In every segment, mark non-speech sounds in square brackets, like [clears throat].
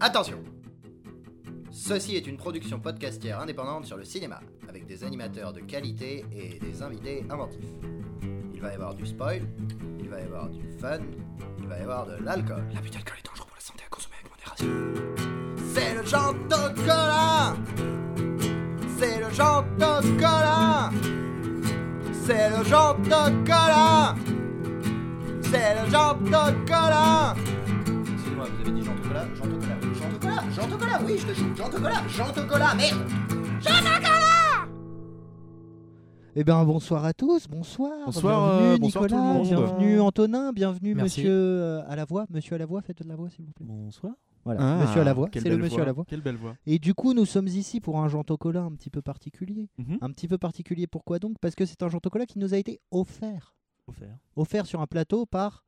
Attention Ceci est une production podcastière indépendante sur le cinéma, avec des animateurs de qualité et des invités inventifs. Il va y avoir du spoil, il va y avoir du fun, il va y avoir de l'alcool. L'abus d'alcool est dangereux pour la santé à consommer avec modération. C'est le genre Cola C'est le genre Cola C'est le genre Cola C'est le genre Cola Tocola, oui, je te chante, Jean Tocola, Jean Tocola, merde Jean Tocola Eh bien, bonsoir à tous, bonsoir. Bonsoir, bienvenue euh, bonsoir Nicolas, tout le monde. bienvenue Antonin, bienvenue Merci. monsieur euh, à la voix. Monsieur à la voix, faites de la voix s'il vous plaît. Bonsoir. Voilà, Ah, monsieur à la voix, c'est le monsieur voix, à la voix. Quelle belle voix. Et du coup, nous sommes ici pour un Jean Tocola un petit peu particulier. Mhm. Un petit peu particulier, pourquoi donc? Parce que c'est un Jean Tocola qui nous a été offert. Offert. Offert sur un plateau par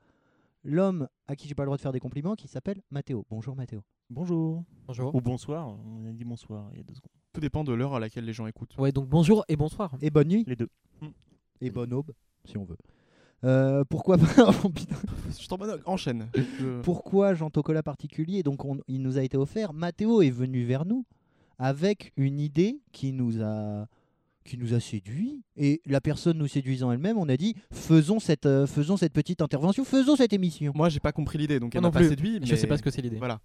l'homme à qui j'ai pas le droit de faire des compliments, qui s'appelle Mathéo. Bonjour Mathéo. Bonjour. Bonjour. Ou bonsoir. On a dit bonsoir il y a deux secondes. Tout dépend de l'heure à laquelle les gens écoutent. Ouais, donc bonjour et bonsoir. Et bonne nuit. Les deux. Et bonne aube, si on veut. Euh, pourquoi pas. [laughs] Je t'en bonne- enchaîne. [laughs] Je- pourquoi Jean Tocola particulier Donc on- il nous a été offert. Mathéo est venu vers nous avec une idée qui nous a qui nous a séduit et la personne nous séduisant elle-même, on a dit faisons cette euh, faisons cette petite intervention, faisons cette émission. Moi, j'ai pas compris l'idée, donc elle m'a pas séduit. Je mais- sais pas ce que c'est l'idée. Voilà.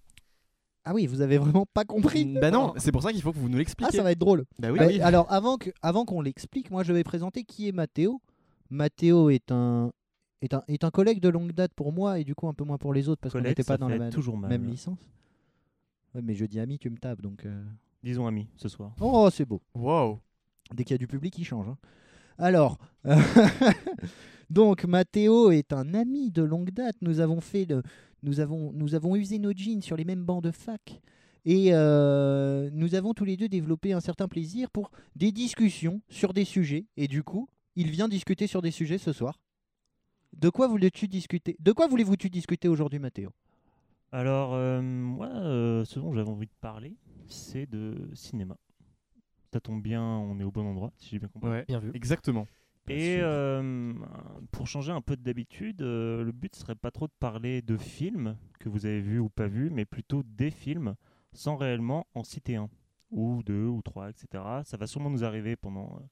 Ah oui, vous avez vraiment pas compris. Bah non, c'est pour ça qu'il faut que vous nous Ah l'expliquiez. ça va être drôle. Bah oui, Euh, oui. Alors avant que avant qu'on l'explique, moi je vais présenter qui est Mathéo. Mathéo est un est un est un collègue de longue date pour moi et du coup un peu moins pour les autres parce qu'on n'était pas dans la même, toujours mal. même licence. Ouais, mais je dis ami, tu me tapes donc. euh. Disons amis ce soir. Oh c'est beau. Wow. Dès qu'il y a du public, il change. hein. Alors, euh, [laughs] donc Mathéo est un ami de longue date. Nous avons fait nous avons, nous avons usé nos jeans sur les mêmes bancs de fac. Et euh, nous avons tous les deux développé un certain plaisir pour des discussions sur des sujets. Et du coup, il vient discuter sur des sujets ce soir. De quoi voulais-tu discuter De quoi voulez-vous-tu discuter aujourd'hui, Mathéo Alors, euh, moi, ce dont j'avais envie de parler, c'est de cinéma. Ça tombe bien, on est au bon endroit, si j'ai bien compris. Ouais. Bien vu. Exactement. Et euh, pour changer un peu d'habitude, euh, le but serait pas trop de parler de films que vous avez vus ou pas vus, mais plutôt des films sans réellement en citer un, ou deux, ou trois, etc. Ça va sûrement nous arriver pendant euh,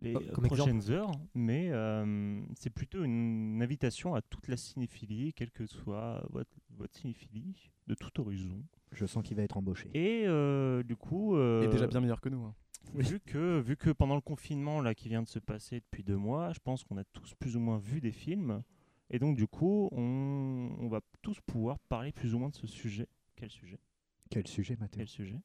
les Oh, prochaines heures, mais euh, c'est plutôt une invitation à toute la cinéphilie, quelle que soit votre, votre cinéphilie, de tout horizon. Je sens qu'il va être embauché. Et euh, du coup, Il euh, est déjà bien meilleur que nous. hein. vu que, vu que pendant le confinement là, qui vient de se passer depuis deux mois, je pense qu'on a tous plus ou moins vu des films. Et donc, du coup, on, on va tous pouvoir parler plus ou moins de ce sujet. Quel sujet? Quel sujet, Mathéo? Quel sujet?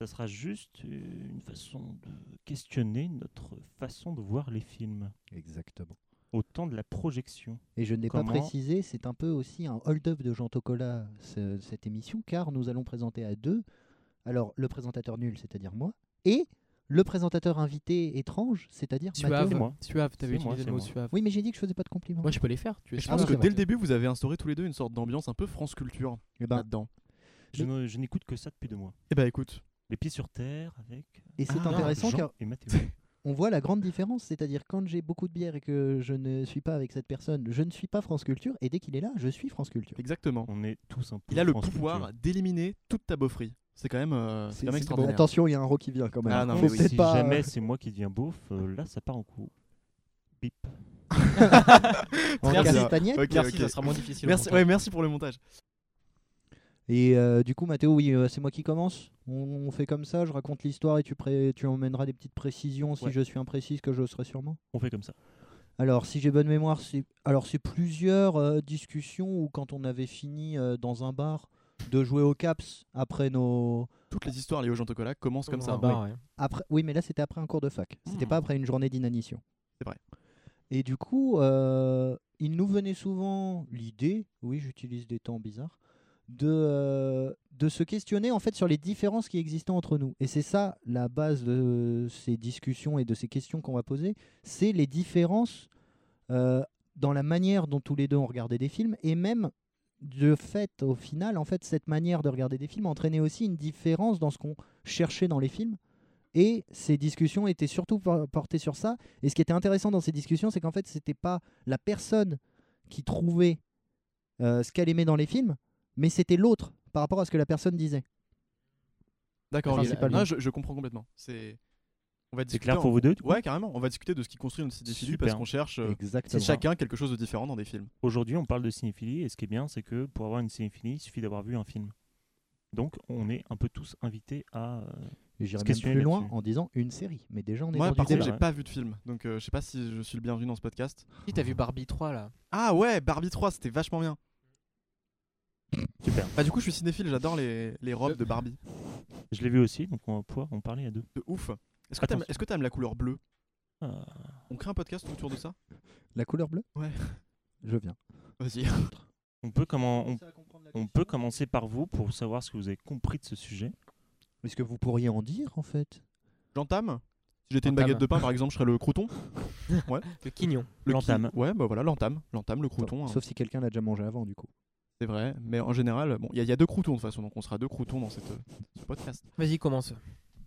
Ça sera juste une façon de questionner notre façon de voir les films Exactement. Au temps de la projection. Et je n'ai pas Comment- précisé, c'est un peu aussi un hold-up de Jean Tocola, ce- cette émission, car nous allons présenter à deux, alors le présentateur nul, c'est-à-dire moi, et le présentateur invité étrange, c'est-à-dire Suave. Moi. Suave, t'avais moi, utilisé c'est le mot moi. suave. Oui, mais j'ai dit que je faisais pas de compliments. Moi, je peux les faire. Tu je Ah pense non, que dès vrai. le début, vous avez instauré tous les deux une sorte d'ambiance un peu France Culture Eh ben, là-dedans. Je, n'écoute que ça depuis deux mois. Eh bah écoute, Les pieds sur terre avec et c'est Ah, intéressant Jean car et Mathéo. On voit la grande différence, c'est-à-dire quand j'ai beaucoup de bière et que je ne suis pas avec cette personne, je ne suis pas France Culture, et dès qu'il est là, je suis France Culture. exactement. On est tous un peu. Il a le pouvoir d'éliminer toute ta beaufrie. C'est quand même, euh, c'est quand même extraordinaire. Attention, il y a un ro qui vient quand même. Ah, non, Faut mais oui. peut-être si pas, euh, jamais c'est moi qui deviens beauf, euh, là ça part en coup. Bip. [laughs] en. Ok, Merci, ok. ça sera moins difficile. au Merci, montage. ouais, merci pour le montage. Et euh, du coup, Mathéo, oui, euh, c'est moi qui commence. On, on fait comme ça, je raconte l'histoire et tu, pré- tu emmèneras des petites précisions si Ouais. je suis imprécis, ce que je serai sûrement. On fait comme ça. Alors, si j'ai bonne mémoire, c'est alors c'est plusieurs euh, discussions où quand on avait fini euh, dans un bar de jouer au caps après nos Toutes les histoires liées au Jean Tocola commencent comme ça. bar, ouais. après oui, mais là c'était après un cours de fac. C'était pas après une journée d'inanition. C'est vrai. Et du coup, euh, il nous venait souvent l'idée, oui, j'utilise des temps bizarres, de, euh, de se questionner en fait sur les différences qui existaient entre nous. Et c'est ça la base de ces discussions et de ces questions qu'on va poser, c'est les différences euh, dans la manière dont tous les deux on regardait des films et même de fait au final en fait cette manière de regarder des films entraînait aussi une différence dans ce qu'on cherchait dans les films et ces discussions étaient surtout por- portées sur ça et ce qui était intéressant dans ces discussions c'est qu'en fait c'était pas la personne qui trouvait euh, ce qu'elle aimait dans les films mais c'était l'autre par rapport à ce que la personne disait. D'accord, je, je comprends complètement. C'est. On va discuter clair en- pour vous deux Ouais, carrément. On va discuter de ce qui construit une cinéphilie parce qu'on cherche euh, chacun quelque chose de différent dans des films. Aujourd'hui, on parle de cinéphilie et ce qui est bien, c'est que pour avoir une cinéphilie, il suffit d'avoir vu un film. Donc, on est un peu tous invités à. euh, J'irai même plus loin en disant une série. Mais déjà, on est Moi, dans par du contre, j'ai pas vu de film, donc euh, je sais pas si je suis le bienvenu dans ce podcast. Si t'as vu Barbie 3 là? Ah ouais, Barbie 3, c'était vachement bien. Super. Bah du coup, je suis cinéphile, j'adore les, les robes de Barbie. Je l'ai vu aussi, donc on va pouvoir en parler à deux. De ouf. Est-ce que t'aimes Attention. est-ce que t'aimes la couleur bleue? Ah, On crée un podcast autour de ça? La couleur bleue? Ouais. Je viens. Vas-y. on, peut comment, on, on peut commencer par vous pour savoir ce que vous avez compris de ce sujet. Est-ce que vous pourriez en dire en fait? J'entame Si j'étais une baguette de pain, par exemple, je serais le crouton. [laughs] Le quignon. Le L'entame. qui- Ouais, bah voilà, l'entame. L'entame, le crouton. hein. Sauf si quelqu'un l'a déjà mangé avant du coup. C'est vrai. Mais en général, bon, il y, a- il y a deux croutons de toute façon, donc on sera deux croutons dans cette, ce podcast. Vas-y, commence.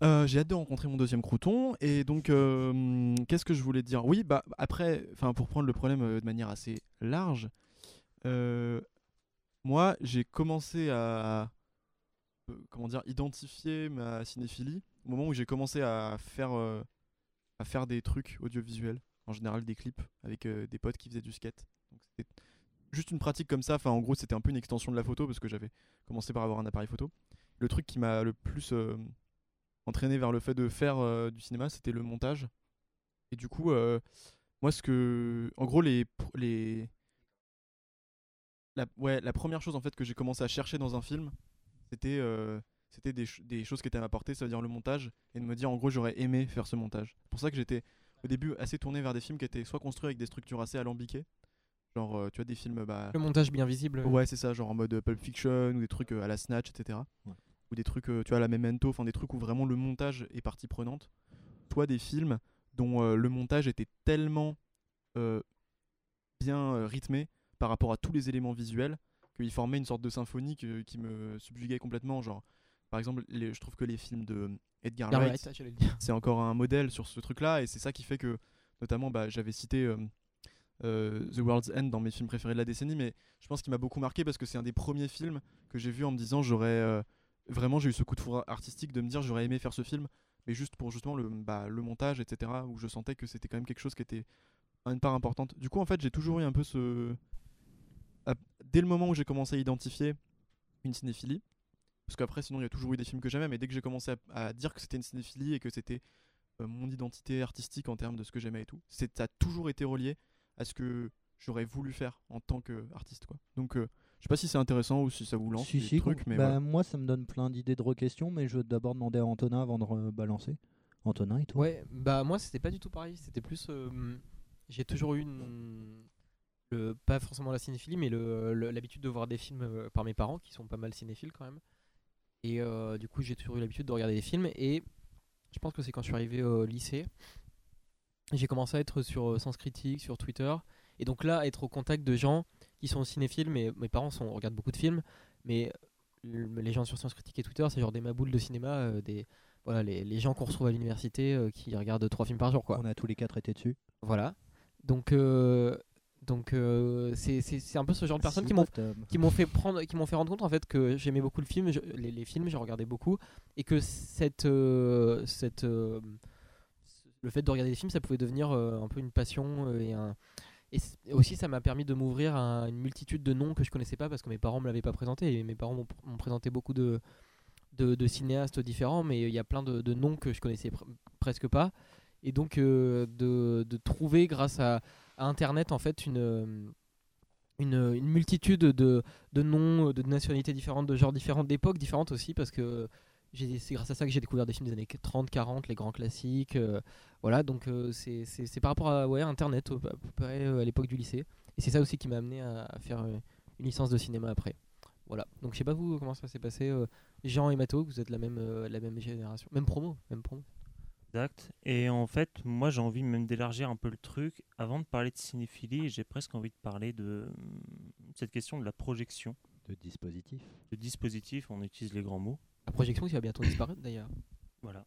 Euh, j'ai hâte de rencontrer mon deuxième crouton. Et donc, euh, qu'est-ce que je voulais dire? Oui, bah après, enfin pour prendre le problème euh, de manière assez large, moi j'ai commencé à comment dire identifier ma cinéphilie au moment où j'ai commencé à faire à faire des trucs audiovisuels, en général des clips avec des potes qui faisaient du skate. Donc juste une pratique comme ça. En gros, c'était un peu une extension de la photo parce que j'avais commencé par avoir un appareil photo. Le truc qui m'a le plus euh, entraîné vers le fait de faire euh, du cinéma, c'était le montage. Et du coup, euh, moi, ce que. En gros, les. les la, ouais, la première chose en fait que j'ai commencé à chercher dans un film, c'était des, des choses qui étaient à ma portée, c'est-à-dire le montage, et de me dire en gros j'aurais aimé faire ce montage. C'est pour ça que j'étais au début assez tourné vers des films qui étaient soit construits avec des structures assez alambiquées, genre euh, tu vois des films bah, Le montage bien visible. Ouais, c'est ça, genre en mode euh, Pulp Fiction ou des trucs euh, à la Snatch, etc. Ouais. Ou des trucs, euh, tu vois, à la Memento, enfin des trucs où vraiment le montage est partie prenante. Soit des films dont euh, le montage était tellement euh, bien euh, rythmé par rapport à tous les éléments visuels qu'il formait une sorte de symphonie que- qui me subjuguait complètement. Genre, par exemple, les- je trouve que les films de Edgar Wright, c'est encore un modèle sur ce truc-là, et c'est ça qui fait que, notamment, bah, j'avais cité The World's End dans mes films préférés de la décennie, mais je pense qu'il m'a beaucoup marqué parce que c'est un des premiers films que j'ai vu en me disant j'aurais euh, vraiment j'ai eu ce coup de foudre artistique de me dire j'aurais aimé faire ce film, mais juste pour justement le, bah, montage, etc., où je sentais que c'était quand même quelque chose qui était une part importante. Du coup, en fait, j'ai toujours eu un peu ce. Dès le moment où j'ai commencé à identifier une cinéphilie, parce qu'après, sinon, il y a toujours eu des films que j'aimais, mais dès que j'ai commencé à, dire que c'était une cinéphilie et que c'était euh, mon identité artistique en termes de ce que j'aimais et tout, ça a toujours été relié à ce que j'aurais voulu faire en tant qu'artiste. Quoi. Donc, euh, je sais pas si c'est intéressant ou si ça vous lance Si, des si, trucs, mais bah, voilà. Moi, ça me donne plein d'idées de re-questions, mais je veux d'abord demander à Antonin avant de balancer. Antonin et toi? Ouais, bah moi c'était pas du tout pareil. C'était plus. euh, j'ai toujours eu une. le- pas forcément la cinéphilie, mais l'habitude de voir des films euh, par mes parents qui sont pas mal cinéphiles quand même. Et euh, du coup, j'ai toujours eu l'habitude de regarder des films. Et je pense que c'est quand je suis arrivé au lycée, j'ai commencé à être sur euh, Sens Critique, sur Twitter. Et donc là, être au contact de gens qui sont cinéphiles. Mais mes parents sont, regardent beaucoup de films, mais le- les gens sur Science Critique et Twitter, c'est genre des maboules de cinéma, euh, des voilà les, les gens qu'on retrouve à l'université euh, qui regardent trois films par jour quoi. On a tous les quatre été dessus. Voilà. Donc euh, donc euh, c'est un peu ce genre de personnes qui m'ont Tom. qui m'ont fait prendre qui m'ont fait rendre compte en fait que j'aimais beaucoup le film je- les, les films je regardais beaucoup et que cette euh, cette euh, le fait de regarder des films ça pouvait devenir euh, un peu une passion euh, et aussi ça m'a permis de m'ouvrir à une multitude de noms que je connaissais pas parce que mes parents me l'avaient pas présenté et mes parents m'ont pr- m'ont présenté beaucoup de, de cinéastes différents mais il y a plein de, noms que je connaissais pr- presque pas. Et donc euh, de, de trouver grâce à, internet en fait une une, une multitude de, de noms, de nationalités différentes, de genres différents, d'époques différentes aussi, parce que c'est grâce à ça que j'ai découvert des films des années 30, 40, les grands classiques. euh, voilà, donc euh, c'est par rapport à ouais, Internet, au- à peu près euh, à l'époque du lycée. Et c'est ça aussi qui m'a amené à, à faire euh, une licence de cinéma après. Voilà, donc je sais pas vous comment ça s'est passé. euh, Jean et Mato, vous êtes la même, euh, la même génération, même promo, même promo. Exact. Et en fait, moi, j'ai envie même d'élargir un peu le truc. Avant de parler de cinéphilie, j'ai presque envie de parler de cette question de la projection, De dispositif. de dispositif. On utilise les grands mots. La projection qui va bientôt disparaître d'ailleurs. [coughs] Voilà.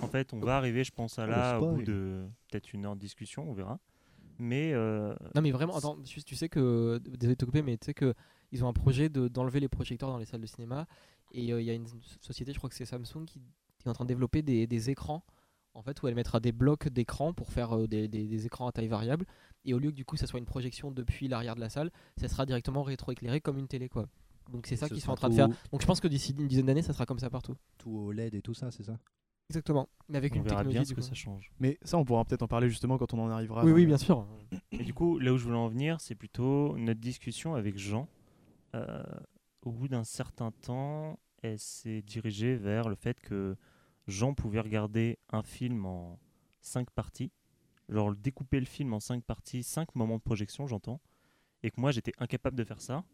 En fait, on va arriver, je pense, à Oh, là, au bout de peut-être une heure de discussion, on verra. Mais euh, Non, mais vraiment, attends, juste, tu sais que. Désolé de te couper, mais tu sais que ils ont un projet de- d'enlever les projecteurs dans les salles de cinéma. Et euh, il y a une société, je crois que c'est Samsung, qui, qui est en train de développer des, des écrans. En fait, où elle mettra des blocs d'écran pour faire euh, des, des- des écrans à taille variable. Et au lieu que du coup, ça soit une projection depuis l'arrière de la salle, ça sera directement rétroéclairé comme une télé, quoi. Donc c'est ça Ce qu'ils sont en train de faire. Donc je pense que d'ici une dizaine d'années, ça sera comme ça partout. Tout au LED et tout ça, c'est ça? Exactement. Mais avec on une verra technologie. bien du ce que coup. ça change. Mais ça, on pourra peut-être en parler justement quand on en arrivera. Oui, oui, bien sûr. [coughs] Et du coup, là où je voulais en venir, c'est plutôt notre discussion avec Jean. Euh, au bout d'un certain temps, elle s'est dirigée vers le fait que Jean pouvait regarder un film en cinq parties, genre découper le film en cinq parties, cinq moments de projection, j'entends, et que moi j'étais incapable de faire ça,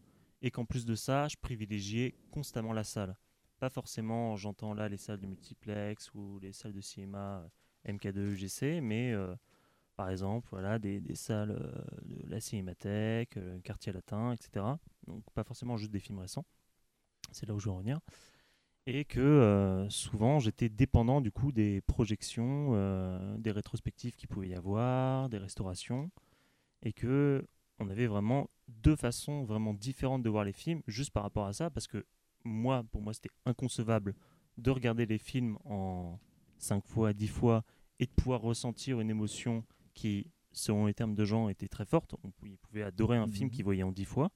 et qu'en plus de ça, je privilégiais constamment la salle. Pas forcément, j'entends là les salles de multiplex ou les salles de cinéma euh, MK2, UGC, mais euh, par exemple, voilà, des, salles euh, de la Cinémathèque, quartier latin, etc. Donc pas forcément juste des films récents. C'est là où je veux en revenir. Et que souvent j'étais dépendant du coup des projections, des rétrospectives qu'il pouvait y avoir, des restaurations, et que on avait vraiment deux façons vraiment différentes de voir les films juste par rapport à ça, parce que moi, pour moi, c'était inconcevable de regarder les films en 5 fois, 10 fois, et de pouvoir ressentir une émotion qui, selon les termes de gens, était très forte. On pou- il pouvait adorer un film Mhm. qu'il voyait en 10 fois,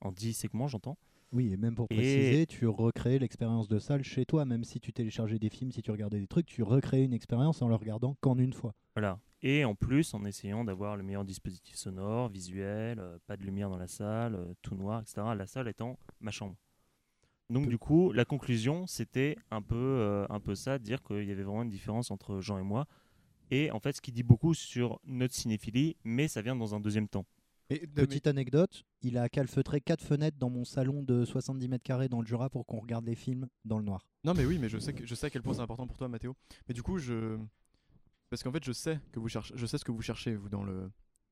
en 10 segments, j'entends? Oui, et même pour Et- préciser, tu recréais l'expérience de salle chez toi, même si tu téléchargeais des films, si tu regardais des trucs, tu recréais une expérience en le regardant qu'en une fois. Voilà. Et en plus, en essayant d'avoir le meilleur dispositif sonore, visuel, euh, pas de lumière dans la salle, euh, tout noir, etc. La salle étant ma chambre. Donc du coup, la conclusion, c'était un peu, euh, un peu ça, de dire qu'il y avait vraiment une différence entre Jean et moi. Et en fait, ce qui dit beaucoup sur notre cinéphilie, mais ça vient dans un deuxième temps. Mais- de- mais- Petite anecdote, il a calfeutré quatre fenêtres dans mon salon de 70 mètres carrés dans le Jura pour qu'on regarde les films dans le noir. Non, mais oui, mais je sais, que, je sais à quel point c'est important pour toi, Mathéo. Mais du coup, je. Parce qu'en fait, je sais, que vous cherchez, je sais ce que vous cherchez, vous, dans le,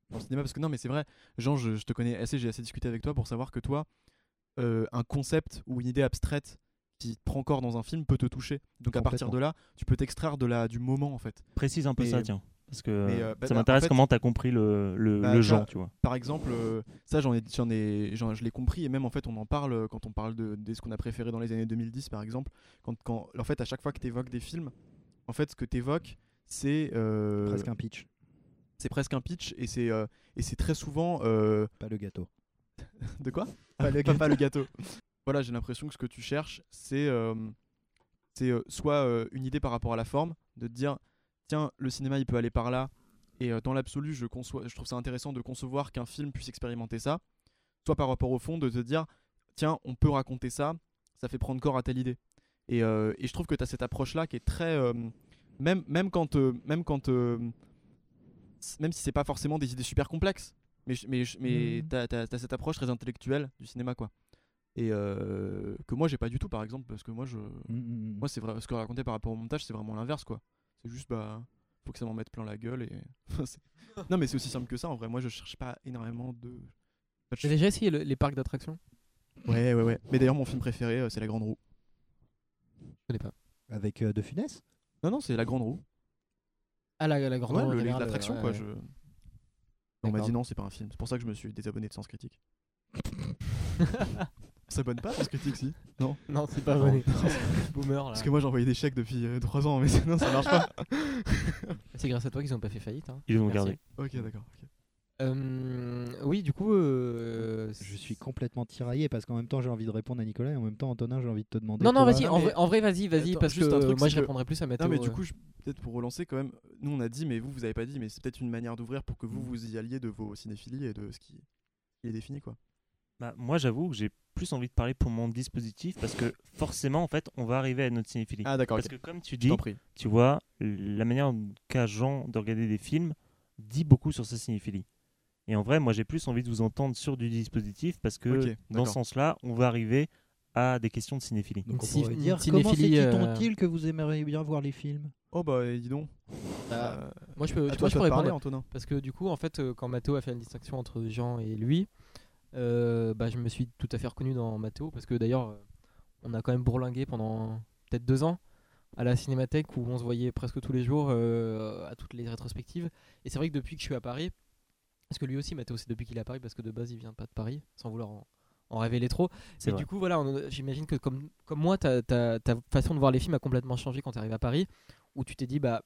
dans le cinéma. Parce que non, mais c'est vrai, Jean, je, je te connais assez, j'ai assez discuté avec toi pour savoir que toi, euh, un concept ou une idée abstraite qui te prend corps dans un film peut te toucher. Donc à partir de là, tu peux t'extraire de la, du moment, en fait. Précise un peu ça, tiens. Parce que mais, euh, bah, ça bah, m'intéresse en fait- comment tu as compris le, le, Bah, le ça- Jean, tu vois. Par exemple, euh, ça, j'en ai, j'en ai, j'en- je l'ai compris, et même en fait, on en parle euh, quand on parle de, de ce qu'on a préféré dans les années 2010, par exemple. Quand, quand, en fait, à chaque fois que tu évoques des films, en fait, ce que tu évoques, c'est. euh, Presque un pitch, c'est presque un pitch et c'est euh, et c'est très souvent euh, pas le gâteau. [laughs] de quoi? Pas le pas, pas le gâteau voilà j'ai l'impression que ce que tu cherches c'est euh, c'est euh, soit euh, une idée par rapport à la forme de te dire tiens le cinéma il peut aller par là. Et euh, dans l'absolu je je trouve ça intéressant de concevoir qu'un film puisse expérimenter ça. Soit par rapport au fond de te dire tiens on peut raconter ça ça fait prendre corps à telle idée. Et, euh, et je trouve que tu as cette approche là qui est très euh, même même quand euh, même quand même si c'est pas forcément des idées super complexes mais mais mais t'as, t'as- t'as cette approche très intellectuelle du cinéma quoi. Et que moi j'ai pas du tout par exemple parce que moi je Mm, mm, mm. moi c'est vrai ce que raconté par rapport au montage c'est vraiment l'inverse quoi c'est juste bah faut que ça m'en mette plein la gueule et [laughs] non mais c'est aussi simple que ça en vrai. Moi je cherche pas énormément de Enfin, je- J'ai déjà essayé le- les parcs d'attractions? Ouais ouais ouais. Mais d'ailleurs mon film préféré euh, c'est la grande roue. Je connais pas. Avec euh, De Funès? Non non c'est la grande roue. Ah, la, la grande ouais, roue l'attraction ouais, quoi ouais. je on m'a dit non c'est pas un film. C'est pour ça que je me suis désabonné de Sens Critique [laughs] ça bonne pas Sens Critique si non Non, c'est pas Non. [laughs] vrai. Boomer là. parce que moi j'ai envoyé des chèques depuis 3 ans mais sinon ça marche pas [laughs] C'est grâce à toi qu'ils ont pas fait faillite. hein. Ils Merci. garder. ok d'accord. Euh, oui, du coup. euh, Je suis complètement tiraillé parce qu'en même temps j'ai envie de répondre à Nicolas et en même temps Antonin j'ai envie de te demander. Non, non, vas-y, non, en, mais- vrai, en vrai, vas-y, vas-y, parce juste que un truc, moi je que- répondrai plus à Mathéo. Non mais du euh. coup, je- peut-être pour relancer quand même, nous on a dit, mais vous vous avez pas dit, mais c'est peut-être une manière d'ouvrir pour que vous vous y alliez de vos cinéphilies et de ce qui, qui est défini quoi. Bah, moi, j'avoue que j'ai plus envie de parler pour mon dispositif parce que forcément, en fait, on va arriver à notre cinéphilie. Ah d'accord, Parce que comme tu dis, tu vois, la manière qu'a Jean de regarder des films dit beaucoup sur sa cinéphilie. Et en vrai, moi, j'ai plus envie de vous entendre sur du dispositif parce que dans ce sens-là, on va arriver à des questions de cinéphilie. Donc on Une pourrait dire une comment cinéphilie, c'est euh, que vous aimeriez bien voir les films? Oh bah dis donc. Bah, Euh, moi je peux, toi, vois, je peux peux te parler, répondre. Antonin. Parce que du coup, en fait, euh, quand Mathéo a fait la distinction entre Jean et lui, euh, bah, je me suis tout à fait reconnu dans Mathéo. Parce que d'ailleurs, euh, on a quand même bourlingué pendant peut-être deux ans à la cinémathèque où on se voyait presque tous les jours euh, à toutes les rétrospectives. Et c'est vrai que depuis que je suis à Paris, Parce que lui aussi, Mathéo, c'est depuis qu'il est à Paris, parce que de base, il vient pas de Paris, sans vouloir en, en révéler trop. Vrai. du coup, voilà, j'imagine que comme, comme moi, ta, ta, ta façon de voir les films a complètement changé quand tu arrives à Paris, où tu t'es dit, bah,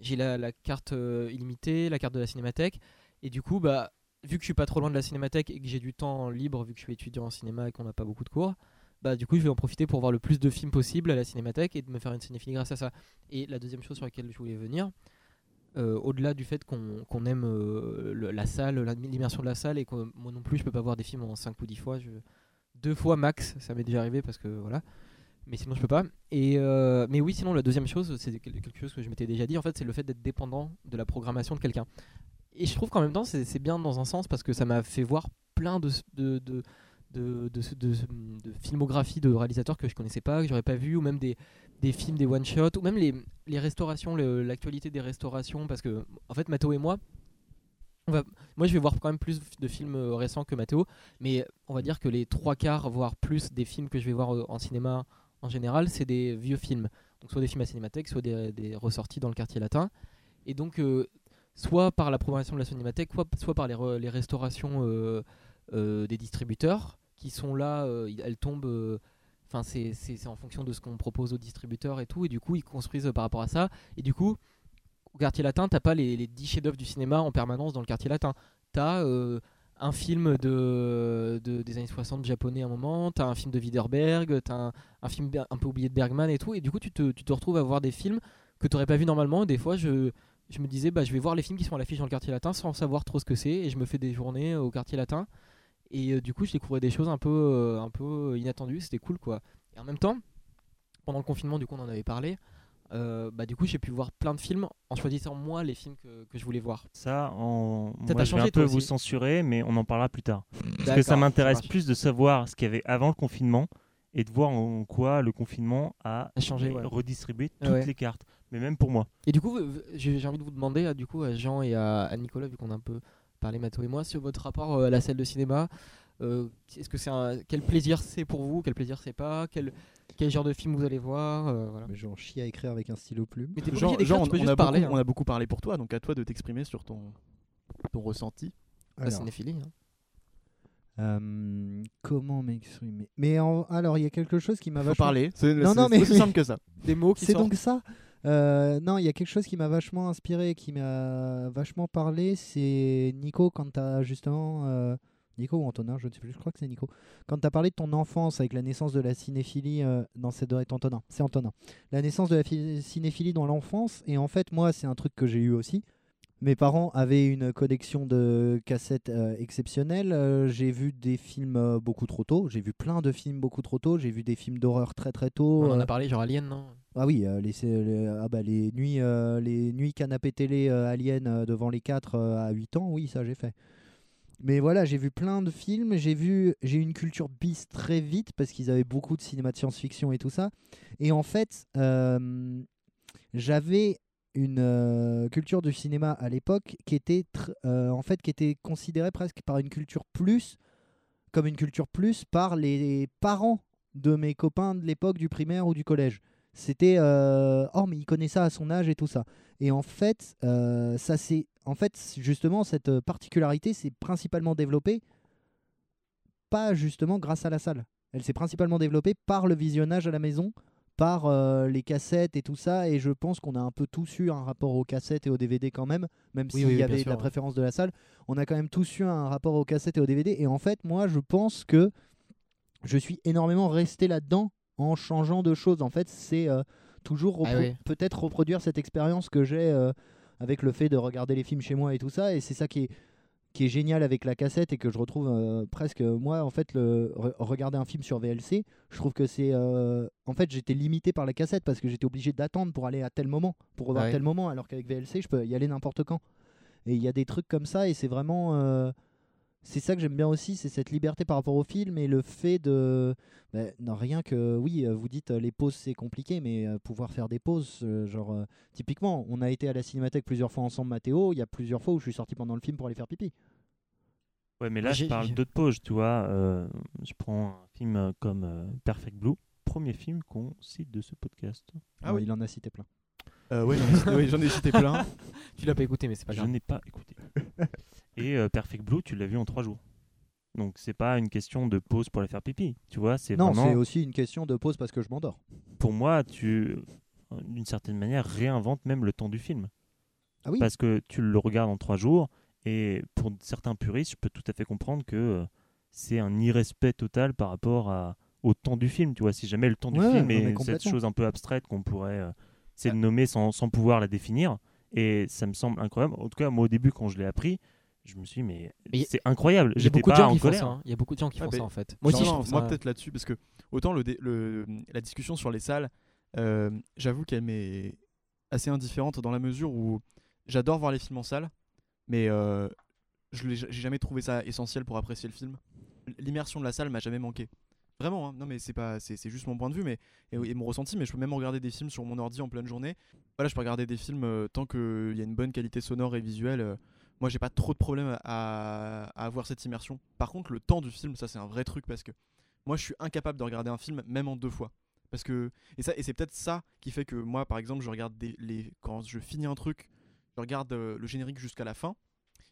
j'ai la, la carte euh, illimitée, la carte de la cinémathèque, et du coup, bah, vu que je suis pas trop loin de la cinémathèque et que j'ai du temps libre, vu que je suis étudiant en cinéma et qu'on n'a pas beaucoup de cours, bah, du coup, je vais en profiter pour voir le plus de films possible à la cinémathèque et de me faire une cinéphilie grâce à ça. Et la deuxième chose sur laquelle je voulais venir, euh, au-delà du fait qu'on aime euh, la salle, l'immersion de la salle, et que moi non plus, je peux pas voir des films en 5 ou 10 fois. Je, deux fois max, ça m'est déjà arrivé parce que voilà. Mais sinon, je peux pas. Et euh, mais oui, sinon, la deuxième chose, c'est quel- quelque chose que je m'étais déjà dit, en fait, c'est le fait d'être dépendant de la programmation de quelqu'un. Et je trouve qu'en même temps, c'est bien dans un sens parce que ça m'a fait voir plein de, de, de, de, filmographies de réalisateurs que je connaissais pas, que j'aurais pas vu, ou même des, des films, des one-shots, ou même les, les restaurations, l'actualité des restaurations. Parce que, en fait, Mathéo et moi, moi je vais voir quand même plus de films euh, récents que Mathéo, mais on va dire que les trois quarts, voire plus des films que je vais voir euh, en cinéma en général, c'est des vieux films. Donc soit des films à cinémathèque, soit des, des ressortis dans le quartier latin. Et donc, euh, soit par la programmation de la cinémathèque, soit, par les, re- restaurations euh, euh, des distributeurs qui sont là, euh, elles tombent. Enfin, c'est en fonction de ce qu'on propose aux distributeurs et tout, et du coup, ils construisent par rapport à ça. Et du coup, au quartier latin, t'as pas les, les 10 chefs-d'œuvre du cinéma en permanence dans le quartier latin. T'as euh, un film de, de- des années 60 japonais à un moment, t'as un film de Widerberg, t'as un, un film un peu oublié de Bergman et tout, et du coup, tu te, retrouves à voir des films que t'aurais pas vu normalement. Des fois, je, je me disais, bah, je vais voir les films qui sont à l'affiche dans le quartier latin sans savoir trop ce que c'est, et je me fais des journées au quartier latin. Et euh, du coup, je découvrais des choses un peu, euh, un peu inattendues, c'était cool quoi. Et en même temps, pendant le confinement, du coup, on en avait parlé. euh, bah, du coup, j'ai pu voir plein de films en choisissant moi les films que, que je voulais voir. Ça, en... Ça moi, je vais un peu vous censurer, mais on en parlera plus tard. Parce que ça m'intéresse plus de savoir ce qu'il y avait avant le confinement et de voir en quoi le confinement a A changé, ouais. redistribué toutes ouais. les cartes. Mais même pour moi. Et du coup, j'ai j'ai envie de vous demander, à, du coup, à Jean et à, à Nicolas, vu qu'on a un peu parlé Mathéo et moi, sur votre rapport euh, à la salle de cinéma. Euh, Est-ce que c'est un quel plaisir c'est pour vous, quel plaisir c'est pas, quel quel genre de film vous allez voir, euh, voilà. Mais j'en chie à écrire avec un stylo plume. Mais Genre, genre, on, juste a parler. beaucoup, hein. on a beaucoup parlé pour toi, donc à toi de t'exprimer sur ton, ton ressenti. La cinéphilie. hein. euh, comment m'exprimer? Mais en- alors, il y a quelque chose qui m'a Faut vachement. parler, c'est Non, mais- aussi simple que ça. Des mots qui C'est sortent. donc ça. Euh, non, il y a quelque chose qui m'a vachement inspiré, qui m'a vachement parlé. C'est Nico quand t'as justement euh, Nico ou Antonin, je ne sais plus. Je crois que c'est Nico. Quand t'as parlé de ton enfance avec la naissance de la cinéphilie. euh, non, c'est Antonin. C'est Antonin. La naissance de la cinéphilie dans l'enfance. Et en fait, moi, c'est un truc que j'ai eu aussi. Mes parents avaient une collection de cassettes euh, exceptionnelle. Euh, j'ai vu des films euh, beaucoup trop tôt. J'ai vu plein de films beaucoup trop tôt. J'ai vu des films d'horreur très très tôt. On en Euh, a parlé, genre Alien, non? Ah oui, euh, les, c'est- les- ah bah, les nuits, les nuits canapé télé Alien devant les 4 à 8 ans, oui, ça j'ai fait. Mais voilà, j'ai vu plein de films, j'ai vu, j'ai eu une culture bis très vite parce qu'ils avaient beaucoup de cinéma de science-fiction et tout ça. Et en fait, j'avais une euh, culture du cinéma à l'époque qui était euh, en fait qui était considérée presque par une culture plus comme une culture plus par les parents de mes copains de l'époque du primaire ou du collège. C'était euh, oh mais il connaît ça à son âge et tout ça. Et en fait, ça c'est en fait justement cette particularité s'est principalement développée pas justement grâce à la salle. Elle s'est principalement développée par le visionnage à la maison, par euh, les cassettes et tout ça. Et je pense qu'on a un peu tous eu un rapport aux cassettes et aux DVD quand même, même Oui, s'il oui, y avait de sûr, la ouais. préférence de la salle. On a quand même tous eu un rapport aux cassettes et aux DVD. Et en fait, moi, je pense que je suis énormément resté là-dedans en changeant de choses. En fait, c'est euh, toujours Ah repro- peut-être reproduire cette expérience que j'ai euh, avec le fait de regarder les films chez moi et tout ça. Et c'est ça qui est, qui est génial avec la cassette et que je retrouve euh, presque moi en fait le re- regarder un film sur VLC je trouve que c'est euh, en fait j'étais limité par la cassette parce que j'étais obligé d'attendre pour aller à tel moment pour revoir Ah ouais. tel moment alors qu'avec VLC je peux y aller n'importe quand et il y a des trucs comme ça et c'est vraiment euh, c'est ça que j'aime bien aussi c'est cette liberté par rapport au film et le fait de bah, non, rien que oui euh, vous dites euh, les pauses c'est compliqué mais euh, pouvoir faire des pauses euh, genre euh, typiquement on a été à la cinémathèque plusieurs fois ensemble Mathéo il y a plusieurs fois où je suis sorti pendant le film pour aller faire pipi Ouais, mais là, je J'ai- parle d'autres pauses, tu vois. euh, je prends un film comme euh, Perfect Blue, premier film qu'on cite de ce podcast. Ah Ouais, oui. il en a cité plein Euh, ouais, j'en ai cité- oui, j'en ai cité plein. [laughs] Tu l'as pas écouté, mais c'est pas Je grave. n'ai pas écouté. Et euh, Perfect Blue, tu l'as vu en trois jours. Donc c'est pas une question de pause pour aller faire pipi, tu vois. C'est Non, vraiment c'est aussi une question de pause parce que je m'endors. pour moi, tu, d'une certaine manière, réinventes même le temps du film. Ah oui Parce que tu le regardes en trois jours, et pour certains puristes, je peux tout à fait comprendre que euh, c'est un irrespect total par rapport à, au temps du film. Tu vois, si jamais le temps du Ouais, film est cette chose un peu abstraite qu'on pourrait euh, essayer de nommer sans, sans pouvoir la définir, et ça me semble incroyable. En tout cas, moi, au début, quand je l'ai appris, je me suis dit, mais, Mais c'est incroyable. Il y a beaucoup de gens en qui font ça. hein. Il y a beaucoup de gens qui Ah, font ça en fait. Moi aussi, Non, je moi ça- peut-être là-dessus parce que autant le, la discussion sur les salles, euh, j'avoue qu'elle m'est assez indifférente dans la mesure où j'adore voir les films en salle, mais euh, je l'ai- j'ai jamais trouvé ça essentiel pour apprécier le film. L'immersion de la salle m'a jamais manqué. Vraiment, hein. non mais c'est pas, c'est c'est juste mon point de vue, mais et, et mon ressenti. Mais je peux même regarder des films sur mon ordi en pleine journée. Voilà, je peux regarder des films euh, tant qu'il y a une bonne qualité sonore et visuelle. Moi, j'ai pas trop de problème à, avoir cette immersion. Par contre, le temps du film, ça c'est un vrai truc parce que moi, je suis incapable de regarder un film même en deux fois. Parce que et ça et c'est peut-être ça qui fait que moi, par exemple, je regarde les quand je finis un truc, je regarde euh, le générique jusqu'à la fin.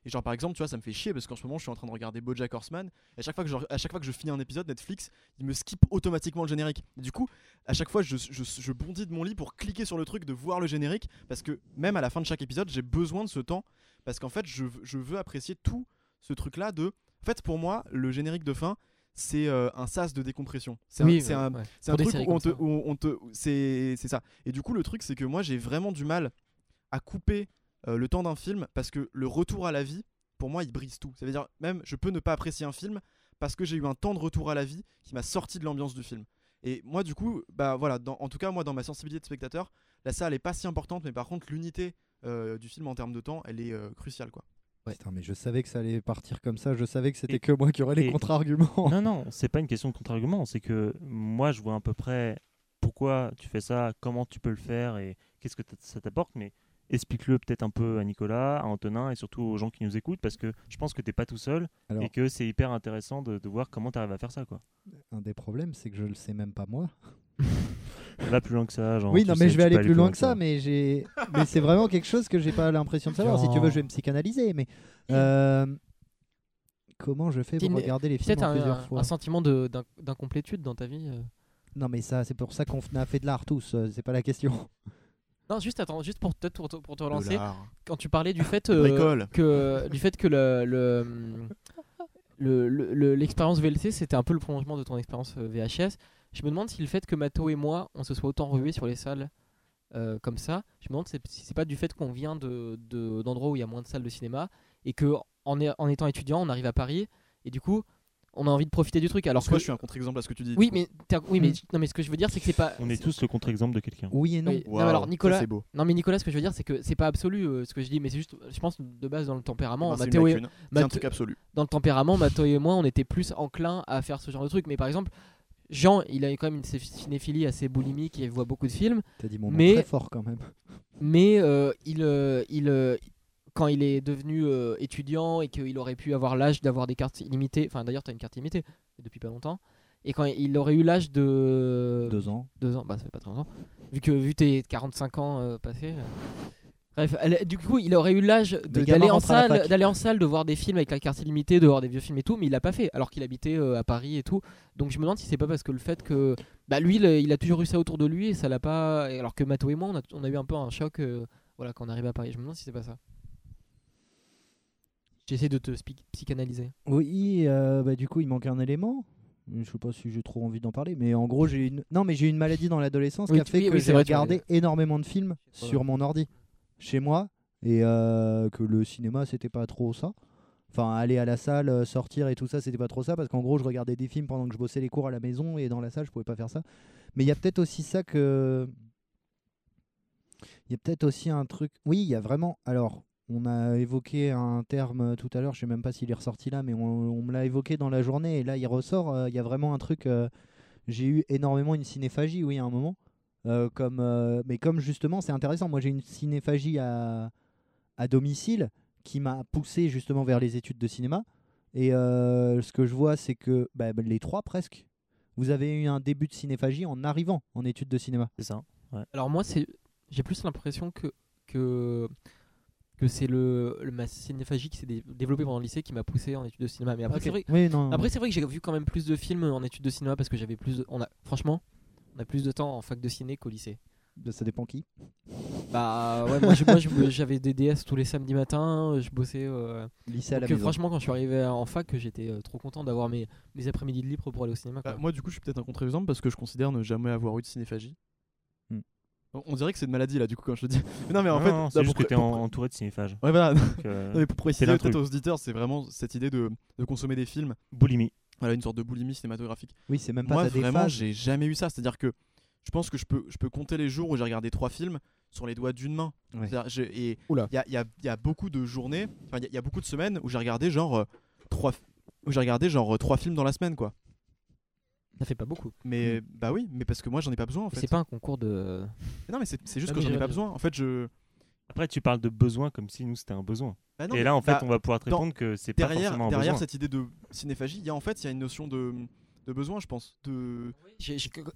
Et genre par exemple, tu vois, ça me fait chier parce qu'en ce moment, je suis en train de regarder BoJack Horseman. Et à chaque fois que je, à chaque fois que je finis un épisode, Netflix, il me skip automatiquement le générique. Et du coup, à chaque fois, je, je, je bondis de mon lit pour cliquer sur le truc, de voir le générique, parce que même à la fin de chaque épisode, j'ai besoin de ce temps, parce qu'en fait, je, je veux apprécier tout ce truc-là de. En fait, pour moi, le générique de fin, c'est euh, un sas de décompression. C'est Oui, ouais, un, ouais. un truc où on te, où on te, c'est, c'est ça. Et du coup, le truc, c'est que moi, j'ai vraiment du mal à couper euh, le temps d'un film parce que le retour à la vie, pour moi, il brise tout. Ça veut dire, même, je peux ne pas apprécier un film parce que j'ai eu un temps de retour à la vie qui m'a sorti de l'ambiance du film. Et moi, du coup, bah voilà, dans- en tout cas, moi, dans ma sensibilité de spectateur, la salle est pas si importante, mais par contre, l'unité euh, du film en termes de temps, elle est euh, cruciale, quoi. Putain, mais je savais que ça allait partir comme ça. Je savais que c'était que moi qui aurais les contre-arguments. Non, non, c'est pas une question de contre-argument. C'est que moi, je vois à peu près pourquoi tu fais ça, comment tu peux le faire et qu'est-ce que ça t'apporte. Mais explique-le peut-être un peu à Nicolas, à Antonin et surtout aux gens qui nous écoutent parce que je pense que t'es pas tout seul Alors, et que c'est hyper intéressant de, de voir comment tu arrives à faire ça. Quoi. un des problèmes, c'est que je le sais même pas moi. Va plus loin que ça. Genre, oui, tu non, sais, mais je tu vais aller plus loin que ça, ça. mais j'ai. mais c'est vraiment quelque chose que j'ai pas l'impression de savoir. Si tu veux, je vais me psychanalyser, mais. euh, Comment je fais pour une- regarder les films Peut-être en plusieurs un, fois? un sentiment de- d'in- d'incomplétude dans ta vie. euh? Non, mais ça, c'est pour ça qu'on a fait de l'art tous. euh, C'est pas la question. Non, juste attends, juste pour peut-être pour, te- pour te relancer. Quand tu parlais du fait euh, que du fait que le le- le- le- le- l'expérience VLC c'était un peu le prolongement de ton expérience euh, VHS. Je me demande si le fait que Mato et moi on se soit autant revus sur les salles euh, comme ça, je me demande si c'est pas du fait qu'on vient de de- d'endroits où il y a moins de salles de cinéma et que en, en étant étudiant on arrive à Paris et du coup on a envie de profiter du truc. Alors moi, je suis un contre-exemple à ce que tu dis. oui mais oui mais Mm. non mais ce que je veux dire c'est que c'est pas On est tous le contre-exemple de quelqu'un. Oui et non. Oui. Non, mais alors, Nicolas- c'est beau. non mais Nicolas ce que je veux dire c'est que c'est pas absolu euh, ce que je dis mais c'est juste je pense de base dans le tempérament Ben, Mathéo et- un truc absolu. dans le tempérament, Mato et moi, on était plus enclin à faire ce genre de truc. Mais par exemple, Jean, il a quand même une cinéphilie assez boulimique, il voit beaucoup de films, T'as dit mon nom Mais- très fort quand même. mais euh, il, euh, il, euh, quand il est devenu euh, étudiant et qu'il aurait pu avoir l'âge d'avoir des cartes illimitées, enfin d'ailleurs, tu as une carte illimitée depuis pas longtemps, et quand il aurait eu l'âge de. Deux ans. Deux ans, bah ça fait pas très longtemps. Vu que vu tes 45 ans euh, passés. euh. Bref, elle- du coup, il aurait eu l'âge d'aller en salle, d'aller en salle, de voir des films avec la carte illimitée, de voir des vieux films et tout, mais il l'a pas fait, alors qu'il habitait euh, à Paris et tout. Donc je me demande si c'est pas parce que le fait que, bah lui, le- il a toujours eu ça autour de lui et ça l'a pas, alors que Mato et moi, on a, on a eu un peu un choc, euh, voilà, quand on arrive à Paris. Je me demande si c'est pas ça. J'essaie de te psychanalyser. Oui, euh, bah, du coup, il manque un élément. Je sais pas si j'ai trop envie d'en parler, mais en gros, j'ai une. Non, mais j'ai eu une maladie dans l'adolescence Oui, qui a fait oui, que oui, j'ai regardé énormément de films Voilà. sur mon ordi chez moi et euh, que le cinéma c'était pas trop ça. Enfin, aller à la salle, euh, sortir et tout ça, c'était pas trop ça parce qu'en gros, je regardais des films pendant que je bossais les cours à la maison et dans la salle, je pouvais pas faire ça. Mais il y a peut-être aussi ça que. Il y a peut-être aussi un truc. Oui, il y a vraiment. Alors, on a évoqué un terme euh, tout à l'heure, je sais même pas s'il est ressorti là, mais on, on me l'a évoqué dans la journée et là il ressort. euh, Il y a vraiment un truc. euh, j'ai eu énormément une cinéphagie, oui, à un moment. Euh, comme, euh, mais comme justement, c'est intéressant. Moi, j'ai une cinéphagie à, à domicile qui m'a poussé justement vers les études de cinéma. Et euh, ce que je vois, c'est que bah, les trois presque, vous avez eu un début de cinéphagie en arrivant en études de cinéma. C'est ça. Alors moi, c'est, j'ai plus l'impression que que que c'est le, le- ma cinéphagie qui s'est dé- développée pendant le lycée qui m'a poussé en études de cinéma. Mais après, c'est vrai, Oui, après vrai que j'ai vu quand même plus de films en études de cinéma parce que j'avais plus de, on a franchement on a plus de temps en fac de ciné qu'au lycée. ça dépend qui. Bah ouais, moi j'avais des DS tous les samedis matins, je bossais. euh, Lycée à la euh, maison. franchement, quand je suis arrivé en fac, j'étais euh, trop content d'avoir mes, mes après-midi de libre pour aller au cinéma. quoi. Bah, moi, du coup, je suis peut-être un contre-exemple parce que je considère ne jamais avoir eu de cinéphagie. On- dirait que c'est une maladie là, du coup, quand je te dis. Mais [laughs] non, mais en Non, fait, non, c'est juste pour que t'es pour entouré de cinéphages. Ouais, voilà. Donc, [laughs] euh, Non, mais pour préciser aux auditeurs, c'est vraiment cette idée de, de consommer des films. boulimie. Voilà, une sorte de boulimie cinématographique. Oui, c'est même pas Moi, vraiment, j'ai jamais eu ça. C'est-à-dire que je pense que je peux, je peux compter les jours où j'ai regardé trois films sur les doigts d'une main. Ouais. Et il y a, il y a- y a beaucoup de journées, enfin, il y a- il y, a beaucoup de semaines où j'ai regardé genre euh, trois, où j'ai regardé genre euh, trois films dans la semaine, quoi. Ça fait pas beaucoup. Mais bah oui, mais parce que moi j'en ai pas besoin en fait. C'est pas un concours de. Non, mais c'est juste Ah, que j'en ai pas besoin. En fait, je. Après, tu parles de besoin comme si nous c'était un besoin. Bah non, Et là, en fait, bah, on va pouvoir te dans- répondre que c'est pas derrière, forcément un derrière besoin. cette idée de cinéphagie, il y a en fait il y a une notion de, de besoin, je pense. De...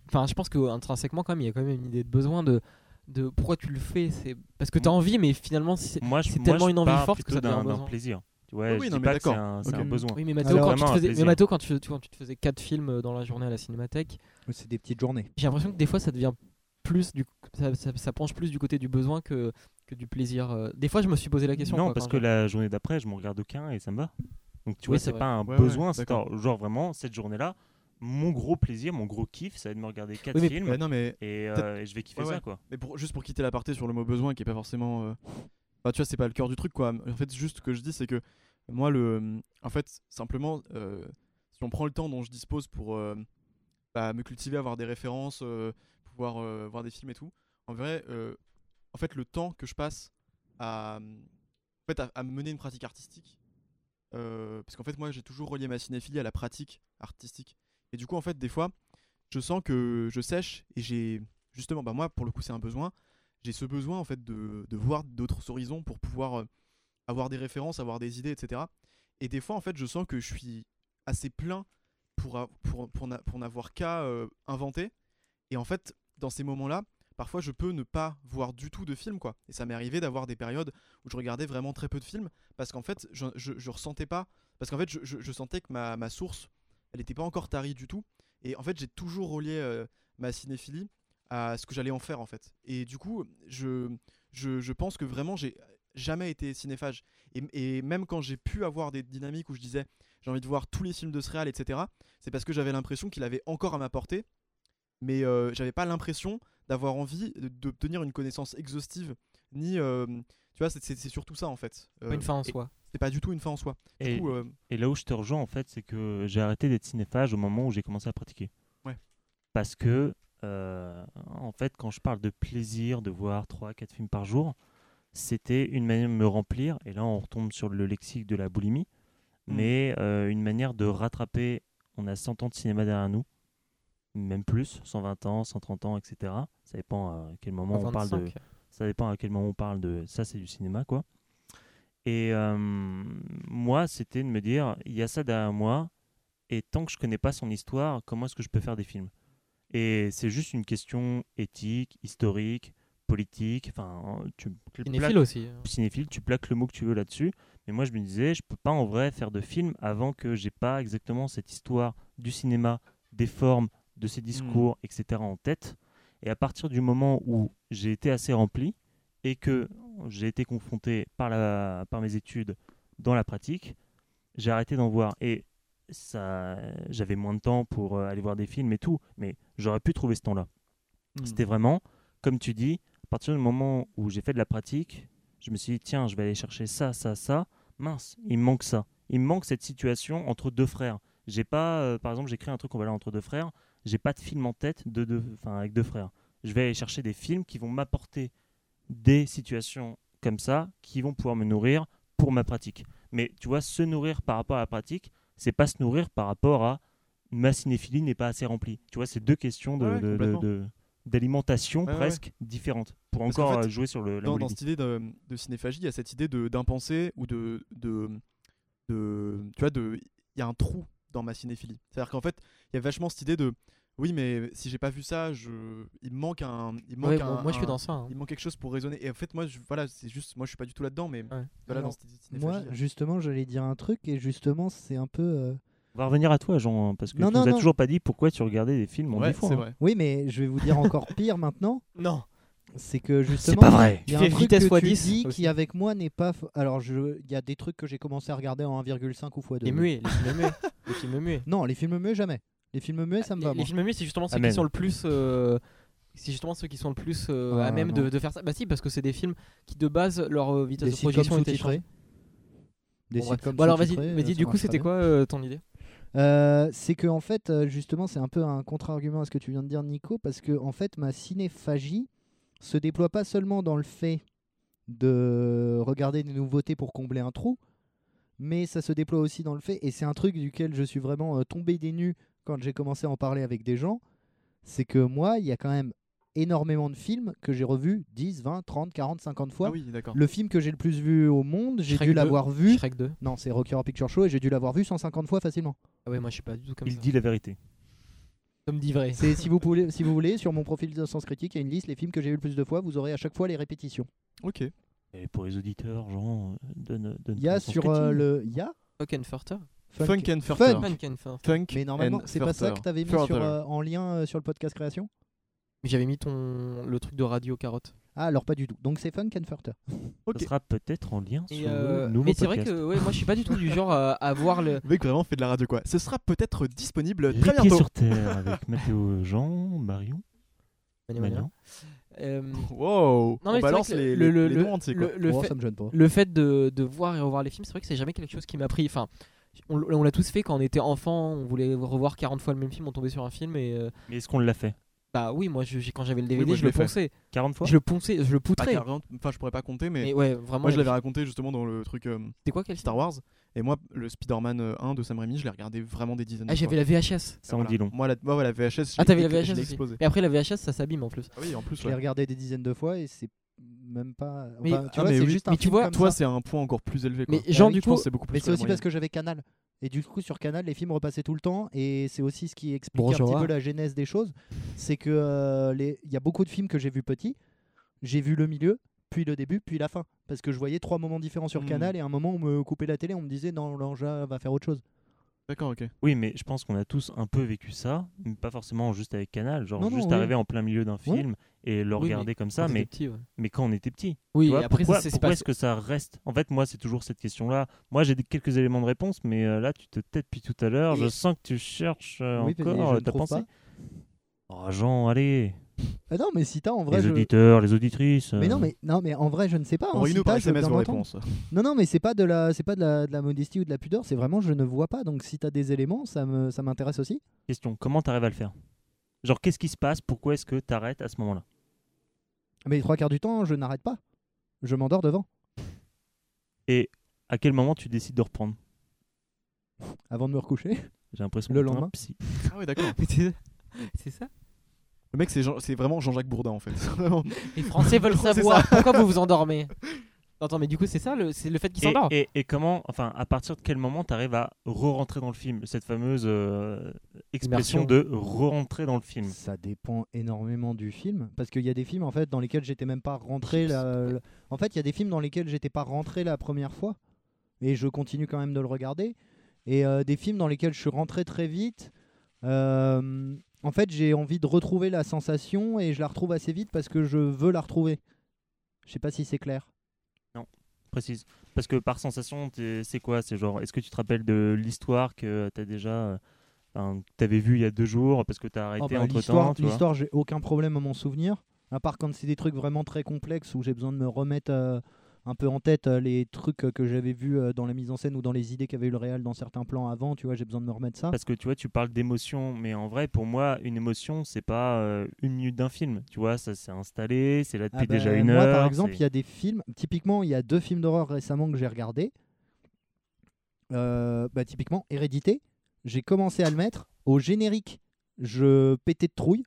Enfin, je pense que intrinsèquement, quand même, il y a quand même une idée de besoin de. de pourquoi tu le fais C'est parce que t'as envie, mais finalement, c'est. Moi, tellement je une envie forte que ça devient un besoin. plaisir. Tu vois, Oui, je dis non, mais pas que c'est d'accord. un, c'est Ok. un besoin. Oui, mais Alors- quand, tu faisais, mais quand tu, tu, quand tu te faisais 4 films euh, dans la journée à la cinémathèque, C'est des petites journées. j'ai l'impression que des fois ça devient plus du ça, ça, ça penche plus du côté du besoin que, que du plaisir. euh. Des fois, je me suis posé la question. Non, quoi, parce que j'ai- la journée d'après, je m'en regarde aucun et ça me va. Donc tu Oui, vois, c'est pas un Ouais, ouais, besoin. c'est d'accord. genre, vraiment, cette journée-là, mon gros plaisir, mon gros kiff, ça va être de me regarder 4 Oui, mais- films Ouais, non, mais, et, peut-être- euh, et je vais kiffer Ouais, ça ouais. quoi. mais pour, juste pour quitter l'aparté sur le mot besoin qui est pas forcément. euh, Enfin, tu vois, c'est pas le cœur du truc quoi. En fait, juste ce que je dis, c'est que moi, le. En fait, simplement, euh, si on prend le temps dont je dispose pour euh, bah, me cultiver, avoir des références, euh, pouvoir voir des films et tout, en vrai, en fait, le temps que je passe à, en fait, à, à mener une pratique artistique, parce qu'en fait, moi, j'ai toujours relié ma cinéphilie à la pratique artistique. Et du coup, en fait, des fois, je sens que je sèche et j'ai justement, bah moi, pour le coup, c'est un besoin. J'ai ce besoin en fait de, de voir d'autres horizons pour pouvoir euh, avoir des références, avoir des idées, etc. Et des fois, en fait, je sens que je suis assez plein pour, pour, pour, n'a- pour n'avoir qu'à euh, inventer. Et en fait, dans ces moments-là, parfois, je peux ne pas voir du tout de films, quoi. Et ça m'est arrivé d'avoir des périodes où je regardais vraiment très peu de films parce qu'en fait, je, je, ressentais pas. Parce qu'en fait, je- je sentais que ma, ma source, elle n'était pas encore tarie du tout. Et en fait, j'ai toujours relié euh, ma cinéphilie à ce que j'allais en faire, en fait. Et du coup, je, je, je pense que vraiment, j'ai jamais été cinéphage. Et, et même quand j'ai pu avoir des dynamiques où je disais j'ai envie de voir tous les films de ce réal, etc., c'est parce que j'avais l'impression qu'il avait encore à m'apporter, mais euh, j'avais pas l'impression d'avoir envie d'obtenir une connaissance exhaustive, ni. euh, tu vois, c'est- surtout ça en fait. pas une fin en et soi. C'est pas du tout une fin en soi. Du Et, coup, euh, et là où je te rejoins, en fait, c'est que j'ai arrêté d'être cinéphage au moment où j'ai commencé à pratiquer. Ouais. Parce que, euh, en fait, quand je parle de plaisir de voir 3-4 films par jour, c'était une manière de me remplir, et là on retombe sur le lexique de la boulimie, Mm. mais euh, une manière de rattraper, on a 100 ans de cinéma derrière nous, même plus, 120 ans, 130 ans, etc. Ça dépend à quel moment on parle de, 25. ça dépend à quel moment on parle de ça c'est du cinéma quoi et euh, moi c'était de me dire il y a ça derrière moi et tant que je connais pas son histoire comment est-ce que je peux faire des films? Et c'est juste une question éthique historique politique enfin tu plaques- Cinéphile aussi. hein. cinéphile, tu plaques le mot que tu veux là-dessus. Mais moi, je me disais, je peux pas en vrai faire de film avant que j'ai pas exactement cette histoire du cinéma, des formes, de ses discours, etc. en tête. Et à partir du moment où j'ai été assez rempli et que j'ai été confronté par, la, par mes études dans la pratique, j'ai arrêté d'en voir. Et ça, j'avais moins de temps pour euh, aller voir des films et tout, mais j'aurais pu trouver ce temps-là. hmm. C'était vraiment, comme tu dis, à partir du moment où j'ai fait de la pratique, je me suis dit, tiens, je vais aller chercher ça, ça, ça. Mince, il me manque ça. Il me manque cette situation entre deux frères. J'ai pas, euh, par exemple, j'écris un truc, on va là entre deux frères. J'ai pas de film en tête de deux, enfin, avec deux frères. Je vais aller chercher des films qui vont m'apporter des situations comme ça, qui vont pouvoir me nourrir pour ma pratique. Mais tu vois, se nourrir par rapport à la pratique, c'est pas se nourrir par rapport à ma cinéphilie n'est pas assez remplie. Tu vois, c'est deux questions de, Ouais, d'alimentation Ouais, ouais. presque différentes pour Parce encore fait, euh, jouer sur le, dans, dans cette idée de, de cinéphagie, il y a cette idée de- d'impensé ou de, de, de- Tu vois, de- il y a un trou dans ma cinéphilie. C'est-à-dire qu'en fait, il y a vachement cette idée de. Oui, mais si j'ai pas vu ça, je... il me manque un. Il manque Ouais, un- moi, je suis dans ça. hein. Il manque quelque chose pour raisonner. Et en fait, moi, je... voilà, c'est juste. Moi, je suis pas du tout là-dedans, mais voilà, Alors, dans cette Moi, justement, j'allais dire un truc et justement, c'est un peu. euh, On va revenir à toi, Jean, hein, parce que Non, tu non, nous as non. toujours pas dit pourquoi tu regardais des films en Ouais, fois. hein. vrai. Oui, mais je vais vous dire encore [laughs] pire maintenant. Non. C'est que justement. C'est pas vrai. Il y a Tu un fais truc vitesse que fois tu 10 dis aussi. qui avec moi n'est pas. f- Alors, je... il y a des trucs que j'ai commencé à regarder en 1,5 ou x2. Les muets, les films muets. [laughs] les films muets. Non, les films muets, jamais. Les films muets, ça me les, va. les moi. films muets, c'est justement ceux Amen. qui sont le plus. euh, C'est justement ceux qui sont le plus euh, Ah, à même de, non. de faire ça. Bah si, parce que c'est des films qui de base leur euh, vitesse Des de sitcoms projection était sous-titrés. Des Bon, bref. sitcoms Bon alors vas-y, sous-titrés, euh, ça Du coup, marche c'était quoi euh, ton idée? Euh, c'est que en fait, euh, justement, c'est un peu un contre-argument à ce que tu viens de dire, Nico, parce que en fait, ma cinéphagie se déploie pas seulement dans le fait de regarder des nouveautés pour combler un trou, mais ça se déploie aussi dans le fait, et c'est un truc duquel je suis vraiment euh, tombé des nues quand j'ai commencé à en parler avec des gens, c'est que moi, il y a quand même énormément de films que j'ai revus 10, 20, 30, 40, 50 fois. Ah oui, d'accord. Le film que j'ai le plus vu au monde, j'ai dû 2. l'avoir vu. Shrek 2. Non, c'est Rocky Horror Picture Show et j'ai dû l'avoir vu 150 fois facilement. Ah ouais, moi je suis pas du tout comme Il ça. dit la vérité. Comme dit vrai. C'est si vous voulez, [laughs] si vous voulez, sur mon profil de Sens Critique, il y a une liste les films que j'ai vu le plus de fois. Vous aurez à chaque fois les répétitions. Ok. Et pour les auditeurs, Jean, euh, donne, donne Il y a sur euh, le, il y a Funkenfurter. Funkenfurter. Funk. Funkenfurter. Funk. Mais normalement, and c'est pas ça Furter. que t'avais mis sur, euh, en lien euh, sur le podcast création? J'avais mis ton le truc de radio carotte. Ah alors pas du tout. Donc c'est Funk and Furter. [laughs] Ok. Ça sera peut-être en lien sur euh, le nouveau mais c'est vrai que ouais, moi je suis pas du tout du genre à, à voir le. [laughs] Le mec vraiment fait de la radio quoi. Ce sera peut-être disponible très bientôt. sur terre [laughs] avec Mathéo, Jean, Marion. Mania. Marion. Euh, Wow. Non, On mais c'est balance les, le- les, le- les le- noms entiers, quoi. le, le Oh, fait, ça me gêne pas. le fait de, de voir et revoir les films, c'est vrai que c'est jamais quelque chose qui m'a pris. Enfin, on, l'a tous fait quand on était enfant, on voulait revoir 40 fois le même film, on tombait sur un film et. euh, Mais est-ce qu'on l'a fait? bah oui, moi je- j'ai- quand j'avais le DVD, moi, je je le l'ai fait. ponçais. 40 fois? Je le ponçais, je le Pas poutrais. 40, Enfin, je pourrais pas compter, mais Mais ouais, vraiment. moi je l'avais raconté justement dans le truc euh, C'était quoi quel Star Wars. Et moi, le Spider-Man euh, 1 de Sam Raimi, je l'ai regardé vraiment des dizaines Ah, de j'avais fois. la VHS. Ça en Voilà. dit long. Moi, la, moi, ouais, la VHS, je Ah, l'ai- t'avais la je l'ai VHS aussi. Et après, la VHS, ça s'abîme en plus. Ah oui, en plus, Je l'ai ouais. regardé des dizaines de fois et c'est même pas. Mais- enfin, tu Ah, vois, mais c'est oui. juste un Mais tu film vois, comme Toi, c'est un point encore plus élevé. Quoi. Mais genre, oui, du coup, que c'est beaucoup plus Mais c'est aussi parce que j'avais Canal. Et du coup, sur Canal, les films repassaient tout le temps. Et c'est aussi ce qui explique un petit peu la genèse des choses. C'est que euh, les- il y a beaucoup de films que j'ai vus petits. J'ai vu le milieu, puis le début, puis la fin. Parce que je voyais trois moments différents sur Hmm. Canal. Et à un moment, on me coupait la télé. On me disait non, l'engin va faire autre chose. D'accord, ok. Oui, mais je pense qu'on a tous un peu vécu ça, mais pas forcément juste avec Canal, genre Non, non, juste oui. arriver en plein milieu d'un film et le Oui, regarder comme ça, mais, t'étais petit, ouais. mais quand on était petit. Oui, vois, après, pourquoi pourquoi est-ce que ça reste? En fait, moi, c'est toujours cette question-là. Moi, j'ai quelques éléments de réponse, mais euh, là, tu te têtes depuis tout à l'heure. Je sens que tu cherches euh, encore euh, ta pensée. pas. Oh, Jean, allez Ah non, mais si t'as en vrai. Les je- auditeurs, les auditrices. Mais non, euh, mais non, mais en vrai, je ne sais pas. hein, Envoyez-nous si SMS réponses. Non, non, mais c'est pas de la, c'est pas de la, de la modestie ou de la pudeur. C'est vraiment, je ne vois pas. Donc, si t'as des éléments, ça me, ça m'intéresse aussi. Question comment t'arrives à le faire? Genre, qu'est-ce qui se passe? Pourquoi est-ce que t'arrêtes à ce moment-là? Mais les trois quarts du temps, je n'arrête pas. Je m'endors devant. Et à quel moment tu décides de reprendre? Avant de me recoucher. J'ai l'impression Le que t'es un lendemain. psy. Ah ouais, d'accord. Mais [laughs] C'est ça? Le mec, c'est Jean- c'est vraiment Jean-Jacques Bourdin en fait. [laughs] Les Français veulent [laughs] savoir pourquoi vous vous endormez? Attends, mais du coup, c'est ça, le- c'est le fait qu'il Et, s'endort. et- et comment, enfin, à partir de quel moment t'arrives à re-rentrer dans le film Cette fameuse euh, expression Immersion. de re-rentrer dans le film? Ça dépend énormément du film. Parce qu'il y a des films en fait dans lesquels j'étais même pas rentré. La... la- En fait, il y a des films dans lesquels j'étais pas rentré la première fois. Et je continue quand même de le regarder. Et euh, des films dans lesquels je suis rentré très vite. euh, En fait, j'ai envie de retrouver la sensation et je la retrouve assez vite parce que je veux la retrouver. Je sais pas si c'est clair. Précise. Parce que par sensation, c'est quoi? C'est genre, est-ce que tu te rappelles de l'histoire que t'as déjà, enfin, que t'avais vu il y a deux jours parce que t'as Oh, arrêté bah, entre L'histoire, temps tu vois? l'histoire, j'ai aucun problème à m'en souvenir. À part quand c'est des trucs vraiment très complexes où j'ai besoin de me remettre euh, un peu en tête euh, les trucs euh, que j'avais vus euh, dans la mise en scène ou dans les idées qu'avait eu le réal dans certains plans avant. Tu vois, j'ai besoin de me remettre ça. Parce que tu vois, tu parles d'émotion, mais en vrai, pour moi, une émotion, c'est pas euh, une minute d'un film. Tu vois, ça s'est installé, c'est là Ah depuis bah, déjà une moi, heure. par exemple, il y a des films. Typiquement, il y a deux films d'horreur récemment que j'ai regardés. Euh, bah, typiquement, Hérédité. J'ai commencé à le mettre au générique. Je pétais de trouille.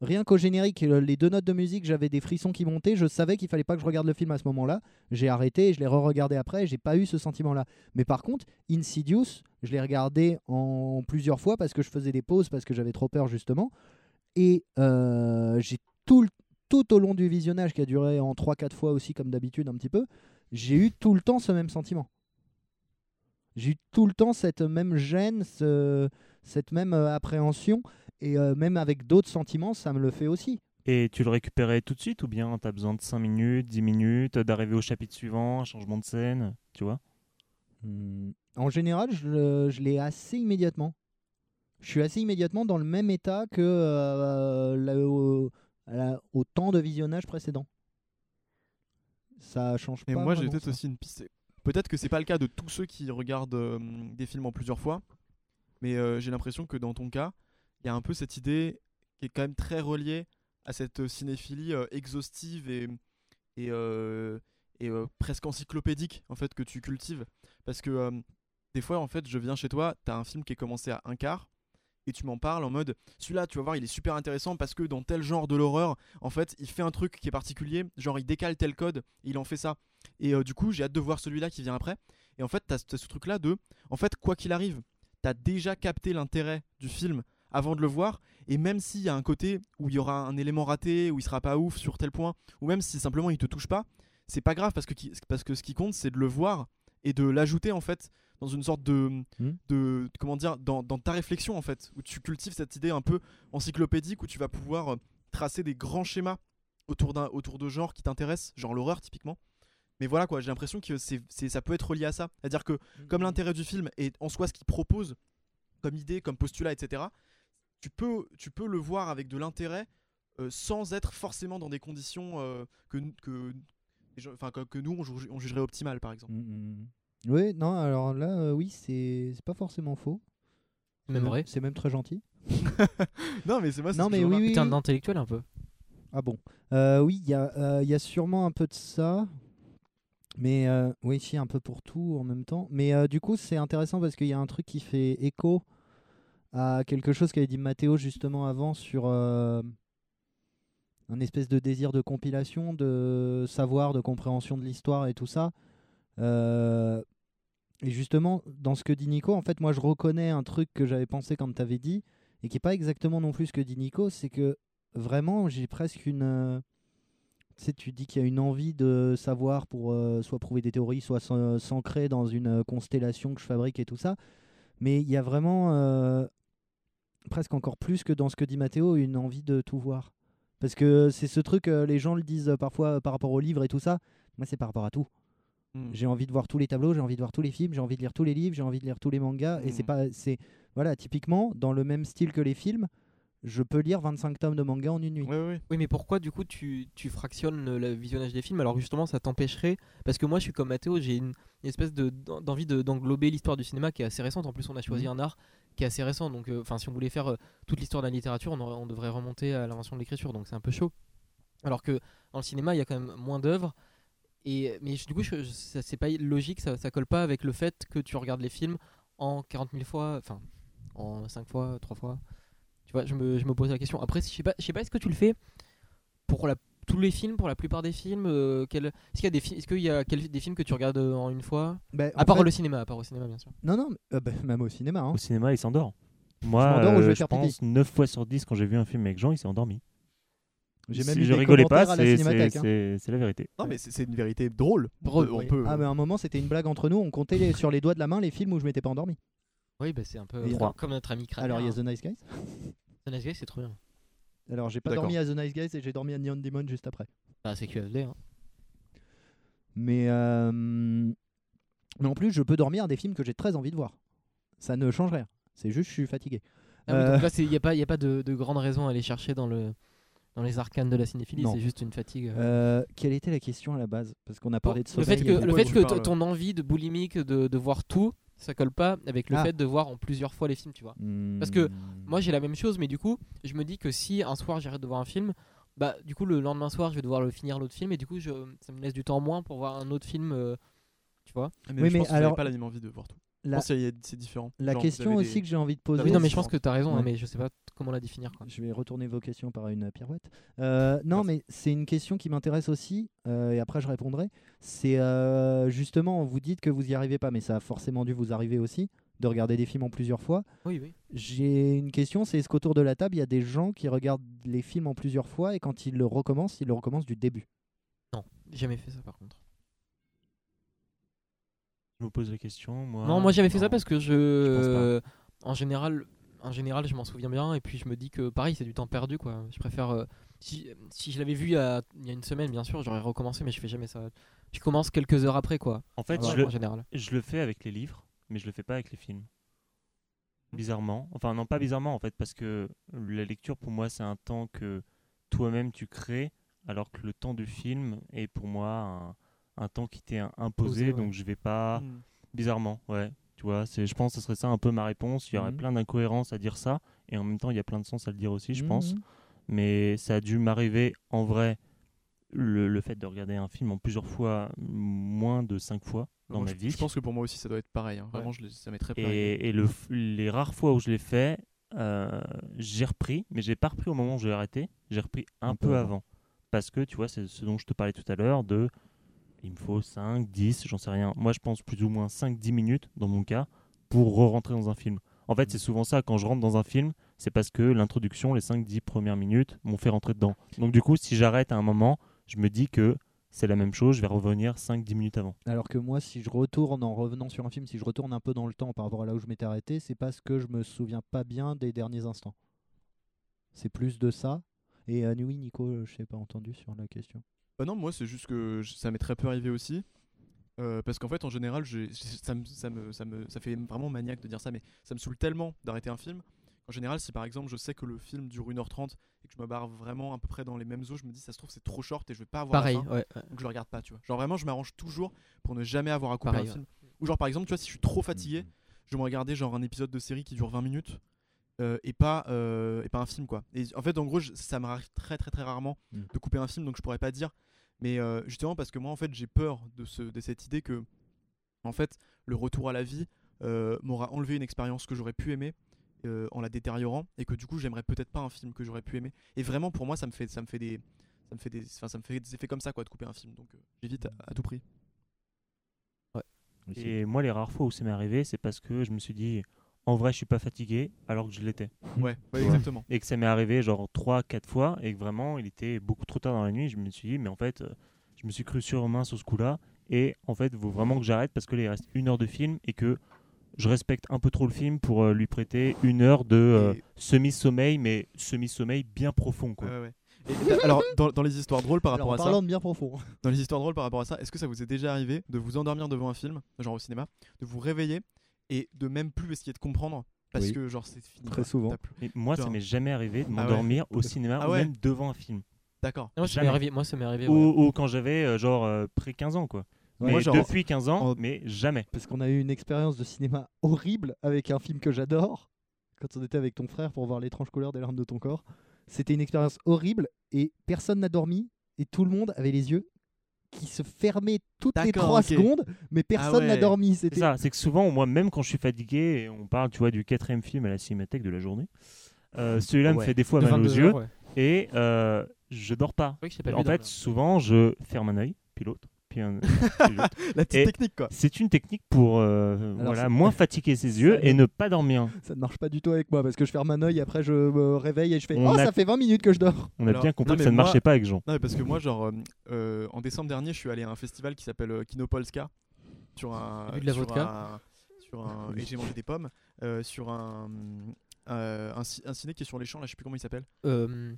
Rien qu'au générique, les deux notes de musique, j'avais des frissons qui montaient. Je savais qu'il fallait pas que je regarde le film à ce moment-là. J'ai arrêté et je l'ai re-regardé après. J'ai pas eu ce sentiment-là. Mais par contre, Insidious, je l'ai regardé en plusieurs fois parce que je faisais des pauses parce que j'avais trop peur justement. Et euh, j'ai tout, tout au long du visionnage qui a duré en 3-4 fois aussi comme d'habitude un petit peu, j'ai eu tout le temps ce même sentiment. J'ai eu tout le temps cette même gêne, ce- cette même euh, appréhension. Et euh, même avec d'autres sentiments, ça me le fait aussi. Et tu le récupérais tout de suite ou bien tu as besoin de 5 minutes, 10 minutes, d'arriver au chapitre suivant, un changement de scène, tu vois? Hmm. En général, je, l'ai assez immédiatement. Je suis assez immédiatement dans le même état que euh, au, temps de visionnage précédent. Ça change Et pas. moi, j'ai peut-être aussi une piste. Peut-être que c'est pas le cas de tous ceux qui regardent euh, des films en plusieurs fois, mais euh, j'ai l'impression que dans ton cas, il y a un peu cette idée qui est quand même très reliée à cette cinéphilie euh, exhaustive et, euh, euh, presque encyclopédique en fait que tu cultives. Parce que euh, des fois, en fait, je viens chez toi, t'as un film qui est commencé à un quart. Et tu m'en parles en mode celui-là, tu vas voir, il est super intéressant parce que dans tel genre de l'horreur, en fait, il fait un truc qui est particulier, genre il décale tel code, il en fait ça. Et euh, du coup, j'ai hâte de voir celui-là qui vient après. Et en fait, t'as as ce truc-là de, en fait, quoi qu'il arrive, t'as déjà capté l'intérêt du film avant de le voir. Et même s'il y a un côté où il y aura un élément raté, où il sera pas ouf sur tel point, ou même si simplement il te touche pas, c'est pas grave parce que, parce que ce qui compte, c'est de le voir et de l'ajouter en fait dans une sorte de, Hmm. de comment dire, dans, dans ta réflexion en fait, où tu cultives cette idée un peu encyclopédique où tu vas pouvoir euh, tracer des grands schémas autour, d'un, autour de genres qui t'intéressent, genre l'horreur typiquement. Mais voilà quoi, j'ai l'impression que c'est, c'est- ça peut être relié à ça. C'est-à-dire que comme l'intérêt du film est en soi ce qu'il propose comme idée, comme postulat, etc., tu peux, tu peux le voir avec de l'intérêt euh, sans être forcément dans des conditions euh, que, que, enfin, que, que nous on, juge- on jugerait optimales par exemple. Mm, mm. Oui, non, alors là, euh, oui, c'est c'est pas forcément faux. C'est même vrai. C'est même très gentil. [laughs] non mais c'est moi, c'est oui, remarque. oui. Putain d'intellectuel un peu. Ah bon Euh, Oui, il y, a, euh, il y a sûrement un peu de ça. Mais euh, oui, si, un peu pour tout en même temps. Mais euh, du coup, c'est intéressant parce qu'il y a un truc qui fait écho à quelque chose qu'avait dit Mathéo justement avant sur euh, un espèce de désir de compilation, de savoir, de compréhension de l'histoire et tout ça. Euh, et justement, dans ce que dit Nico, en fait, moi, je reconnais un truc que j'avais pensé quand tu avais dit et qui n'est pas exactement non plus ce que dit Nico, c'est que vraiment, j'ai presque une. euh, Tu sais, tu dis qu'il y a une envie de savoir pour soit prouver des théories, soit s'an- s'ancrer dans une constellation que je fabrique et tout ça. Mais il y a vraiment, presque encore plus que dans ce que dit Mathéo, une envie de tout voir. Parce que c'est ce truc, euh, les gens le disent parfois euh, par rapport aux livres et tout ça. Moi, c'est par rapport à tout. Mm. J'ai envie de voir tous les tableaux, j'ai envie de voir tous les films, j'ai envie de lire tous les livres, j'ai envie de lire tous les mangas. Et c'est Mhm. pas, c'est voilà, typiquement dans le même style que les films, je peux lire 25 tomes de manga en une nuit. Oui, mais pourquoi du coup tu, tu fractionnes le, visionnage des films? Alors justement ça t'empêcherait Parce que moi je suis comme Mathéo, j'ai une, une espèce de- d'en- d'envie de- d'englober l'histoire du cinéma qui est assez récente. En plus, on a choisi Mhm. un art qui est assez récent. Donc, euh, enfin, si on voulait faire euh, toute l'histoire de la littérature, on, devrait remonter à l'invention de l'écriture. Donc, c'est un peu chaud. Alors que dans le cinéma, il y a quand même moins d'œuvres. Et, mais du coup, je- je- ça- c'est pas logique, ça, ça colle pas avec le fait que tu regardes les films en 40 000 fois, enfin, en 5 fois, 3 fois. Tu vois, je me, je me pose la question. Après, je sais pas, je sais pas est-ce que tu le fais pour la, tous les films, pour la plupart des films euh, quel- Est-ce qu'il y a, des, fi- est-ce qu'il y a quel- des films que tu regardes euh, en une fois? Bah, À part fait- le cinéma, à part au cinéma, bien sûr. Non, non, mais- euh, bah, même au cinéma. hein. Au cinéma, il s'endort. Moi, m'endors ou je euh, je faire pipi. pense 9 fois sur 10 quand j'ai vu un film avec Jean, il s'est endormi. J'ai si même eu je des rigolais pas, commentaires à la c'est- cinémathèque, hein. c'est- c'est la vérité. Non, mais c'est c'est une vérité drôle. Drôle, on oui. peut. Ah, mais à un moment, c'était une blague entre nous. On comptait les- sur les doigts de la main les films où je m'étais pas endormi. Oui, bah, c'est un peu Et comme- notre ami Kramer. Alors, il y a hein. The Nice Guys? The Nice Guys, c'est trop bien. Alors, j'ai pas D'accord. dormi à The Nice Guys et j'ai dormi à Neon Demon juste après. Ah, c'est QFD. Hein. Mais, euh, mais en plus, je peux dormir à des films que j'ai très envie de voir. Ça ne change rien. C'est juste, je suis fatigué. Ah oui, Euh, donc là, il n'y a pas, y a pas de, de grande raison à aller chercher dans, le, dans les arcanes de la cinéphilie, Non. c'est juste une fatigue. euh. Euh, quelle était la question à la base? Parce qu'on a parlé de le sommeil. fait que, le fait que t- ton envie de boulimique de, de voir tout, ça colle pas avec le Ah. fait de voir en plusieurs fois les films, tu vois. Parce que Moi j'ai la même chose, mais du coup, je me dis que si un soir j'arrête de voir un film, bah du coup le lendemain soir je vais devoir le finir l'autre film et du coup je, ça me laisse du temps moins pour voir un autre film, euh, tu vois. Mais Oui, je mais pense que alors- alors... pas la même envie de voir tout. La, c'est différent. la Genre, question aussi des- que j'ai envie de poser. Oui, non, mais je c'est- pense que tu as raison, hein, Ouais. mais je sais pas comment la définir. Quoi. Je vais retourner vos questions par une pirouette. Euh, non, mais c'est une question qui m'intéresse aussi, euh, et après je répondrai. C'est euh, justement, vous dites que vous y arrivez pas, mais ça a forcément dû vous arriver aussi, de regarder des films en plusieurs fois. Oui, oui. J'ai une question, c'est est-ce qu'autour de la table, il y a des gens qui regardent les films en plusieurs fois, et quand ils le recommencent, ils le recommencent du début? Non, j'ai jamais fait ça par contre. Je me pose la question. Moi, non, moi j'ai jamais fait ça parce que je. en général. En général, je m'en souviens bien et puis je me dis que pareil, c'est du temps perdu quoi. Je préfère. euh, si, si je l'avais vu il y, a, il y a une semaine, bien sûr, j'aurais recommencé, mais je fais jamais ça. Je commence quelques heures après quoi. En fait, je, le, en général. je le fais avec les livres, mais je le fais pas avec les films. Bizarrement. Enfin, non, pas bizarrement en fait, parce que la lecture pour moi, c'est un temps que toi-même tu crées, alors que le temps du film est pour moi un, temps qui t'est imposé, Posé, ouais. donc je vais pas. Hmm. Bizarrement, ouais. Tu vois, c'est, je pense que ce serait ça un peu ma réponse. Il y aurait Mhm. plein d'incohérences à dire ça, et en même temps, il y a plein de sens à le dire aussi, je pense. Mhm. Mais ça a dû m'arriver en vrai, le, le fait de regarder un film en plusieurs fois, moins de cinq fois dans Moi, ma je, vie. je pense que pour moi aussi, ça doit être pareil. hein. Vraiment, je ça m'est très. Et, et le, les rares fois où je l'ai fait, euh, j'ai repris, mais j'ai pas repris au moment où j'ai arrêté, j'ai repris un, Un peu peu avant. Parce que tu vois, c'est ce dont je te parlais tout à l'heure de il me faut 5, 10, j'en sais rien. Moi, je pense plus ou moins 5-10 minutes dans mon cas pour re-rentrer dans un film. En fait, c'est souvent ça, quand je rentre dans un film, c'est parce que l'introduction, les 5-10 premières minutes, m'ont fait rentrer dedans. Donc, du coup, si j'arrête à un moment, je me dis que c'est la même chose, je vais revenir 5-10 minutes avant. Alors que moi, si je retourne en revenant sur un film, si je retourne un peu dans le temps par rapport à là où je m'étais arrêté, c'est parce que je me souviens pas bien des derniers instants. C'est plus de ça. Et euh, oui, Nico, je sais pas entendu sur la question. Bah non, moi c'est juste que je- ça m'est très peu arrivé aussi. Euh, parce qu'en fait, en général, j'ai- ça, me, ça, me, ça, me, ça fait vraiment maniaque de dire ça, mais ça me saoule tellement d'arrêter un film. En général, si par exemple je sais que le film dure 1h30 et que je me barre vraiment à peu près dans les mêmes eaux, je me dis ça se trouve c'est trop short et je vais pas avoir Pareil, la fin, ouais. ouais. donc je le regarde pas, tu vois. Genre vraiment, je m'arrange toujours pour ne jamais avoir à couper Pareil, un ouais. film. Ou genre par exemple, tu vois, si je suis trop fatigué, je vais me regarder genre un épisode de série qui dure 20 minutes euh, et, pas, euh, et pas un film quoi. Et en fait, en gros, je- ça m'arrive très très très rarement Mm. de couper un film, donc je pourrais pas dire. Mais euh, justement parce que moi en fait j'ai peur de, ce, de cette idée que en fait le retour à la vie euh, m'aura enlevé une expérience que j'aurais pu aimer euh, en la détériorant et que du coup j'aimerais peut-être pas un film que j'aurais pu aimer. Et vraiment pour moi ça me fait ça me fait des ça me fait des enfin, ça me fait des effets comme ça quoi de couper un film donc euh, j'évite à, à tout prix. Et moi, les rares fois où ça m'est arrivé, c'est parce que je me suis dit, en vrai, je suis pas fatigué, alors que je l'étais. Ouais, exactement. Et que ça m'est arrivé genre 3-4 fois, et que vraiment, il était beaucoup trop tard dans la nuit. Je me suis dit, mais en fait, euh, je me suis cru surhumain sur ce coup-là. Et en fait, il faut vraiment que j'arrête parce que là, il reste une heure de film et que je respecte un peu trop le film pour euh, lui prêter une heure de euh, semi-sommeil, mais semi-sommeil bien profond. Quoi. Ouais, ouais. Et- et- alors dans, dans les histoires drôles par Alors, rapport en à ça, parlant de bien profond. dans les histoires drôles par rapport à ça, est-ce que ça vous est déjà arrivé de vous endormir devant un film, genre au cinéma, de vous réveiller et de même plus essayer de comprendre parce Oui. que genre c'est fini. Très quoi. souvent. Et moi, ça m'est jamais arrivé de Ah ouais. m'endormir au cinéma Ah ou même devant un film. D'accord. Moi, ça m'est arrivé, moi, ça m'est arrivé. Ou, ouais. ou quand j'avais euh, genre euh, près 15 ans. quoi. Ouais. Mais Moi, genre, depuis 15 ans, en- mais jamais. Parce qu'on a eu une expérience de cinéma horrible avec un film que j'adore. Quand on était avec ton frère pour voir l'étrange couleur des larmes de ton corps. C'était une expérience horrible et personne n'a dormi et tout le monde avait les yeux qui se fermaient toutes les D'accord, 3 ok. secondes, mais personne n'a ouais. dormi. C'est ça, c'est que souvent, moi, même quand je suis fatigué, et on parle, tu vois, du quatrième film à la cinémathèque de la journée, euh, celui-là me fait des fois De mal aux 22 yeux ouais. et euh, je dors pas. Pas En fait, souvent, je ferme un œil, puis l'autre, puis un. [laughs] La petite Et- technique quoi. C'est une technique pour euh, voilà, moins fatiguer ses yeux Ça- et ne pas dormir. Ça ne marche pas du tout avec moi parce que je ferme un œil et après je me réveille et je fais On Oh, a- ça fait 20 minutes que je dors. On a Alors, bien compris non, que ça ne moi- marchait pas avec Jean. Non, mais parce que moi, genre, euh, euh, en décembre dernier, je suis allé à un festival qui s'appelle euh, Kinopolska. Sur un. De la sur vodka un- sur un- Et j'ai mangé des pommes. euh, sur un. euh, un, ci- un ciné qui est sur les champs, là, je sais plus comment il s'appelle. Euh,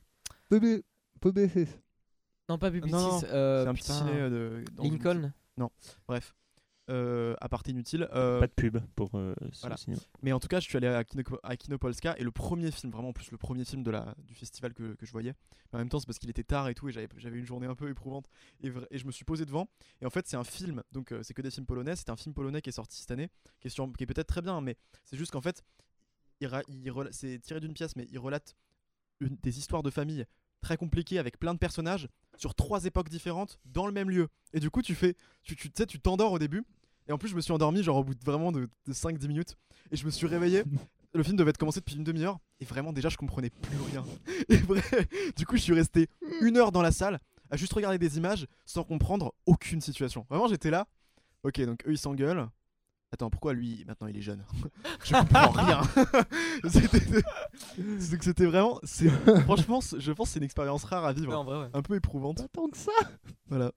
Bébé, bébé. Non, pas Publicis. Non, non, euh, c'est un petit ciné euh, de. dans Lincoln. Bref. Euh, à part inutile. euh, Pas de pub pour euh, ce voilà. Mais en tout cas, je suis allé à, Kino, à Kinopolska et le premier film, vraiment en plus le premier film de la, du festival que, que je voyais. Mais en même temps, c'est parce qu'il était tard et tout et j'avais j'avais une journée un peu éprouvante. Et, vra- et je me suis posé devant. Et en fait, c'est un film, donc euh, c'est que des films polonais. C'est un film polonais qui est sorti cette année, qui est, sur- qui est peut-être très bien, mais c'est juste qu'en fait, il ra- il rela- c'est tiré d'une pièce, mais il relate une- des histoires de famille très compliquées avec plein de personnages sur trois époques différentes dans le même lieu. Et du coup, tu fais, tu, tu sais, tu t'endors au début. Et en plus, je me suis endormi genre au bout de vraiment de, de 5-10 minutes. Et je me suis réveillé. [laughs] Le film devait être commencé depuis une demi-heure. Et vraiment, déjà, je comprenais plus rien. [laughs] Et vrai, du coup, je suis resté une heure dans la salle à juste regarder des images sans comprendre aucune situation. Vraiment, j'étais là. Ok, donc eux, ils s'engueulent. Attends, pourquoi lui, maintenant, il est jeune [laughs] Je comprends rien. [laughs] C'était- vraiment. c'est- Franchement, c'est- je pense que c'est une expérience rare à vivre. Vrai, ouais. Un peu éprouvante. Pas tant que ça. Voilà.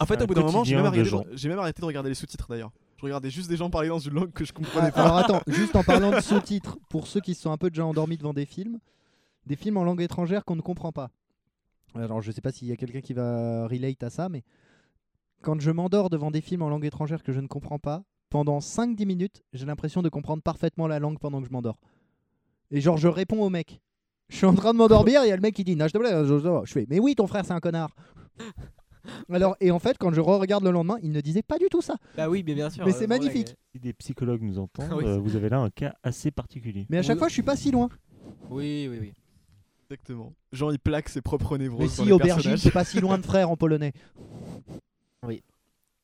En fait, Un au bout d'un moment, j'ai même, arrêté de- j'ai même arrêté de regarder les sous-titres d'ailleurs. Je regardais juste des gens parler dans une langue que je Ah, comprenais pas. alors attends, [laughs] juste en parlant de sous-titres, pour ceux qui se sont un peu déjà endormis devant des films, des films en langue étrangère qu'on ne comprend pas. Alors je sais pas s'il y a quelqu'un qui va relate à ça, mais quand je m'endors devant des films en langue étrangère que je ne comprends pas, pendant 5-10 minutes, j'ai l'impression de comprendre parfaitement la langue pendant que je m'endors. Et genre je réponds au mec. Je suis en train de m'endormir, il y a le mec qui dit, non, je te plaît, je, je- je fais, mais oui, ton frère c'est un connard. Alors, et en fait, quand je re-regarde le lendemain, il ne disait pas du tout ça. Bah oui, mais bien sûr. Mais euh, c'est magnifique. Si des psychologues nous entendent, [laughs] Oui. euh, vous avez là un cas assez particulier. Mais à chaque Oui. fois, je suis pas si loin. Oui, oui, oui. Exactement. Genre, il plaque ses propres névroses. Mais si aubergine, c'est pas si loin de frère en polonais.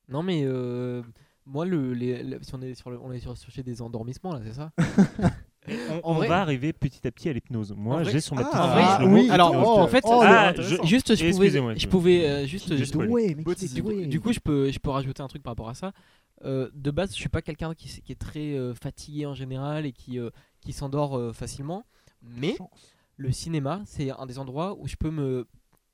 Non, mais euh, moi, le, les, le- si on est sur le, on est sur, sur chez des endormissements là, c'est ça [laughs] On, En on vrai- va arriver petit à petit à l'hypnose. En Moi, vrai- j'ai sur ma Ah, petite fiche mot. Alors, hypnose. en fait, oh, ah, intéressant. je- juste, je Excusez-moi, pouvais, je je- pouvais euh, juste, doué, mais qui est teasing. doué. Du coup, je peux, je peux rajouter un truc par rapport à ça. Euh, de base, je suis pas quelqu'un qui, s- qui est très euh, fatigué en général et qui, euh, qui s'endort euh, facilement. Mais le cinéma, c'est un des endroits où je peux me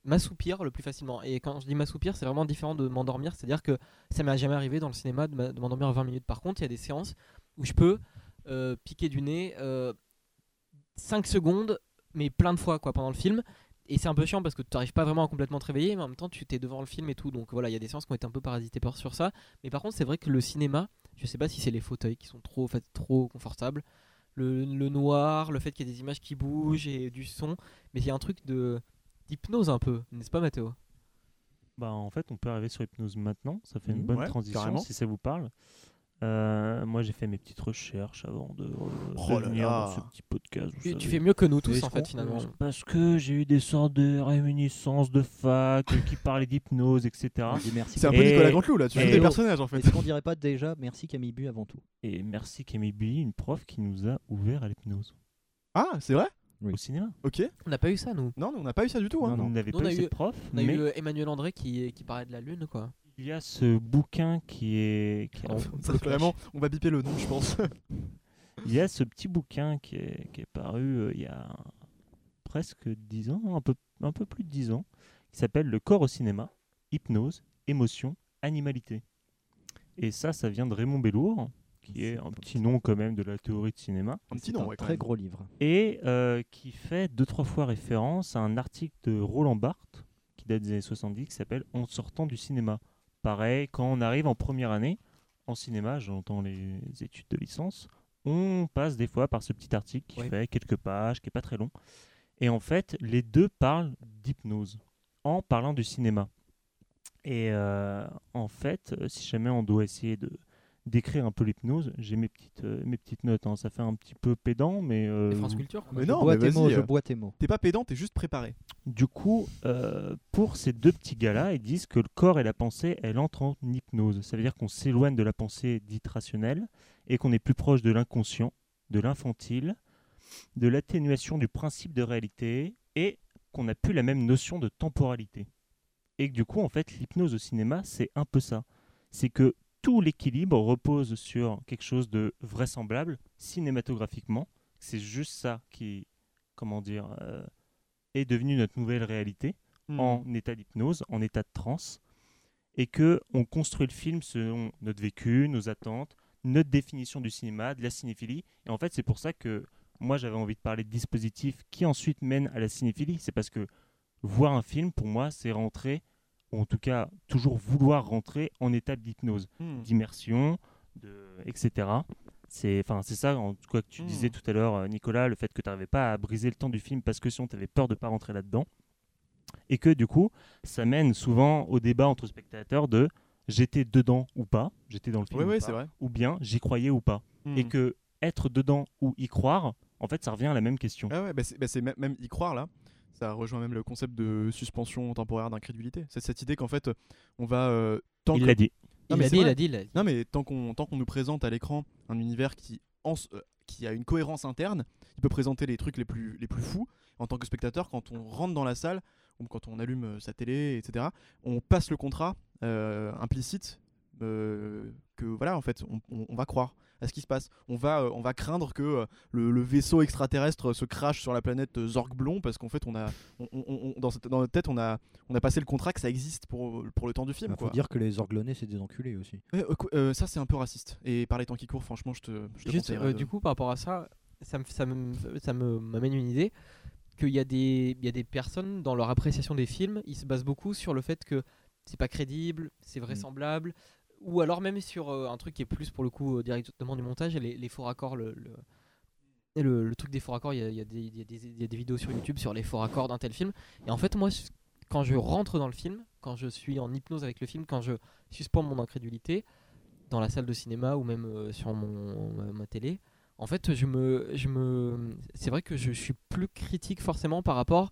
m'assoupir le plus facilement. Et quand je dis m'assoupir, c'est vraiment différent de m'endormir. C'est-à-dire que ça m'est jamais arrivé dans le cinéma de m'endormir 20 minutes. Par contre, il y a des séances où je peux euh, piquer du nez euh, 5 secondes, mais plein de fois quoi, pendant le film. Et c'est un peu chiant parce que tu n'arrives pas vraiment à complètement te réveiller, mais en même temps tu t'es devant le film et tout. Donc voilà, il y a des séances qui ont été un peu parasitées par sur ça. Mais par contre, c'est vrai que le cinéma, je sais pas si c'est les fauteuils qui sont trop, trop confortables, le, le noir, le fait qu'il y ait des images qui bougent et du son, mais il y a un truc de d'hypnose un peu, n'est-ce pas Mathéo? Bah, en fait, on peut arriver sur hypnose maintenant. Ça fait une Mhm. bonne Ouais, transition carrément. si ça vous parle. Euh, moi, j'ai fait mes petites recherches avant de, euh, Oh de venir dans ce petit podcast. tu, fais mieux que nous tous en fait finalement. Parce que j'ai eu des sortes de réminiscences de fac euh, qui parlaient d'hypnose, etc. C'est un peu Et- Nicolas Canteloup là, tu et- joues des personnages en fait. Est-ce qu'on dirait pas déjà merci Camille Bu avant tout? Et merci Camille Billy, une prof qui nous a ouvert à l'hypnose Ah, c'est vrai? Oui. au cinéma. Ok. On n'a pas eu ça nous. Non, on n'a pas eu ça du tout. Hein. Non, non. Vous n'avez Nous, pas on a eu eu- cette prof, On a mais eu euh, Emmanuel André qui, qui parlait de la lune quoi. il y a ce bouquin qui est... qui [laughs] Vraiment, on va biper le nom, je pense. [laughs] Il y a ce petit bouquin qui est, qui est paru euh, il y a presque 10 ans, un peu, un peu plus de 10 ans, qui s'appelle Le corps au cinéma, hypnose, émotion, animalité. Et ça, ça vient de Raymond Bellour, qui est un petit nom quand même de la théorie de cinéma, Un petit nom, un ouais, très gros livre. et euh, qui fait deux, trois fois référence à un article de Roland Barthes, qui date des années 70, qui s'appelle En sortant du cinéma. Pareil, quand on arrive en première année, en cinéma, j'entends les études de licence, on passe des fois par ce petit article qui Ouais. fait quelques pages, qui est pas très long. Et en fait, les deux parlent d'hypnose en parlant du cinéma. Et euh, en fait, si jamais on doit essayer de d'écrire un peu l'hypnose, j'ai mes petites euh, mes petites notes. hein. Ça fait un petit peu pédant, mais euh, Les France Culture quoi. Mais je non, bois mais tes mots, je euh, bois tes mots. T'es pas pédant, t'es juste préparé. Du coup, euh, pour ces deux petits gars-là, ils disent que le corps et la pensée, elle entre en hypnose. Ça veut dire qu'on s'éloigne de la pensée dite rationnelle et qu'on est plus proche de l'inconscient, de l'infantile, de l'atténuation du principe de réalité et qu'on n'a plus la même notion de temporalité. Et que du coup, en fait, l'hypnose au cinéma, c'est un peu ça. C'est que tout l'équilibre repose sur quelque chose de vraisemblable cinématographiquement. C'est juste ça qui, comment dire, euh, est devenu notre nouvelle réalité Hmm. en état d'hypnose, en état de transe, et que on construit le film selon notre vécu, nos attentes, notre définition du cinéma, de la cinéphilie. Et en fait, c'est pour ça que moi j'avais envie de parler de dispositifs qui ensuite mènent à la cinéphilie. C'est parce que voir un film, pour moi, c'est rentrer, ou en tout cas toujours vouloir rentrer en état d'hypnose Hmm. d'immersion, de, etc. C'est ça en tout cas que tu Mm. disais tout à l'heure, euh, Nicolas, le fait que tu n'arrivais pas à briser le temps du film parce que sinon tu avais peur de pas rentrer là-dedans. Et que du coup, ça mène souvent au débat entre spectateurs de j'étais dedans ou pas, j'étais dans le film ou, ouais, pas, c'est vrai. ou bien j'y croyais ou pas. Et Hmm. que être dedans ou y croire, en fait, ça revient à la même question. Ah ouais, bah c'est bah même y croire là. Ça rejoint même le concept de suspension temporaire d'incrédulité. C'est cette idée qu'en fait, on va. euh, tant Il que- l'a dit. Non, il mais a c'est dit, il vrai. a dit, il a dit. Non, mais tant qu'on tant qu'on nous présente à l'écran un univers qui, en euh, qui a une cohérence interne, il peut présenter les trucs les plus, les plus fous. En tant que spectateur, quand on rentre dans la salle, ou quand on allume euh, sa télé, etc., on passe le contrat euh, implicite euh, que, voilà, en fait, on, on- on va croire à ce qui se passe. On va, euh, on va craindre que euh, le, le vaisseau extraterrestre se crache sur la planète euh, Zorgblon parce qu'en fait, on a, on- on- on- dans, cette- dans notre tête, on a, on a passé le contrat que ça existe pour, pour le temps du film. Il faut quoi. dire que les Orglonais, c'est des enculés aussi. Euh, euh, ça c'est un peu raciste. Et par les temps qui courent, franchement, je te, je te Juste, conseillerais euh, de- du coup, par rapport à ça, ça me, ça me, ça me m'amène une idée qu'il y a des, il y a des personnes dans leur appréciation des films, ils se basent beaucoup sur le fait que c'est pas crédible, c'est vraisemblable, ou alors même sur euh, un truc qui est plus pour le coup euh, directement du montage, les, les faux raccords, le, le, et le- le truc des faux raccords, il y y y y a des vidéos sur YouTube sur les faux raccords d'un tel film. Et en fait, moi, quand je rentre dans le film, quand je suis en hypnose avec le film, quand je suspends mon incrédulité dans la salle de cinéma ou même euh, sur mon, ma, ma télé, en fait, je me, je me, c'est vrai que je suis plus critique forcément par rapport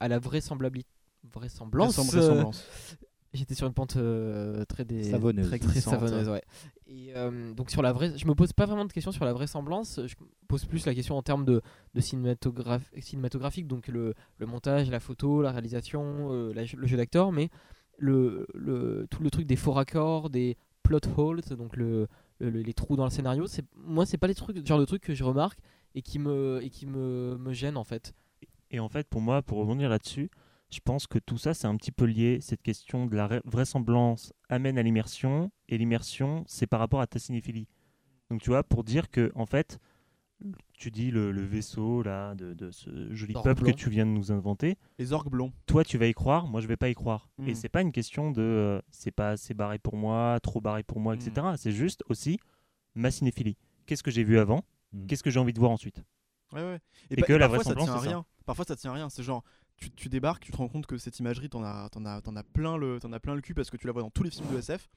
à la vraisemblabilité, vraisemblance. Vraisem- vraisemblance. J'étais sur une pente euh, très des Savonneuse. très, très Glissante. savonneuse, ouais. Et euh, donc sur la vraie, je me pose pas vraiment de questions sur la vraisemblance. Je pose plus la question en termes de, de cinématographe, cinématographique, donc le, le montage, la photo, la réalisation, euh, la- le jeu d'acteur, mais le, le tout le truc des faux raccords, des plot holes, donc le, le- le- les trous dans le scénario. C'est moi, c'est pas les trucs, le genre de trucs que je remarque et qui me et qui me, me gênent en fait. Et en fait, pour moi, pour rebondir là-dessus, je pense que tout ça, c'est un petit peu lié. Cette question de la vraisemblance amène à l'immersion, et l'immersion, c'est par rapport à ta cinéphilie. Donc, tu vois, pour dire que, en fait, tu dis le, le vaisseau là de, de ce joli peuple que tu viens de nous inventer, Les orgues blonds. toi tu vas y croire, moi je vais pas y croire. Mm. Et c'est pas une question de euh, c'est pas assez barré pour moi, trop barré pour moi, etc. C'est juste aussi ma cinéphilie. Qu'est-ce que j'ai vu avant? Mm. Qu'est-ce que j'ai envie de voir ensuite? Ouais, ouais. Et pa- que la parfois ça vraisemblance, tient à c'est ça. rien. Parfois ça tient à rien. C'est genre, tu, tu débarques, tu te rends compte que cette imagerie, t'en as, t'en as, plein le, as plein le cul parce que tu la vois dans tous les films de SF.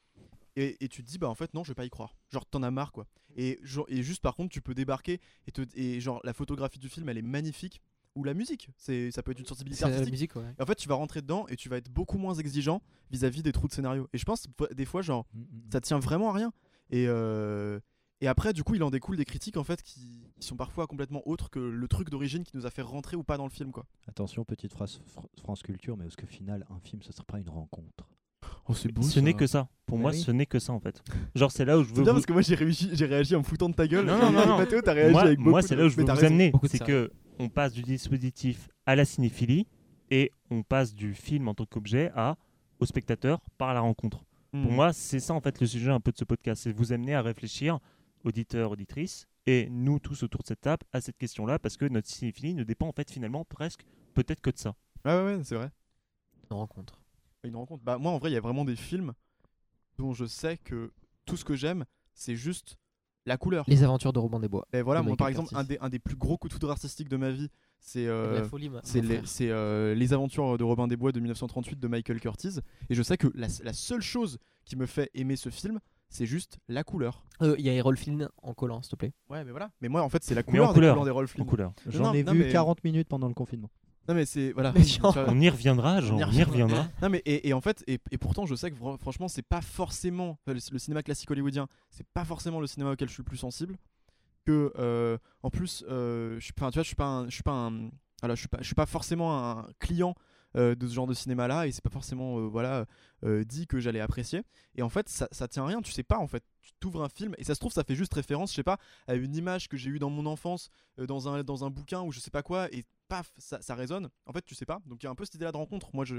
Et, et tu te dis bah en fait non je vais pas y croire genre t'en as marre quoi et, genre- et juste par contre tu peux débarquer et, te, et genre la photographie du film elle est magnifique ou la musique c'est ça peut être une sensibilité C'est la artistique musique, ouais. et en fait tu vas rentrer dedans et tu vas être beaucoup moins exigeant vis-à-vis des trous de scénario et je pense des fois genre Mm, mm. ça tient vraiment à rien. Et, euh, et après, du coup, il en découle des critiques en fait qui, sont parfois complètement autres que le truc d'origine qui nous a fait rentrer ou pas dans le film, quoi. Attention, petite phrase Fr- France Culture, mais est-ce que final, un film, ce serait pas une rencontre Oh, c'est Ce n'est que ça. Pour Bah moi, oui. ce n'est que ça en fait. Genre, c'est là où je C'est veux. bien vous- parce que moi j'ai réagi, j'ai réagi en me foutant de ta gueule. Non, non, non, [laughs] non. Mathéo, t'as réagi moi, avec beaucoup moi, c'est là où je veux vous raison. amener. C'est que on passe du dispositif à la cinéphilie et on passe du film en tant qu'objet à au spectateur par la rencontre. Hmm. Pour moi, c'est ça en fait le sujet un peu de ce podcast, c'est de vous amener à réfléchir, auditeurs, auditrices, et nous tous autour de cette table, à cette question-là, parce que notre cinéphilie ne dépend en fait finalement presque peut-être que de ça. Ouais, ouais, ouais, c'est vrai. Une rencontre. Une rencontre. Bah, moi en vrai, il y a vraiment des films dont je sais que tout ce que j'aime, c'est juste la couleur. Les aventures de Robin des Bois. Et voilà, moi par exemple, un des, un des plus gros coups de foudre artistiques de ma vie, c'est. Euh, les, euh, les aventures de Robin des Bois de 1938 de Michael Curtis. Et je sais que la, la seule chose qui me fait aimer ce film, c'est juste la couleur. Euh, Il y a Errol Flynn en collant, s'il te plaît. Ouais, mais voilà. Mais moi, en fait, c'est la couleur, en des couleur. des En Flynn. couleur. J'en ai non, vu mais- 40 minutes pendant le confinement. Non, mais c'est. Voilà. [laughs] Mais genre- On y reviendra, Jean, On y on y reviendra. Non mais et, et en fait et, et pourtant je sais que franchement c'est pas forcément enfin, le, le cinéma classique hollywoodien c'est pas forcément le cinéma auquel je suis le plus sensible que euh, en plus euh, je suis pas tu vois je suis pas un, je suis pas un voilà je suis pas je suis pas forcément un client euh, de ce genre de cinéma là et c'est pas forcément euh, voilà euh, dit que j'allais apprécier. Et en fait ça, ça tient à rien tu sais pas en fait. Tu t'ouvres un film et ça se trouve ça fait juste référence je sais pas à une image que j'ai eue dans mon enfance euh, dans un dans un bouquin ou je sais pas quoi et paf ça, ça résonne. En fait tu sais pas. Donc il y a un peu cette idée là de rencontre. Moi je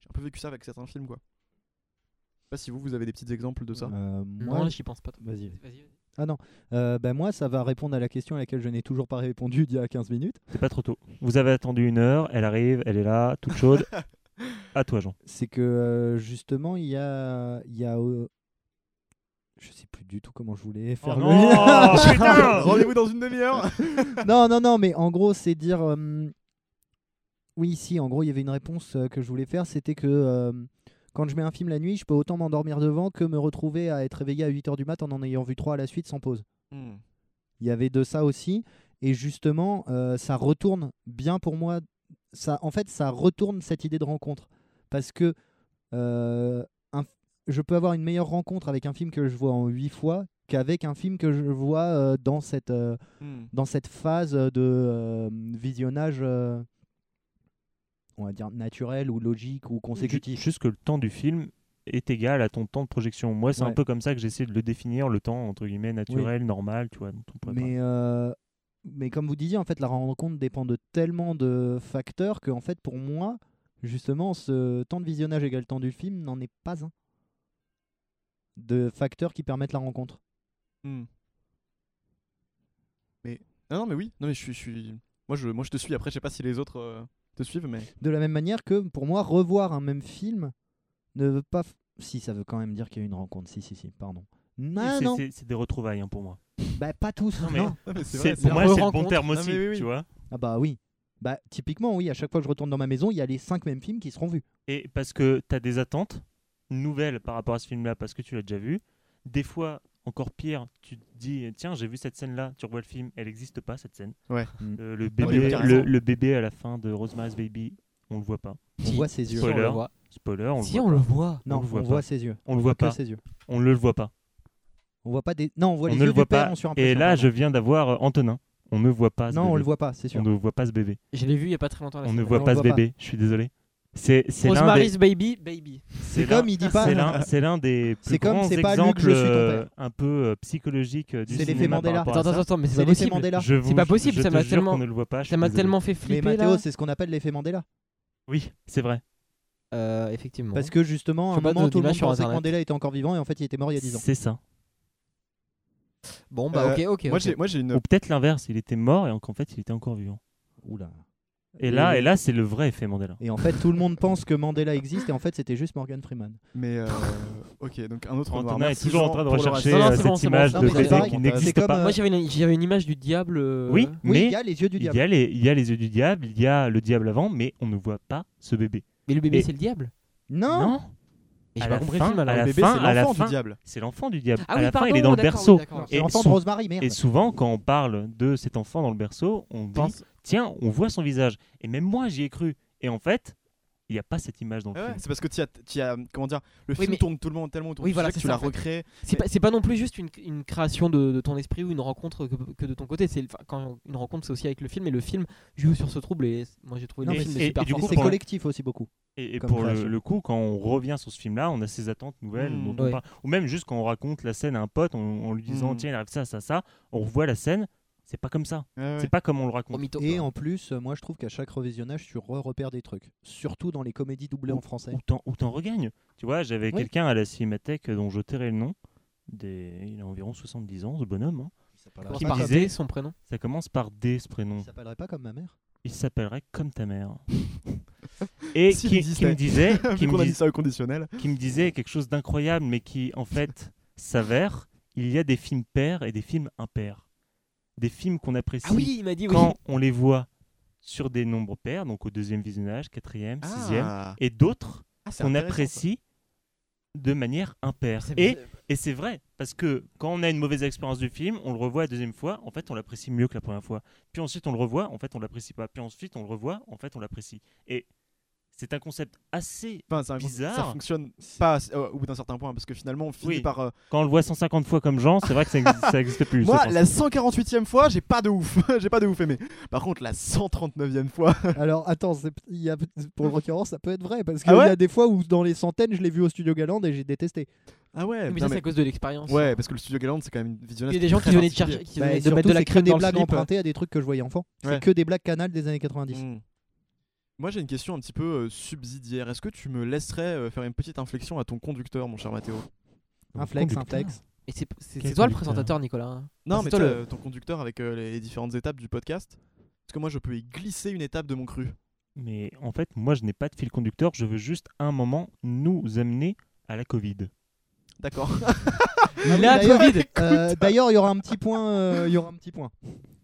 j'ai un peu vécu ça avec certains films quoi. Je sais pas si vous vous avez des petits exemples de ça. Euh, Non, moi, j'y pense pas. Vas-y. Vas-y, vas-y. Ah non, Euh, ben moi ça va répondre à la question à laquelle je n'ai toujours pas répondu il y a 15 minutes. C'est pas trop tôt. Vous avez attendu une heure, elle arrive, elle est là, toute chaude. [laughs] à toi, Jean. C'est que euh, justement il y a, il y a euh, je sais plus du tout comment je voulais faire [laughs] Oh le [laughs] rendez-vous dans une demi-heure non, non, non, mais en gros, c'est dire. euh, Oui, si, en gros, il y avait une réponse que je voulais faire c'était que quand je mets un film la nuit, je peux autant m'endormir devant que me retrouver à être réveillé à 8h du mat en en ayant vu 3 à la suite sans pause. Hmm. Il y avait de ça aussi. Et justement, euh, ça retourne bien pour moi. Ça, en fait, ça retourne cette idée de rencontre. Parce que euh, un, je peux avoir une meilleure rencontre avec un film que je vois en huit fois qu'avec un film que je vois euh, dans cette Hmm. dans cette phase de visionnage, on va dire naturel ou logique ou consécutif. Ju- Juste que le temps du film est égal à ton temps de projection. Moi, c'est un peu comme ça que j'essaie de le définir, le temps entre guillemets naturel, normal, tu vois. dont on pourrait Mais, euh, mais comme vous disiez, en fait, la rencontre dépend de tellement de facteurs que, en fait, pour moi, justement, ce temps de visionnage égale temps du film n'en est pas un. De facteurs qui permettent la rencontre. Hmm. Mais non, non, mais oui. Non, mais je suis, je suis. Moi, je, moi, je te suis. Après, je sais pas si les autres euh, te suivent, mais. De la même manière que, pour moi, revoir un même film ne veut pas. Si, ça veut quand même dire qu'il y a eu une rencontre. Si, si, si, pardon. Non, C'est- Ah, non, c'est- C'est des retrouvailles hein, pour moi. bah, pas tous. Non, mais- non. Ah, mais C'est- vrai, pour moi, c'est le bon terme Ah, aussi, mais oui, oui. tu vois. Ah, bah oui. Bah, typiquement, oui, à chaque fois que je retourne dans ma maison, il y a les cinq mêmes films qui seront vus. Et parce que tu as des attentes nouvelles par rapport à ce film-là, parce que tu l'as déjà vu. Des fois, encore pire, tu te dis tiens, j'ai vu cette scène-là, tu revois le film, elle n'existe pas cette scène. Ouais. Mm. Euh, le, bébé, le, le bébé à la fin de Rosemary's Baby, on le voit pas. On Si. voit ses yeux. Si, on le Spoiler. voit. Spoiler, on Si, le on voit le pas. voit. Non, on le voit on voit ses yeux. On le voit pas. ses yeux. On ne le voit pas. On voit pas des. Non, on voit les on yeux ne le voit pas. Et là, je viens d'avoir euh, Antonin. On ne voit pas ce Non, on le voit pas, c'est sûr. On ne voit pas ce bébé. Je l'ai vu il y a pas très longtemps. la On ne voit on pas le ce bébé. Je suis désolé. C'est c'est l'un des. Rosemary's Baby, Baby. C'est comme il dit pas. C'est l'un, c'est l'un des plus C'est comme grands c'est Luc, exemples je suis ton euh, père. un peu euh, psychologiques euh, du C'est l'effet cinéma par Mandela. Attends, attends, attends, mais c'est C'est pas l'effet possible. Vous- pas possible, ça m'a tellement- ne le voit pas. Ça m'a tellement fait Mais flipper Mathéo, là. c'est ce qu'on appelle l'effet Mandela. Oui, c'est vrai. Euh, effectivement. Parce que justement, à un moment, tout le monde pensait que. Mandela était encore vivant et en fait, il était mort il y a 10 ans. C'est ça. Bon bah ok ok. Moi, ok. j'ai, moi, j'ai une. Ou peut-être l'inverse, il était mort et en fait il était encore vivant. Oula. Et là, et là c'est le vrai effet Mandela. Et en fait, tout le monde pense que Mandela existe et en fait, c'était juste Morgan Freeman. Mais euh, ok, donc un autre. Antonin est toujours en train de rechercher Non, non, euh, cette bon. image de qui n'existe comme, pas. euh, Moi j'avais une, image du diable. euh, Oui, Oui, mais il y a les yeux du il diable. y, a les, il y a les yeux du diable, il y a le diable avant, mais on ne voit pas ce bébé. Mais le bébé Et- c'est le diable? Non, À j'ai la pas compris fin, le film à alors. la Le bébé, fin, c'est l'enfant fin, du diable. c'est l'enfant du diable. Ah à oui, la fin, il est dans le berceau. oui, Et l'enfant de sou- Rosemary, merde. Et souvent, quand on parle de cet enfant dans le berceau, on dit Pense- tiens, on voit son visage. Et même moi, j'y ai cru. Et en fait, il n'y a pas cette image dans le Ah ouais, film. c'est parce que tu as, tu as, comment dire, le Oui, film mais- tourne tout le monde tellement autour Oui, voilà, que c'est tu l'as recréé. C'est pas, c'est pas non plus juste une, une création de, de ton esprit ou une rencontre que, que de ton côté. C'est quand une rencontre c'est aussi avec le film et le film joue sur ce trouble et moi j'ai trouvé Non, le mais film et- super. Mais c'est collectif aussi beaucoup. Et, et pour le, le coup, quand on revient sur ce film-là, on a ses attentes nouvelles. Mm. dont on Ouais. parle. Ou même juste quand on raconte la scène à un pote en, en lui disant Mm. tiens, il arrive ça, ça, ça, on revoit la scène. C'est pas comme ça. Ouais. C'est pas comme on le raconte. Et en plus, euh, moi je trouve qu'à chaque revisionnage, tu re-repères des trucs. Surtout dans les comédies doublées en français. Ou t'en- regagnes. Tu vois, j'avais Oui. quelqu'un à la cinémathèque dont je tairai le nom. Des... Il a environ 70 ans, ce bonhomme. hein. Commence qui par disait- D, son prénom. Ça commence par D, ce prénom. Il s'appellerait pas comme ma mère Il s'appellerait comme ta mère. [laughs] Et qui, me disait, [laughs] qui me, dis- ça au conditionnel. qui me disait quelque chose d'incroyable, mais qui en fait s'avère. Il y a des films pairs et des films impairs. Des films qu'on apprécie Ah oui, il m'a dit oui. quand on les voit sur des nombres pairs, donc au deuxième visionnage, quatrième, sixième, Ah, et d'autres Ah, qu'on ça. apprécie de manière impaire. Et, et c'est vrai, parce que quand on a une mauvaise expérience du film, on le revoit la deuxième fois, en fait on l'apprécie mieux que la première fois. Puis ensuite on le revoit, en fait on l'apprécie pas. Puis ensuite on le revoit, en fait on l'apprécie. Et c'est un concept assez... Enfin, c'est un- bizarre. Ça fonctionne pas euh, au bout d'un certain point parce que finalement on finit Oui. par. euh, Quand on le voit 150 fois comme Jean, c'est vrai que ça existe- ça n'existe plus. Moi, la 148e fois, j'ai pas de ouf. [laughs] j'ai pas de ouf aimé. Par contre, la 139e fois. [laughs] Alors attends, y a, pour le l'occurrence, ça peut être vrai parce qu'il Ah ouais y a des fois où dans les centaines, je l'ai vu au studio Galand et j'ai détesté. Ah ouais, Mais ça c'est à cause de l'expérience. Ouais, parce que le studio Galant, c'est quand même une visionnage. Il y a des gens qui venaient de chercher, qui Bah, venaient de mettre de la c'est que crème des dans le blagues slip. empruntées à des trucs que je voyais enfant. Ouais. C'est que des blagues canal des années 90. Mm. Moi, j'ai une question un petit peu euh, subsidiaire. Est-ce que tu me laisserais euh, faire une petite inflexion à ton conducteur, mon cher Mathéo? Un flex, un flex. Et c'est c'est- Quel c'est toi le présentateur, Nicolas. hein? Non, Ah, mais toi le- le- ton conducteur avec euh, les différentes étapes du podcast. Est-ce que moi, je peux y glisser une étape de mon cru? Mais en fait, moi je n'ai pas de fil conducteur, je veux juste un moment nous amener à la Covid. D'accord. [laughs] La D'ailleurs, Covid. euh, D'ailleurs, il y aura un petit point. euh, Il y aura un petit point.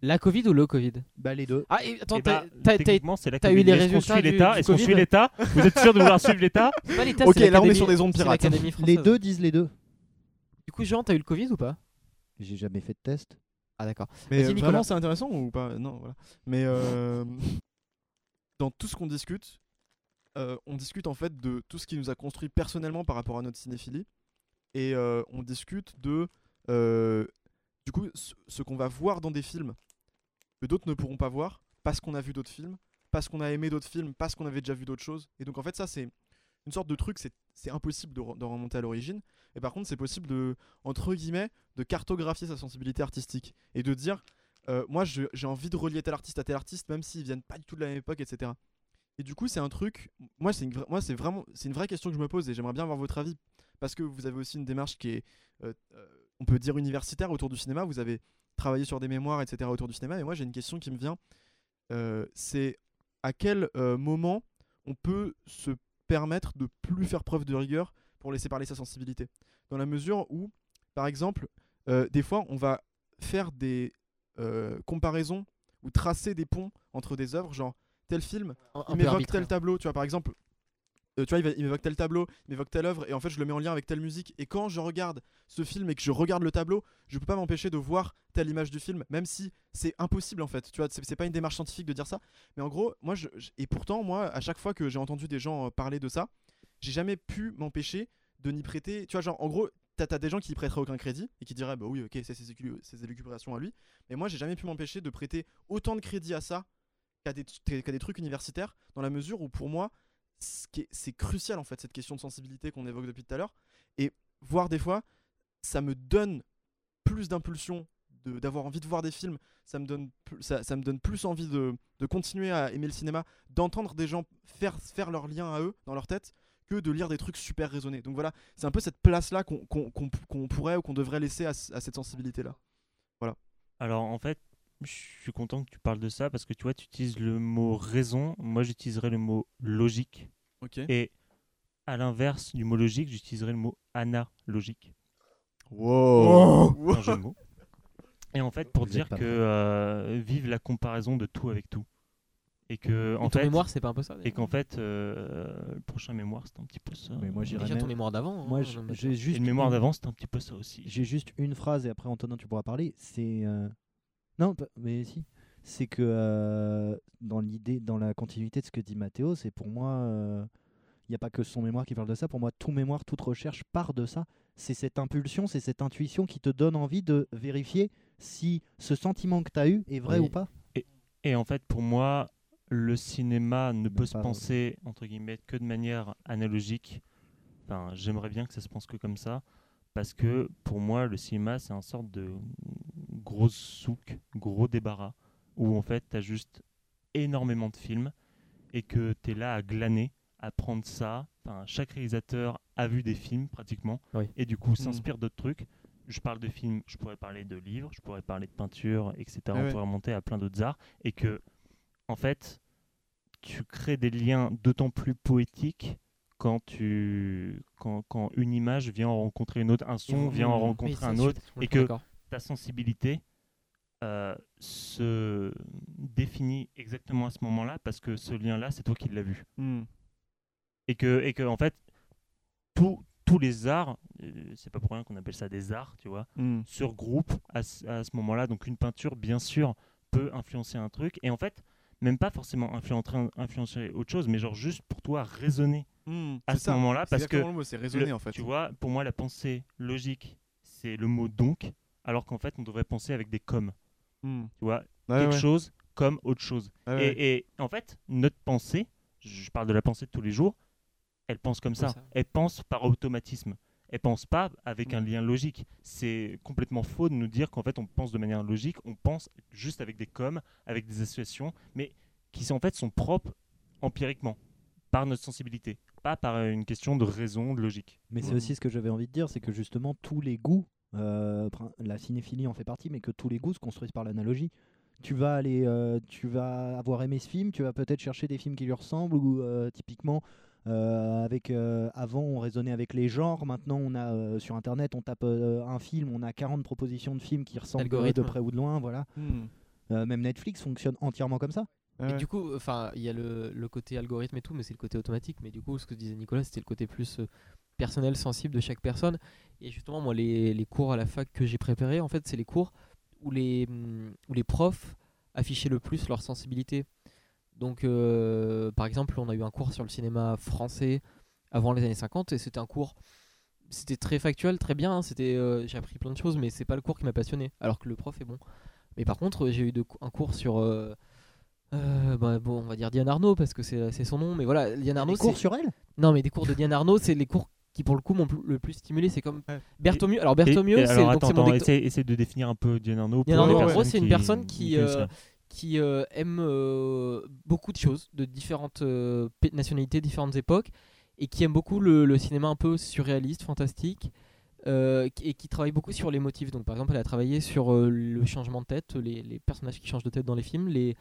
La Covid ou le Covid? Bah les deux. Ah, et attends, Eh t'as bah, t'as- t'as- techniquement, c'est la t'as eu Covid. les Est-ce qu'on résultats suit du- l'État? du Est-ce qu'on suit l'État? Vous êtes sûr de vouloir suivre l'État? [laughs] C'est pas l'État, Ok, c'est là, on est l'Académie- sur des ondes c'est pirates. l'Académie Les deux disent les deux. Du coup, Jean, t'as eu le Covid ou pas? J'ai jamais fait de test. Ah, d'accord. Mais Vas-y, euh, Nicolas. vraiment, c'est intéressant ou pas? Non, voilà. Mais euh, [laughs] dans tout ce qu'on discute, euh, on discute en fait de tout ce qui nous a construit personnellement par rapport à notre cinéphilie. Et euh, on discute de, euh, du coup, ce, qu'on va voir dans des films que d'autres ne pourront pas voir parce qu'on a vu d'autres films, parce qu'on a aimé d'autres films, parce qu'on avait déjà vu d'autres choses. Et donc en fait, ça, c'est une sorte de truc, c'est impossible de, re- de remonter à l'origine. Et par contre, c'est possible de, entre guillemets, de cartographier sa sensibilité artistique et de dire, euh, moi, j'ai envie de relier tel artiste à tel artiste, même s'ils viennent pas du tout de la même époque, etc. Et du coup, c'est un truc. Moi, c'est vraiment, c'est une vraie question que je me pose et j'aimerais bien avoir votre avis parce que vous avez aussi une démarche qui est, euh, euh, on peut dire universitaire autour du cinéma. Vous avez travaillé sur des mémoires, etc. autour du cinéma. Et moi, j'ai une question qui me vient. Euh, c'est à quel moment on peut se permettre de plus faire preuve de rigueur pour laisser parler sa sensibilité? Dans la mesure où, par exemple, des fois, on va faire des comparaisons ou tracer des ponts entre des œuvres, genre tel film, il m'évoque tel tableau, tu vois, par exemple. Euh, tu vois, il, m'évoque tel tableau, il m'évoque telle œuvre, et en fait, je le mets en lien avec telle musique. Et quand je regarde ce film et que je regarde le tableau, je peux pas m'empêcher de voir telle image du film, même si c'est impossible en fait. Tu vois, c'est pas une démarche scientifique de dire ça. Mais en gros, moi, et pourtant, moi, à chaque fois que j'ai entendu des gens euh, parler de ça, j'ai jamais pu m'empêcher de n'y prêter. Tu vois, genre, en gros, t'as as des gens qui y prêteraient aucun crédit et qui diraient, bah oui, ok, c'est ses, élucubrations à lui. Mais moi, j'ai jamais pu m'empêcher de prêter autant de crédit à ça qu'à des, trucs universitaires, dans la mesure où pour moi, c'est crucial en fait, cette question de sensibilité qu'on évoque depuis tout à l'heure. Et voir des fois, ça me donne plus d'impulsion d'avoir envie de voir des films, ça me donne, ça, me donne plus envie de, de continuer à aimer le cinéma, d'entendre des gens faire, faire leur lien à eux dans leur tête, que de lire des trucs super raisonnés. Donc voilà, c'est un peu cette place-là qu'on qu'on- qu'on- qu'on pourrait ou qu'on devrait laisser à, c- à cette sensibilité-là. Alors en fait, je suis content que tu parles de ça parce que tu vois, tu utilises le mot raison. Moi, j'utiliserais le mot logique. Et à l'inverse du mot logique, j'utiliserais le mot analogique. Wow. Un jeu de mots. Et en fait, pour Vous dire que euh, vive la comparaison de tout avec tout. Et que, en Et ton fait, mémoire, c'est pas un peu ça et qu'en fait, euh, le prochain mémoire, c'est un petit peu ça. Mais moi, j'irais Déjà ton même- mémoire d'avant. Moi, hein, j'ai Et juste le mémoire une- d'avant, c'est un petit peu ça aussi. J'ai juste une phrase et après Antonin tu pourras parler. C'est euh, non, mais si. C'est que euh, dans l'idée, dans la continuité de ce que dit Mathéo, c'est pour moi, il n'y a pas que son mémoire qui parle de ça. Pour moi, tout mémoire, toute recherche part de ça. C'est cette impulsion, c'est cette intuition qui te donne envie de vérifier si ce sentiment que tu as eu est vrai Oui. ou pas. Et en fait, pour moi, le cinéma ne peut se penser, entre guillemets, que de manière analogique. Enfin, j'aimerais bien que ça se pense que comme ça. Parce que pour moi, le cinéma, c'est un sorte de gros souk, gros débarras, où en fait, tu as juste énormément de films et que tu es là à glaner, à prendre ça. Enfin, chaque réalisateur a vu des films pratiquement Oui. et du Mm. coup s'inspire d'autres trucs. Je parle de films, je pourrais parler de livres, je pourrais parler de peinture, etc. Ouais, On ouais. pourrait remonter à plein d'autres arts et que, en fait, tu crées des liens d'autant plus poétiques quand tu quand, quand une image vient en rencontrer une autre, un son vient en. Oui, rencontrer un autre, et que. Ta sensibilité euh, se définit exactement à ce moment-là parce que ce lien-là, c'est toi qui l'as vu. Hmm. Et que, et que en fait, tous tous les arts, euh, c'est pas pour rien qu'on appelle ça des arts, tu vois, Hmm. se regroupent à, ce- à ce moment-là. Donc une peinture, bien sûr, peut influencer un truc. Et en fait, même pas forcément influencer, influencer autre chose, mais genre juste pour toi raisonner Hmm. à ce moment-là. Parce que, exactement le mot, c'est raisonner le- en fait. tu vois, pour moi, la pensée logique, c'est le mot donc, alors qu'en fait, on devrait penser avec des comme. Hmm. Tu vois, Ouais, quelque ouais. chose comme autre chose. Ouais, ouais. Et, en fait, notre pensée, je parle de la pensée de tous les jours, elle pense comme ça. ça. Elle pense par automatisme. Elle pense pas avec un Mm. lien logique. C'est complètement faux de nous dire qu'en fait on pense de manière logique. On pense juste avec des coms, avec des associations, mais qui en fait sont propres empiriquement par notre sensibilité, pas par une question de raison, de logique. Mais c'est Mhm. aussi ce que j'avais envie de dire, c'est que justement tous les goûts, la cinéphilie en fait partie, mais que tous les goûts se construisent par l'analogie. Tu vas aller, euh, tu vas avoir aimé ce film, tu vas peut-être chercher des films qui lui ressemblent ou euh, typiquement euh, avec euh, avant on raisonnait avec les genres, maintenant on a euh, sur internet on tape euh, un film, on a 40 propositions de films qui ressemblent de, Algorithme. de près ou de loin, voilà. Hmm. Euh, même Netflix fonctionne entièrement comme ça. Et du coup, enfin, il y a le, le côté algorithme et tout, mais c'est le côté automatique. Mais du coup, ce que disait Nicolas, c'était le côté plus euh, personnel, sensible de chaque personne. Et justement, moi, les, les cours à la fac que j'ai préparés, en fait, c'est les cours où les, hum, où les profs affichaient le plus leur sensibilité. Donc, euh, par exemple, on a eu un cours sur le cinéma français avant les années 50 et c'était un cours. C'était très factuel, très bien. hein, C'était, euh, j'ai appris plein de choses, mais c'est pas le cours qui m'a passionné. Alors que le prof est bon. Mais par contre, j'ai eu de- un cours sur, euh, euh, bah, bon, on va dire Diane Arnaud parce que c'est son nom. Mais voilà, Diane Arnaud, Des cours sur elle? Non, mais des cours de Diane Arnaud, c'est les cours qui pour le coup m'ont le plus stimulé. C'est comme Ouais. Alors Et- et c'est alors, mon essaie, essaie de définir un peu Arnaud, les en gros, c'est une personne qui qui, euh, qui euh, aime euh, beaucoup de choses, de différentes euh, nationalités, différentes époques, et qui aime beaucoup le, le cinéma un peu surréaliste, fantastique, euh, qui- et qui travaille beaucoup sur les motifs. Donc, par exemple, elle a travaillé sur euh, le changement de tête, les, les personnages qui changent de tête dans les films, les,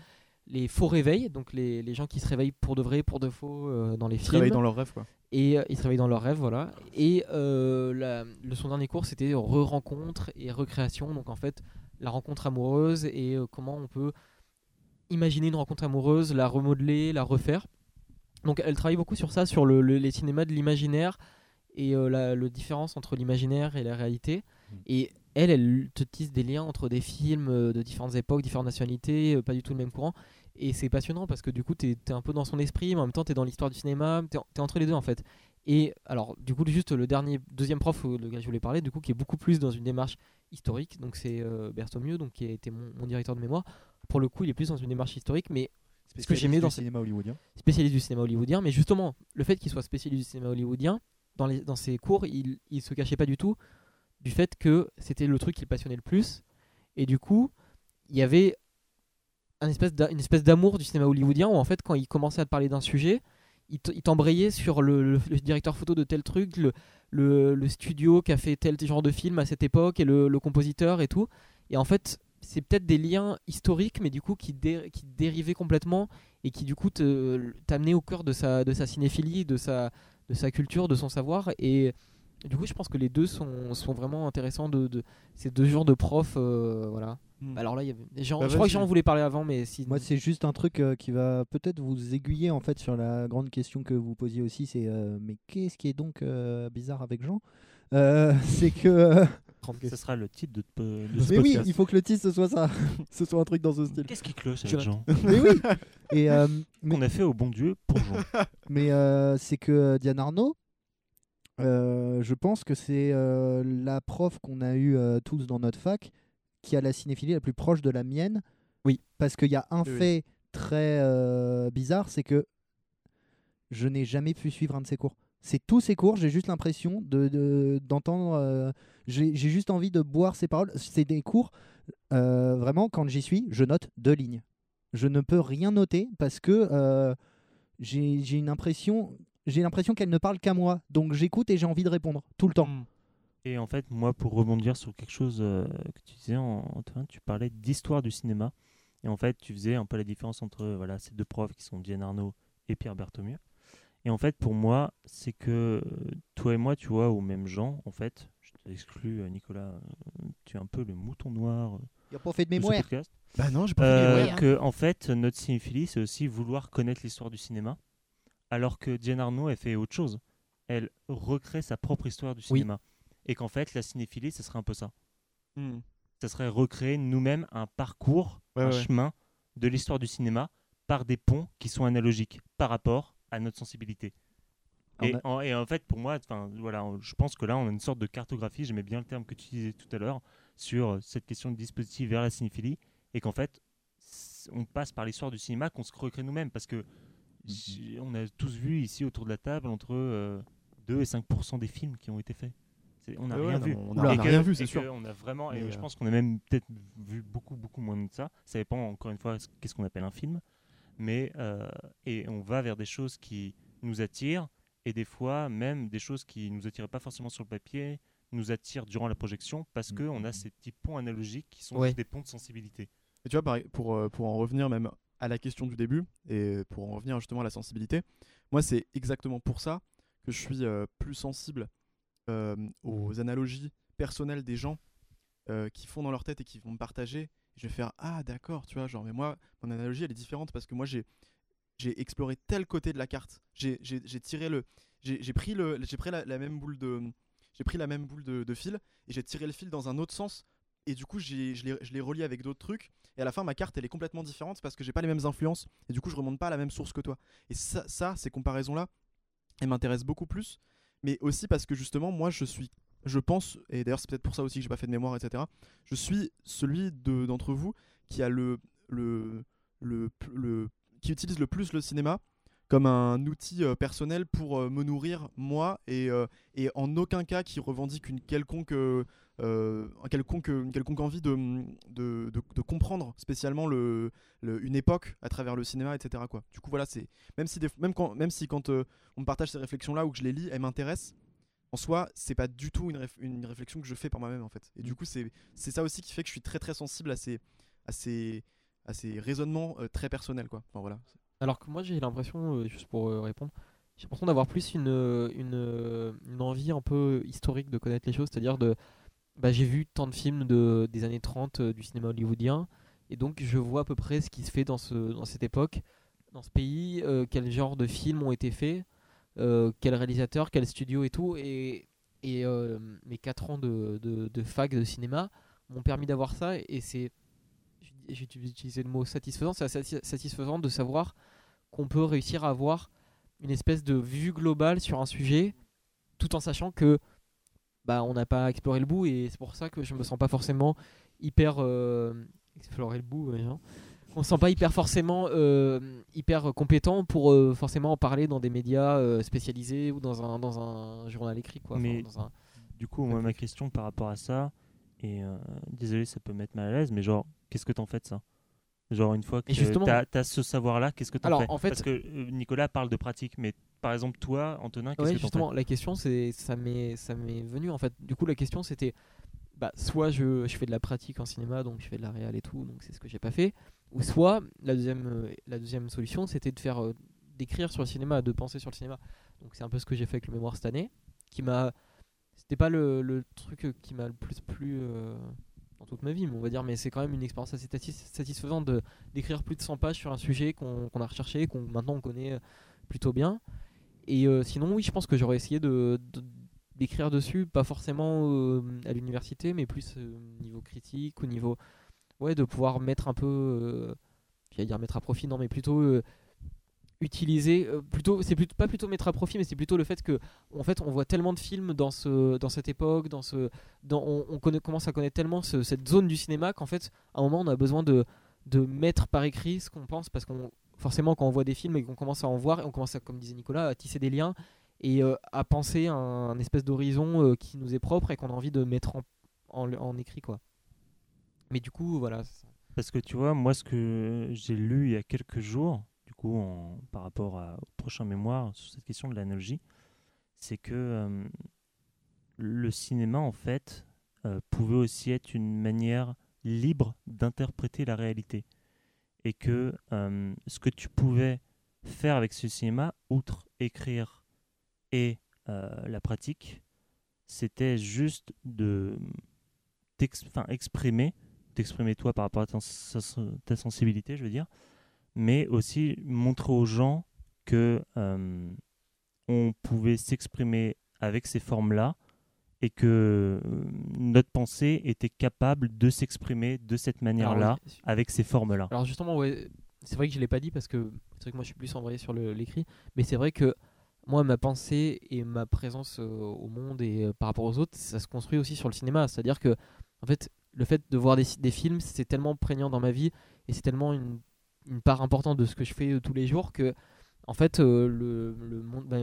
les faux réveils, donc les, les gens qui se réveillent pour de vrai, pour de faux euh, dans les Ils films travaillent dans leur rêve, quoi. Et euh, ils se réveillent dans leur rêve, voilà. Et euh, la- le, son dernier cours, c'était re-rencontre et recréation. Donc en fait, la rencontre amoureuse et euh, comment on peut imaginer une rencontre amoureuse, la remodeler, la refaire. Donc elle travaille beaucoup sur ça, sur le, le- les cinémas de l'imaginaire et euh, la le différence entre l'imaginaire et la réalité. Et elle, elle te tisse des liens entre des films de différentes époques, différentes nationalités, pas du tout le même courant. Et c'est passionnant parce que du coup, tu es, un peu dans son esprit, mais en même temps, tu es dans l'histoire du cinéma, tu es, entre les deux en fait. Et alors, du coup, juste le dernier, deuxième prof, le gars je voulais parler, du coup, qui est beaucoup plus dans une démarche historique, donc c'est euh, Berthomieux, donc qui a été mon, mon directeur de mémoire. Pour le coup, il est plus dans une démarche historique, mais ce que j'aimais dans le ce- cinéma hollywoodien. spécialiste du cinéma hollywoodien, mais justement, le fait qu'il soit spécialiste du cinéma hollywoodien, dans, les, dans ses cours, il, il se cachait pas du tout du fait que c'était le truc qui le passionnait le plus. Et du coup, il y avait espèce une espèce d'amour du cinéma hollywoodien où en fait, quand il commençait à te parler d'un sujet, il t'embrayait sur le, directeur photo de tel truc, le, le, le studio qui a fait tel genre de film à cette époque et le, compositeur et tout. Et en fait, c'est peut-être des liens historiques, mais du coup qui, dé- qui dérivaient complètement et qui du coup t'amenaient au cœur de sa, de sa cinéphilie, de sa, de sa culture, de son savoir. Et du coup, je pense que les deux sont, sont vraiment intéressants de, de ces deux genres de profs. euh, voilà. Hmm. Alors là, y avait Bah, je crois que. Jean voulait parler avant, mais si. Moi, c'est juste un truc euh, qui va peut-être vous aiguiller en fait sur la grande question que vous posiez aussi. C'est euh, mais qu'est-ce qui est donc euh, bizarre avec Jean? Euh, [laughs] C'est que euh, Ce sera le titre de, de ce mais oui, il faut que le titre ce soit ça, [laughs] ce soit un truc dans ce style. Qu'est-ce qui cloche avec Jean? [laughs] Mais oui. Et euh, mais Qu'on a fait au bon Dieu pour Jean? Mais euh, c'est que Diane Arnaud, euh, je pense que c'est euh, la prof qu'on a eu euh, tous dans notre fac qui a la cinéphilie la plus proche de la mienne. Oui. Parce qu'il y a un Oui, fait très bizarre, c'est que je n'ai jamais pu suivre un de ses cours. C'est tous ses cours, j'ai juste l'impression de, de- d'entendre. j'ai, juste envie de boire ses paroles. C'est des cours, vraiment, quand j'y suis, je note deux lignes. Je ne peux rien noter parce que j'ai, j'ai une impression. J'ai l'impression qu'elle ne parle qu'à moi. Donc j'écoute et j'ai envie de répondre tout le temps. Hmm. Et en fait, moi, pour rebondir sur quelque chose euh, que tu disais, Antoine, tu parlais d'histoire du cinéma. Et en fait, tu faisais un peu la différence entre voilà, ces deux profs qui sont Diane Arnaud et Pierre Berthomieux. Et en fait, pour moi, c'est que euh, toi et moi, tu vois, au même genre, en fait, je t'exclus, euh, Nicolas, tu es un peu le mouton noir Il a pas fait de de mémoire. podcast. Bah non, j'ai pas Euh, fait mémoire. que en fait notre cinéphilie c'est aussi vouloir connaître l'histoire du cinéma alors que Diane Arnaud elle fait autre chose elle recrée sa propre histoire du Oui. cinéma et qu'en fait la cinéphilie ce serait un peu ça Hmm. ça serait recréer nous-mêmes un parcours Ouais, un ouais. chemin de l'histoire du cinéma par des ponts qui sont analogiques par rapport à notre sensibilité et, Alors, en, et en fait, pour moi, enfin, voilà, on- je pense que là, on a une sorte de cartographie. J'aimais bien le terme que tu disais tout à l'heure sur euh, cette question de dispositif vers la cinéphilie, et qu'en fait, on passe par l'histoire du cinéma qu'on se recrée nous-mêmes, parce que on a tous vu ici autour de la table entre euh, 2 et 5% des films qui ont été faits. On n'a Ouais, rien vu. on Et a- on a que- rien vu, c'est sûr. On a vraiment, et je euh, pense qu'on a même peut-être vu beaucoup, beaucoup moins de ça. Ça dépend encore une fois ce- qu'est-ce qu'on appelle un film, mais euh, et on va vers des choses qui nous attirent et des fois même des choses qui nous attiraient pas forcément sur le papier nous attirent durant la projection parce que on a ces petits ponts analogiques qui sont Ouais. des ponts de sensibilité. Et tu vois, pareil, pour, euh, pour en revenir même à la question du début, et pour en revenir justement à la sensibilité, moi c'est exactement pour ça que je suis euh, plus sensible euh, aux analogies personnelles des gens euh, qui font dans leur tête et qui vont me partager. Je vais faire Ah d'accord, tu vois, genre, mais moi, mon analogie elle est différente parce que moi j'ai j'ai exploré tel côté de la carte. J'ai tiré le. J'ai pris, le, j'ai pris la, même boule de. J'ai pris la même boule de fil et j'ai tiré le fil dans un autre sens Et du coup, je l'ai relié avec d'autres trucs. Et à la fin, ma carte, elle est complètement différente parce que j'ai pas les mêmes influences. Et du coup, je remonte pas à la même source que toi. Et ça, ces comparaisons-là, elles m'intéressent beaucoup plus. Mais aussi parce que justement, moi, je suis, je pense, et d'ailleurs, c'est peut-être pour ça aussi que j'ai pas fait de mémoire, etc. Je suis celui de- d'entre vous qui a le, le, le, le- qui utilise le plus le cinéma comme un outil euh, personnel pour euh, me nourrir moi et, euh, et en aucun cas qui revendique une quelconque quelconque, quelconque envie de, de, de- de comprendre spécialement le, le- une époque à travers le cinéma, etc. Quoi. Du coup, voilà, c'est même si, des- même quand, même si quand on me partage ces réflexions-là ou que je les lis, elles m'intéressent, en soi, c'est pas du tout une, une réflexion que je fais par moi-même, en fait. Et du coup, c'est ça aussi qui fait que je suis très très sensible à ces, à ces, à ces raisonnements très personnels, quoi. Enfin, voilà. Alors que moi j'ai l'impression, euh, juste pour euh, répondre, j'ai l'impression d'avoir plus une, euh, une, envie un peu historique de connaître les choses, c'est-à-dire de bah, j'ai vu tant de films de, des années 30 euh, du cinéma hollywoodien, et donc je vois à peu près ce qui se fait dans, ce, dans cette époque, dans ce pays, quel genre de films ont été faits, euh, quel réalisateur, quel studio et tout, et, et mes 4 ans de, de, de fac de cinéma m'ont permis d'avoir ça, et c'est, j'ai utilisé le mot satisfaisant, c'est assez satisfaisant de savoir qu'on peut réussir à avoir une espèce de vue globale sur un sujet tout en sachant que bah on n'a pas exploré le bout et c'est pour ça que je me sens pas forcément hyper euh, explorer le bout ouais, hein. on se sent pas hyper forcément euh, hyper compétent pour euh, forcément en parler dans des médias spécialisés ou dans un dans un journal écrit quoi Enfin, Mais- dans un- Du coup, moi, ma question par rapport à ça, et désolé, ça peut mettre mal à l'aise, mais genre, qu'est-ce que t'en fais de ça? Genre, une fois que t'as as ce savoir-là, qu'est-ce que t'en Alors, fais? en fait- Parce que euh, Nicolas parle de pratique, mais par exemple, toi, Antonin, qu'est-ce Ouais, que justement, la question, c'est ça m'est ça m'est venu en fait. Du coup, la question c'était bah, soit je, je fais de la pratique en cinéma, donc je fais de la réal et tout, donc c'est ce que j'ai pas fait, ou soit la deuxième la deuxième solution, c'était de faire euh, d'écrire sur le cinéma, de penser sur le cinéma. Donc c'est un peu ce que j'ai fait avec le mémoire cette année, qui m'a c'était pas le, le truc euh, qui m'a le plus plu euh, toute ma vie, mais on va dire, mais c'est quand même une expérience assez satis- satisfaisante de d'écrire plus de 100 pages sur un sujet qu'on a recherché, qu'on maintenant on connaît euh, plutôt bien. Et euh, sinon, oui, je pense que j'aurais essayé de, d'écrire dessus, pas forcément euh, à l'université, mais plus euh, au niveau critique, au niveau. Ouais, de pouvoir mettre un peu. Euh, j'allais dire mettre à profit, non, mais plutôt. Utiliser euh, plutôt c'est plutôt pas plutôt mettre à profit mais c'est plutôt le fait que en fait on voit tellement de films dans ce dans cette époque dans ce dans on, commence à connaître tellement ce- cette zone du cinéma qu'en fait à un moment on a besoin de de mettre par écrit ce qu'on pense parce qu'on forcément quand on voit des films et qu'on commence à en voir, on commence à, comme disait Nicolas, à tisser des liens et euh, à penser un, un espèce d'horizon euh, qui nous est propre et qu'on a envie de mettre en, en, en écrit quoi. Mais du coup voilà. Parce que tu vois, moi, ce que j'ai lu il y a quelques jours, par rapport à- au prochain mémoire sur cette question de l'analogie, c'est que euh, le cinéma, en fait, euh, pouvait aussi être une manière libre d'interpréter la réalité. Et que euh, ce que tu pouvais faire avec ce cinéma, outre écrire et la pratique, c'était juste de exprimer t'exprimer toi par rapport à ta sensibilité, je veux dire, mais aussi montrer aux gens que euh, on pouvait s'exprimer avec ces formes-là et que euh, notre pensée était capable de s'exprimer de cette manière-là, avec ces formes-là. Alors justement, ouais, c'est vrai que je l'ai pas dit parce que c'est vrai que moi je suis plus envoyé sur l'écrit, mais c'est vrai que moi ma pensée et ma présence euh, au monde et euh, par rapport aux autres, ça se construit aussi sur le cinéma. C'est-à-dire que en fait, le fait de voir des, des films, c'est tellement prégnant dans ma vie et c'est tellement une, une part importante de ce que je fais euh, tous les jours que en fait euh, le, le monde, bah,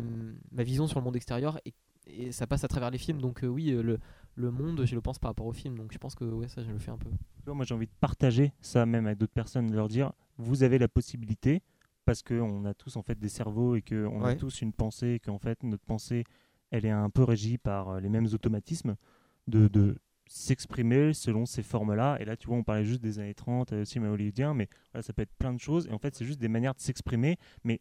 ma vision sur le monde extérieur et, et ça passe à travers les films. Donc euh, oui, le, le monde, je le pense par rapport aux films. Donc je pense que ouais, ça je le fais un peu. Moi j'ai envie de partager ça même avec d'autres personnes, de leur dire vous avez la possibilité parce qu'on a tous en fait des cerveaux et qu'on a Ouais. tous une pensée et qu'en fait notre pensée elle est un peu régie par les mêmes automatismes de, de s'exprimer selon ces formes-là. Et là tu vois on parlait juste des années 30, euh, cinéma hollywoodien, mais voilà, ça peut être plein de choses et en fait c'est juste des manières de s'exprimer, mais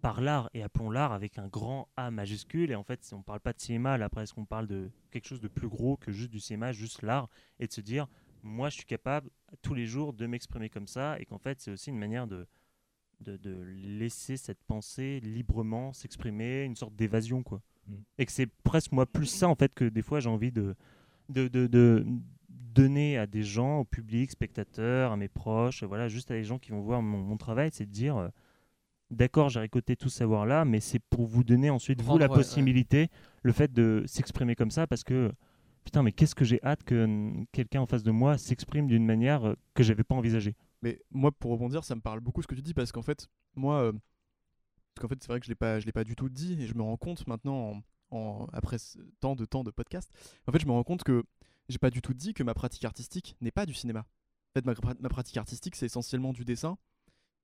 par l'art et appelons l'art avec un grand A majuscule et en fait si on parle pas de cinéma là presque on parle de quelque chose de plus gros que juste du cinéma juste l'art? Et de se dire moi je suis capable tous les jours de m'exprimer comme ça et qu'en fait c'est aussi une manière de, de, de laisser cette pensée librement s'exprimer, une sorte d'évasion quoi. Mm. Et que c'est presque moi plus ça en fait que des fois j'ai envie de de, de, de, donner à des gens, au public, spectateurs, à mes proches, voilà, juste à des gens qui vont voir mon, mon travail, c'est de dire, euh, d'accord, j'ai récolté tout ce savoir-là, mais c'est pour vous donner ensuite, vous, la ouais, ouais. possibilité, le fait de s'exprimer comme ça, parce que, putain, mais qu'est-ce que j'ai hâte que quelqu'un en face de moi s'exprime d'une manière euh, que j'avais pas envisagée. Mais moi, pour rebondir, ça me parle beaucoup ce que tu dis parce qu'en fait, moi, euh, parce qu'en fait, c'est vrai que je l'ai pas, je l'ai pas du tout dit et je me rends compte maintenant, en, en- après tant de temps de podcast, en fait, je me rends compte que j'ai pas du tout dit que ma pratique artistique n'est pas du cinéma. En fait, ma, pra- ma pratique artistique, c'est essentiellement du dessin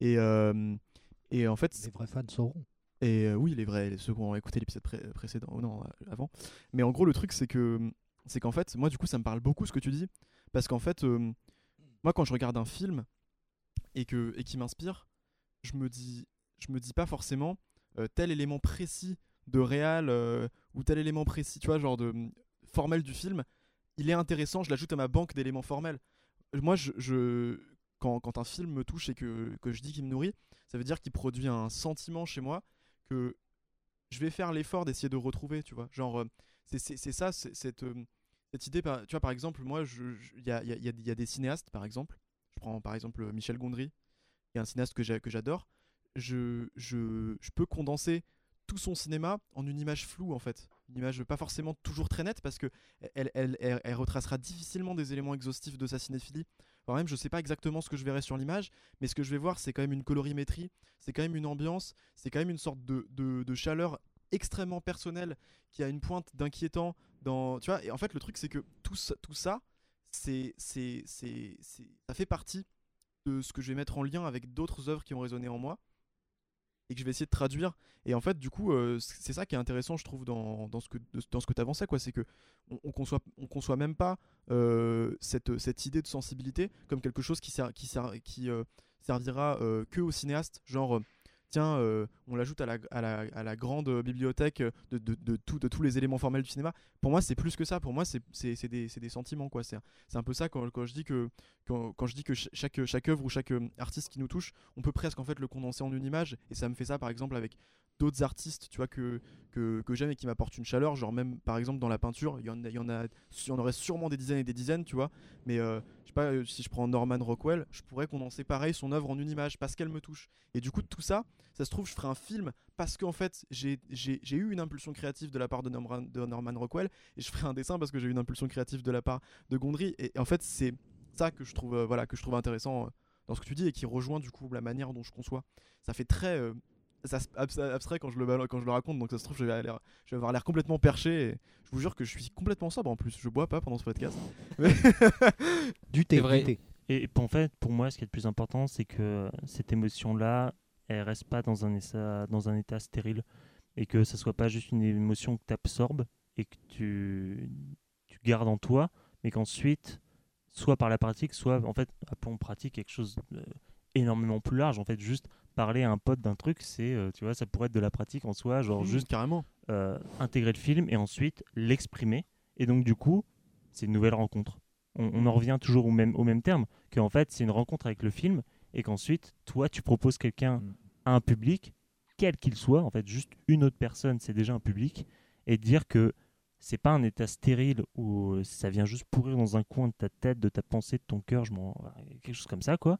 et euh, et en fait, Les vrais fans sauront. et euh, oui, les vrais, ceux qui ont écouté l'épisode pré- précédent, ou non, euh, avant. Mais en gros, le truc, c'est que, c'est qu'en fait, moi, du coup, ça me parle beaucoup ce que tu dis, parce qu'en fait, euh, moi, quand je regarde un film et que et qui m'inspire, je me dis, je me dis pas forcément tel élément précis de réal euh, ou tel élément précis, tu vois, genre de formel du film, il est intéressant, je l'ajoute à ma banque d'éléments formels. Moi, je, quand, un film me touche et que, que je dis qu'il me nourrit, ça veut dire qu'il produit un sentiment chez moi que je vais faire l'effort d'essayer de retrouver, tu vois. Genre, euh, c'est- ça, cette, euh, cette idée, tu vois, par exemple, moi, il y a, y a- des cinéastes, par exemple, je prends par exemple Michel Gondry, qui est un cinéaste que j'adore, je, je, je peux condenser tout son cinéma en une image floue, en fait. Une image pas forcément toujours très nette, parce que elle, elle, elle, retracera difficilement des éléments exhaustifs de sa cinéphilie. Voire même, je sais pas exactement ce que je verrai sur l'image, mais ce que je vais voir, c'est quand même une colorimétrie, c'est quand même une ambiance, c'est quand même une sorte de, de, chaleur extrêmement personnelle qui a une pointe d'inquiétant dans tu vois et en fait le truc c'est que tout ça, tout ça c'est c'est c'est- ça fait partie de ce que je vais mettre en lien avec d'autres œuvres qui ont résonné en moi et que je vais essayer de traduire. Et en fait du coup euh, c'est ça qui est intéressant je trouve dans, ce que dans tu avançais quoi. C'est que on, on conçoit on conçoit même pas euh, cette idée de sensibilité comme quelque chose qui qui sert, qui euh, servira que aux cinéastes genre tiens, euh, on l'ajoute à la, à, la, à la grande bibliothèque de, de, de, tout- de tous les éléments formels du cinéma. Pour moi, c'est plus que ça. Pour moi, c'est des, des sentiments. quoi. C'est un peu ça quand, quand je dis que, quand, quand je dis que ch- chaque, chaque œuvre ou chaque euh, artiste qui nous touche, on peut presque en fait le condenser en une image. Et ça me fait ça, par exemple, avec d'autres artistes tu vois, que, que, que j'aime et qui m'apportent une chaleur. Genre, même par exemple, dans la peinture, il y en, y, en y en aurait sûrement des dizaines et des dizaines, tu vois. Mais euh, je sais pas, euh, si je prends Norman Rockwell, je pourrais condenser pareil son œuvre en une image parce qu'elle me touche. Et du coup, tout ça, ça se trouve, je ferai un film parce qu'en fait, j'ai j'ai- j'ai eu une impulsion créative de la part de Norman, de Norman Rockwell et je ferai un dessin parce que j'ai eu une impulsion créative de la part de Gondry. Et, et en fait, c'est ça que je trouve, euh, voilà, que je trouve intéressant euh, dans ce que tu dis et qui rejoint du coup la manière dont je conçois. Ça fait très euh, ça abstrait quand je, le, quand je le raconte, donc ça se trouve, je vais, aller- je vais avoir l'air complètement perché. Et je vous jure que je suis complètement sobre en plus. Je bois pas pendant ce podcast. [laughs] Mais- Du thé, vrai. du thé. Et et en fait, pour moi, ce qui est le plus important, c'est que cette émotion-là, elle reste pas dans un état, dans un état stérile et que ça soit pas juste une émotion que tu absorbes et que tu, tu gardes en toi, mais qu'ensuite, soit par la pratique, soit en fait, appelons pratique quelque chose énormément plus large. En fait, juste parler à un pote d'un truc, c'est, euh, tu vois, ça pourrait être de la pratique en soi, genre Mmh, juste carrément. euh, intégrer le film et ensuite l'exprimer. Et donc, du coup, c'est une nouvelle rencontre. On, on en revient toujours au même, au même terme, qu'en fait, c'est une rencontre avec le film et qu'ensuite, toi, tu proposes quelqu'un Mm. à un public, quel qu'il soit, en fait, juste une autre personne, c'est déjà un public, et dire que c'est pas un état stérile où euh, ça vient juste pourrir dans un coin de ta tête, de ta pensée, de ton cœur, je m'en... quelque chose comme ça, quoi.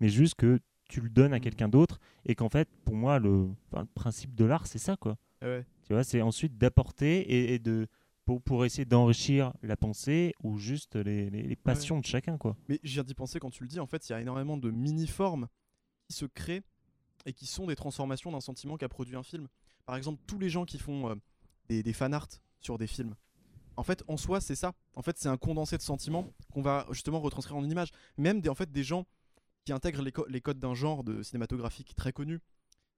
Mais juste que tu le donnes à Mm. quelqu'un d'autre et qu'en fait, pour moi, le, enfin, le principe de l'art, c'est ça, quoi. Ouais. Tu vois, c'est ensuite d'apporter et, et de pour, pour essayer d'enrichir la pensée ou juste les, les- les passions de chacun, quoi. Mais viens d'y penser quand tu le dis, en fait, il y a énormément de mini-formes qui se créent et qui sont des transformations d'un sentiment qu'a produit un film. Par exemple, tous les gens qui font euh, des, des fan art sur des films. En fait, en soi, c'est ça. En fait, c'est un condensé de sentiments qu'on va justement retranscrire en une image. Même des, en fait, des gens qui intègrent les, co- les codes d'un genre de cinématographique très connu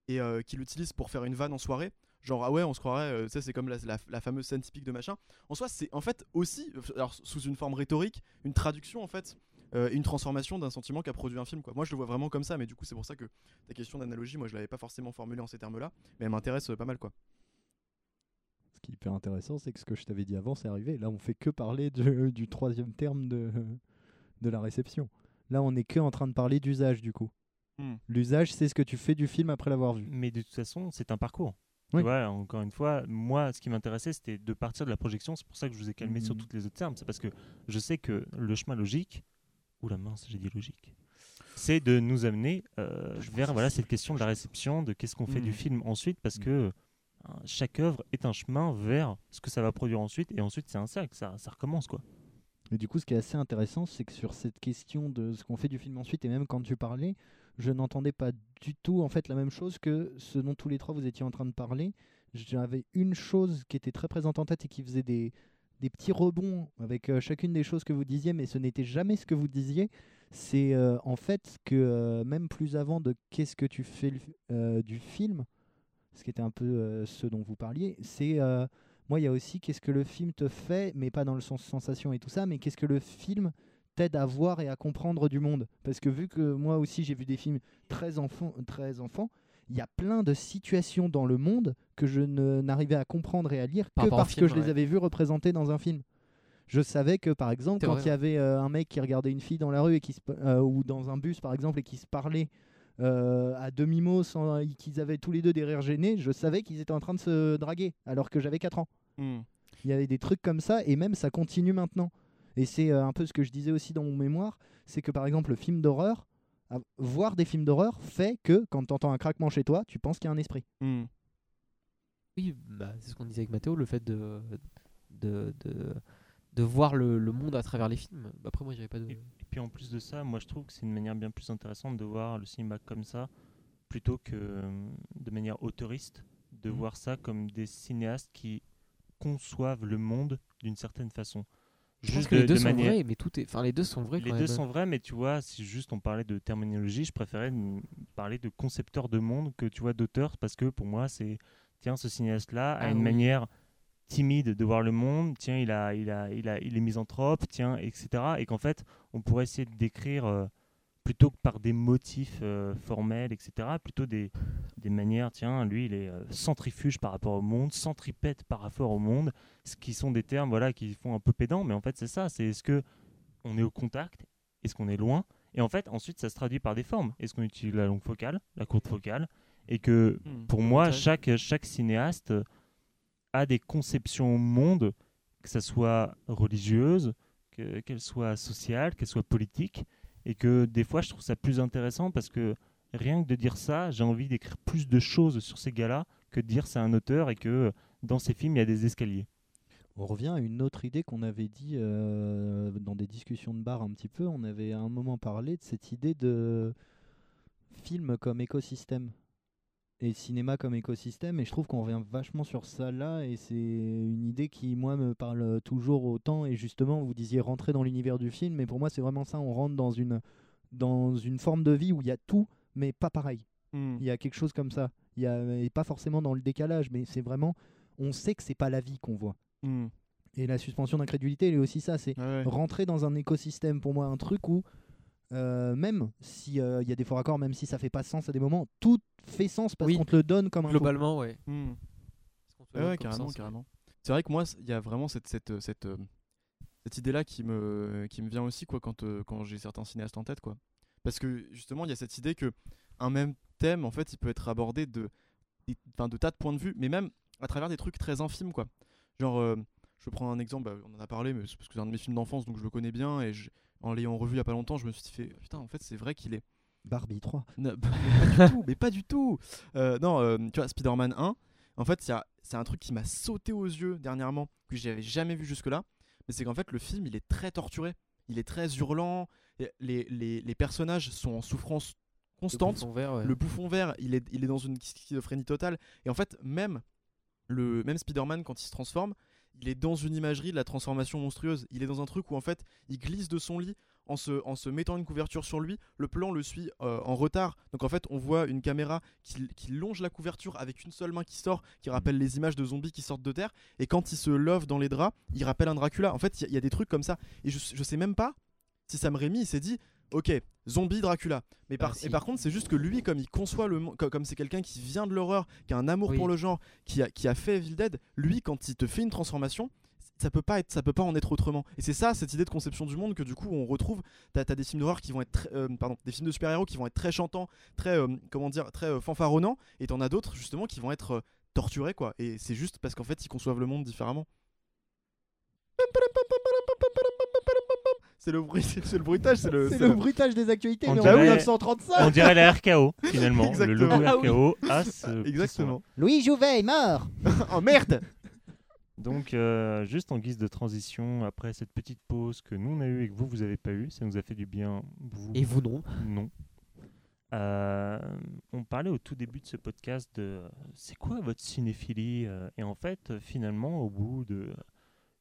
et euh, qui l'utilisent pour faire une vanne en soirée. Genre, ah ouais, on se croirait, euh, tu sais, c'est comme la, la- la fameuse scène typique de machin. En soi, c'est en fait aussi, euh, alors sous une forme rhétorique, une traduction en fait euh, une transformation d'un sentiment qu'a produit un film. Quoi. Moi, je le vois vraiment comme ça, mais du coup, c'est pour ça que ta question d'analogie, moi, je l'avais pas forcément formulée en ces termes-là, mais elle m'intéresse euh, pas mal, quoi. Ce qui est hyper intéressant, c'est que ce que je t'avais dit avant, c'est arrivé. Là, on fait que parler de- du troisième terme de, de la réception. Là, on est que en train de parler d'usage, du coup. Hmm. L'usage, c'est ce que tu fais du film après l'avoir vu. Mais de toute façon, c'est un parcours. Oui. vois, encore une fois, moi, ce qui m'intéressait, c'était de partir de la projection. C'est pour ça que je vous ai calmé sur Mhm. toutes les autres termes. C'est parce que je sais que le chemin logique, ou la mince, j'ai dit logique, c'est de nous amener euh, vers voilà cette question de la réception, de qu'est-ce qu'on fait Mhm. du film ensuite, parce Mhm. que euh, chaque œuvre est un chemin vers ce que ça va produire ensuite, et ensuite c'est un cercle, ça, ça recommence quoi. Et du coup, ce qui est assez intéressant, c'est que sur cette question de ce qu'on fait du film ensuite, et même quand tu parlais, je n'entendais pas du tout en fait la même chose que ce dont tous les trois vous étiez en train de parler. J'avais une chose qui était très présente en tête et qui faisait des, des petits rebonds avec euh, chacune des choses que vous disiez, mais ce n'était jamais ce que vous disiez. C'est euh, en fait que euh, même plus avant de qu'est-ce que tu fais du film, ce qui était un peu ce dont vous parliez, c'est moi, il y a aussi qu'est-ce que le film te fait, mais pas dans le sens sensation et tout ça, mais qu'est-ce que le film t'aide à voir et à comprendre du monde. Parce que vu que moi aussi j'ai vu des films très enfants, très enfants, il y a plein de situations dans le monde que je n'arrivais à comprendre et à lire que parce film, que je les avais vus représentés dans un film. Je savais que par exemple quand il y avait euh, un mec qui regardait une fille dans la rue et qui se, euh, ou dans un bus par exemple et qui se parlait euh, à demi mot sans qu'ils avaient tous les deux des rires gênés, je savais qu'ils étaient en train de se draguer alors que j'avais 4 ans. Hmm. Il y avait des trucs comme ça et même ça continue maintenant. Et c'est euh, un peu ce que je disais aussi dans mon mémoire, c'est que par exemple le film d'horreur, à- voir des films d'horreur fait que quand tu entends un craquement chez toi, tu penses qu'il y a un esprit. Hmm. Oui, bah, c'est ce qu'on disait avec Mathéo, le fait de, de, de, de voir le, le monde à travers les films. Bah, Après, moi, j'avais pas de. Et, et puis en plus de ça, moi je trouve que c'est une manière bien plus intéressante de voir le cinéma comme ça, plutôt que de manière autoriste, de Mhm. voir ça comme des cinéastes qui conçoivent le monde d'une certaine façon. Je pense Juste que de, les deux de sont manière. vrais, mais tout est. Enfin, les deux sont vrais. Les quand deux même. sont vrais, mais tu vois, si juste on parlait de terminologie, je préférais parler de concepteur de monde que tu vois d'auteur, parce que pour moi, c'est tiens, ce cinéaste-là a Ah une oui. manière timide de voir le monde, tiens, il a, il a, il a, il est misanthrope, tiens, etc. Et qu'en fait, on pourrait essayer de décrire euh, plutôt que par des motifs euh, formels, etc. Plutôt des, des manières, tiens, lui, il est euh, centrifuge par rapport au monde, centripète par rapport au monde, ce qui sont des termes, voilà, qui font un peu pédant, mais en fait, c'est ça, c'est est-ce que on est au contact, est-ce qu'on est loin, et en fait, ensuite, ça se traduit par des formes. Est-ce qu'on utilise la longue focale, la courte focale, et que Hmm. pour moi, chaque, chaque cinéaste a des conceptions au monde, que ça soit religieuse, que- qu'elle soit sociale, qu'elle soit politique, et que des fois, je trouve ça plus intéressant parce que rien que de dire ça, j'ai envie d'écrire plus de choses sur ces gars-là que de dire c'est un auteur et que dans ces films, il y a des escaliers. On revient à une autre idée qu'on avait dit euh, dans des discussions de bar un petit peu. On avait à un moment parlé de cette idée de film comme écosystème et cinéma comme écosystème. Et je trouve qu'on revient vachement sur ça là. Et c'est une idée qui, moi, me parle toujours autant. Et justement, vous disiez rentrer dans l'univers du film. Mais pour moi, c'est vraiment ça. On rentre dans une, dans une forme de vie où il y a tout, mais pas pareil. Hmm. Il y a quelque chose comme ça. Il y a, et pas forcément dans le décalage, mais c'est vraiment. On sait que c'est pas la vie qu'on voit. Hmm. Et la suspension d'incrédulité, elle est aussi ça, c'est ouais. rentrer dans un écosystème pour moi, un truc où euh, même s'il y a des faux raccords, même si ça fait pas sens à des moments, tout fait sens parce Oui. qu'on te le donne comme un Globalement, ouais. Hmm. Ouais, ouais, carrément, ouais. C'est vrai que moi, il y a vraiment cette, cette, cette, euh, cette idée-là qui me, qui me vient aussi quoi, quand, euh, quand j'ai certains cinéastes en tête. Quoi. Parce que justement, il y a cette idée que un même thème, en fait, il peut être abordé de, enfin, de tas de points de vue, mais même à travers des trucs très infimes. Quoi. Genre, euh, je vais prendre un exemple, bah, on en a parlé, mais c'est parce que c'est un de mes films d'enfance, donc je le connais bien, et je- en l'ayant revu il y a pas longtemps, je me suis fait, putain, en fait, c'est vrai qu'il est Barbie 3. non, mais pas du tout, mais pas du tout. Euh, non, euh, tu vois, Spider-Man 1, en fait, c'est un truc qui m'a sauté aux yeux dernièrement, que j'avais jamais vu jusque-là. Mais c'est qu'en fait, le film, il est très torturé. Il est très hurlant. et Les, les, les personnages sont en souffrance Le constante. bouffon vert, ouais. Le bouffon vert, il est, il est dans une schizophrénie totale. Et en fait, même, le, même Spider-Man, quand il se transforme, il est dans une imagerie de la transformation monstrueuse. Il est dans un truc où, en fait, il glisse de son lit en se, en se mettant une couverture sur lui. Le plan le suit euh, en retard. Donc, en fait, on voit une caméra qui, qui longe la couverture avec une seule main qui sort, qui rappelle les images de zombies qui sortent de terre. Et quand il se love dans les draps, il rappelle un Dracula. En fait, il y y, a des trucs comme ça. Et je, je sais même pas si Sam Raimi s'est dit ok zombie Dracula mais par, si. et par contre c'est juste que lui comme il conçoit le monde co- comme c'est quelqu'un qui vient de l'horreur qui a un amour Oui. pour le genre qui a, qui a fait Evil Dead lui quand il te fait une transformation ça peut pas être ça peut pas en être autrement et c'est ça cette idée de conception du monde que du coup on retrouve t'as as des films d'horreur qui vont être très- euh, pardon des films de super héros qui vont être très chantants très euh, comment dire très euh, fanfaronnants et t'en as d'autres justement qui vont être torturés quoi. Et c'est juste parce qu'en fait ils conçoivent le monde différemment. C'est le bruit, c'est le bruitage, c'est le. C'est c'est le bruitage des actualités, On mais en dirait- 1935 On dirait la RKO, finalement. Exactement. Le logo Ah oui. RKO a ce [laughs] petit Exactement. Louis Jouvet est mort [laughs] oh merde Donc, euh, juste en guise de transition, après cette petite pause que nous on a eue et que vous, vous avez pas eu, ça nous a fait du bien. Vous, Et vous non non. Euh, on parlait au tout début de ce podcast de euh, c'est quoi votre cinéphilie Et en fait, finalement, au bout de euh,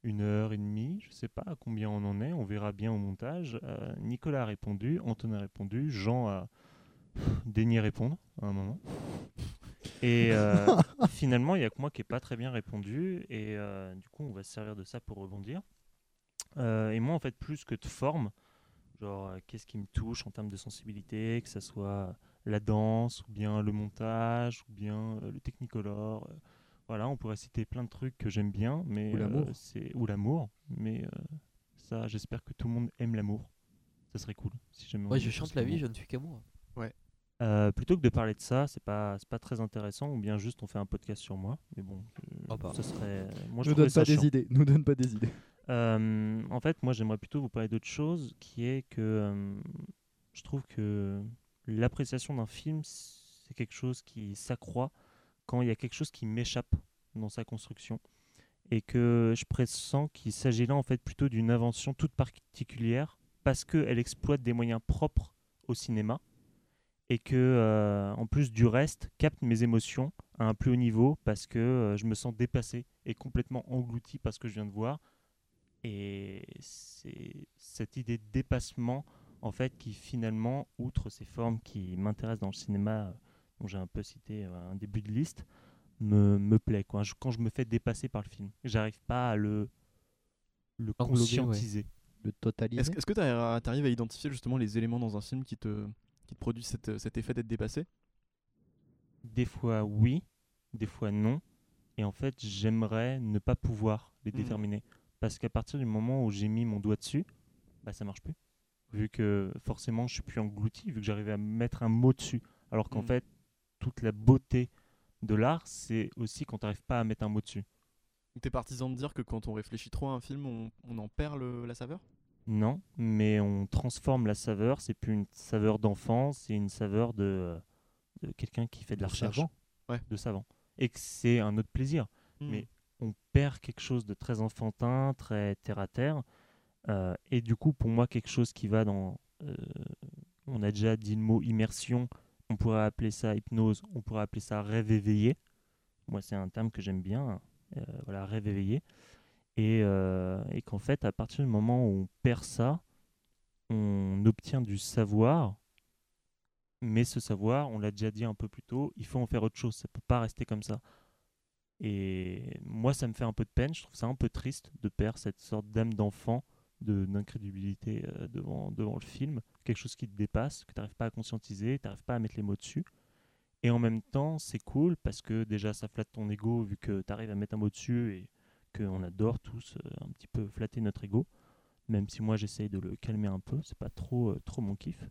une heure et demie, je sais pas à combien on en est, on verra bien au montage. euh, Nicolas a répondu, Antoine a répondu, Jean a daigné répondre à un moment. Et euh, [laughs] finalement, il y a que moi qui n'ai pas très bien répondu. Et euh, du coup, on va se servir de ça pour rebondir. Et moi, en fait, plus que de forme, genre, qu'est-ce qui me touche en termes de sensibilité, que ce soit la danse, ou bien le montage, ou bien le technicolor. Voilà, on pourrait citer plein de trucs que j'aime bien, mais Ou l'amour. euh, c'est ou l'amour, mais euh, ça, j'espère que tout le monde aime l'amour. Ça serait cool. Si jamais y je chante la vie, je ne suis qu'amour. Euh, plutôt que de parler de ça, c'est pas c'est pas très intéressant, ou bien juste on fait un podcast sur moi. Mais bon, euh, Oh ce serait. Moi, je Nous donne ça pas des chiant. idées, nous donne pas des idées. Euh, en fait, moi, j'aimerais plutôt vous parler d'autre chose, qui est que euh, je trouve que l'appréciation d'un film, c'est quelque chose qui s'accroît quand il y a quelque chose qui m'échappe dans sa construction. Et que je pressens qu'il s'agit là, en fait, plutôt d'une invention toute particulière, parce qu'elle exploite des moyens propres au cinéma, et que, euh, en plus du reste, capte mes émotions à un plus haut niveau, parce que euh, je me sens dépassé et complètement englouti par ce que je viens de voir. Et c'est cette idée de dépassement, en fait, qui finalement, outre ces formes qui m'intéressent dans le cinéma, euh, dont j'ai un peu cité euh, un début de liste, me, me plaît. Quoi. Je- quand je me fais dépasser par le film, j'arrive pas à le, le ouais. conscientiser. Le totaliser. Est-ce que- tu arrives à identifier justement les éléments dans un film qui te, qui te produisent cette- cet effet d'être dépassé? Des fois oui, des fois non. Et en fait, j'aimerais ne pas pouvoir les Mhm. déterminer. Parce qu'à partir du moment où j'ai mis mon doigt dessus, bah, ça marche plus. Vu que forcément, je suis plus englouti, vu que j'arrivais à mettre un mot dessus. Alors qu'en Mhm. fait, toute la beauté de l'art, c'est aussi quand tu n'arrives pas à mettre un mot dessus. T'es partisan de dire que quand on réfléchit trop à un film, on, on en perd le- la saveur? Non, mais on transforme la saveur. C'est plus une saveur d'enfant, c'est une saveur de, de quelqu'un qui fait de la recherche. savant. Ouais. De savant. Et que c'est un autre plaisir. Mais on perd quelque chose de très enfantin, très terre à terre. Euh, et du coup, pour moi, quelque chose qui va dans. euh, on a déjà dit le mot immersion, on pourrait appeler ça hypnose, on pourrait appeler ça rêve éveillé. Moi, c'est un terme que j'aime bien. euh, voilà, rêve éveillé. Et, euh, et qu'en fait, à partir du moment où on perd ça, on obtient du savoir. Mais ce savoir, on l'a déjà dit un peu plus tôt, il faut en faire autre chose. Ça peut pas rester comme ça. Et moi, ça me fait un peu de peine. Je trouve ça un peu triste de perdre cette sorte d'âme d'enfant, de- d'incrédulité euh, devant le film. Quelque chose qui te dépasse, que tu n'arrives pas à conscientiser, tu n'arrives pas à mettre les mots dessus. Et en même temps, c'est cool parce que déjà, ça flatte ton ego vu que tu arrives à mettre un mot dessus et qu'on adore tous euh, un petit peu flatter notre ego. Même si moi, j'essaye de le calmer un peu. C'est pas trop, euh, trop mon kiff.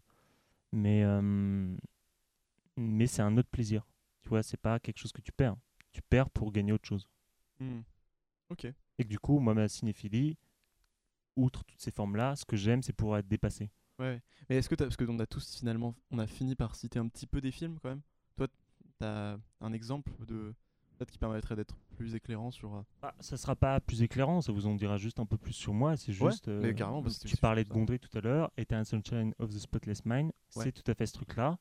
Mais, euh, mais c'est un autre plaisir. Tu vois, c'est pas quelque chose que tu perds. Tu perds pour gagner autre chose. Hmm. Ok. Et que du coup, moi, ma cinéphilie, outre toutes ces formes-là, ce que j'aime, c'est pouvoir être dépassé. Ouais. Mais est-ce que t'as- parce que on a tous finalement, on a fini par citer un petit peu des films quand même. Toi, t'as un exemple de peut-être qui permettrait d'être plus éclairant sur. euh, Ah, ça sera pas plus éclairant, ça vous en dira juste un peu plus sur moi. C'est Ouais, juste. euh, mais carrément, parce que tu parlais de. Gondry tout à l'heure, Eternal Sunshine of the Spotless Mind, Ouais. c'est tout à fait ce truc-là.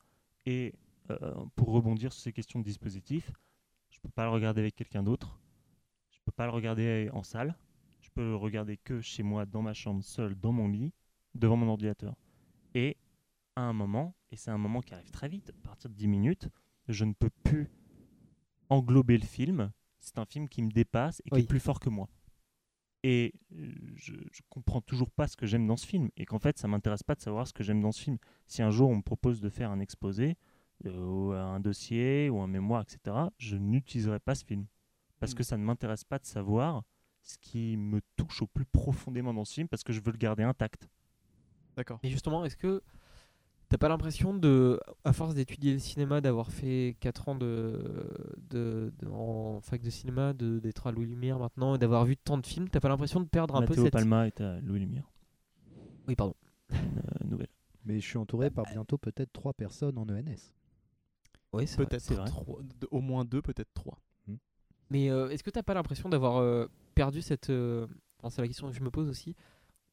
Et euh, pour rebondir sur ces questions de dispositif, je peux pas le regarder avec quelqu'un d'autre. Je peux pas le regarder en salle. Je peux le regarder que chez moi, dans ma chambre, seul, dans mon lit, devant mon ordinateur. Et à un moment, et c'est un moment qui arrive très vite, à partir de 10 minutes, je ne peux plus englober le film. C'est un film qui me dépasse et qui Oui. est plus fort que moi. Et euh, je, je comprends toujours pas ce que j'aime dans ce film. Et qu'en fait, ça m'intéresse pas de savoir ce que j'aime dans ce film. Si un jour on me propose de faire un exposé, euh, ou un dossier, ou un mémoire, etc., je n'utiliserai pas ce film. Parce que ça ne m'intéresse pas de savoir ce qui me touche au plus profondément dans ce film, parce que je veux le garder intact. D'accord. Et justement, est-ce que T'as pas l'impression de, à force d'étudier le cinéma, d'avoir fait 4 ans de, de, de- en fac de cinéma, de- d'être à Louis Lumière maintenant, et d'avoir vu tant de films, t'as pas l'impression de perdre un peu Matteo cette... Palma est à Louis Lumière. Oui, pardon. Une euh, nouvelle. Mais je suis entouré par bientôt peut-être trois personnes en ENS. Oui, c'est vrai. Peut-être vrai. trois- au moins deux, peut-être trois. Mais euh, est-ce que t'as pas l'impression d'avoir euh, perdu cette... euh, enfin, c'est la question que je me pose aussi.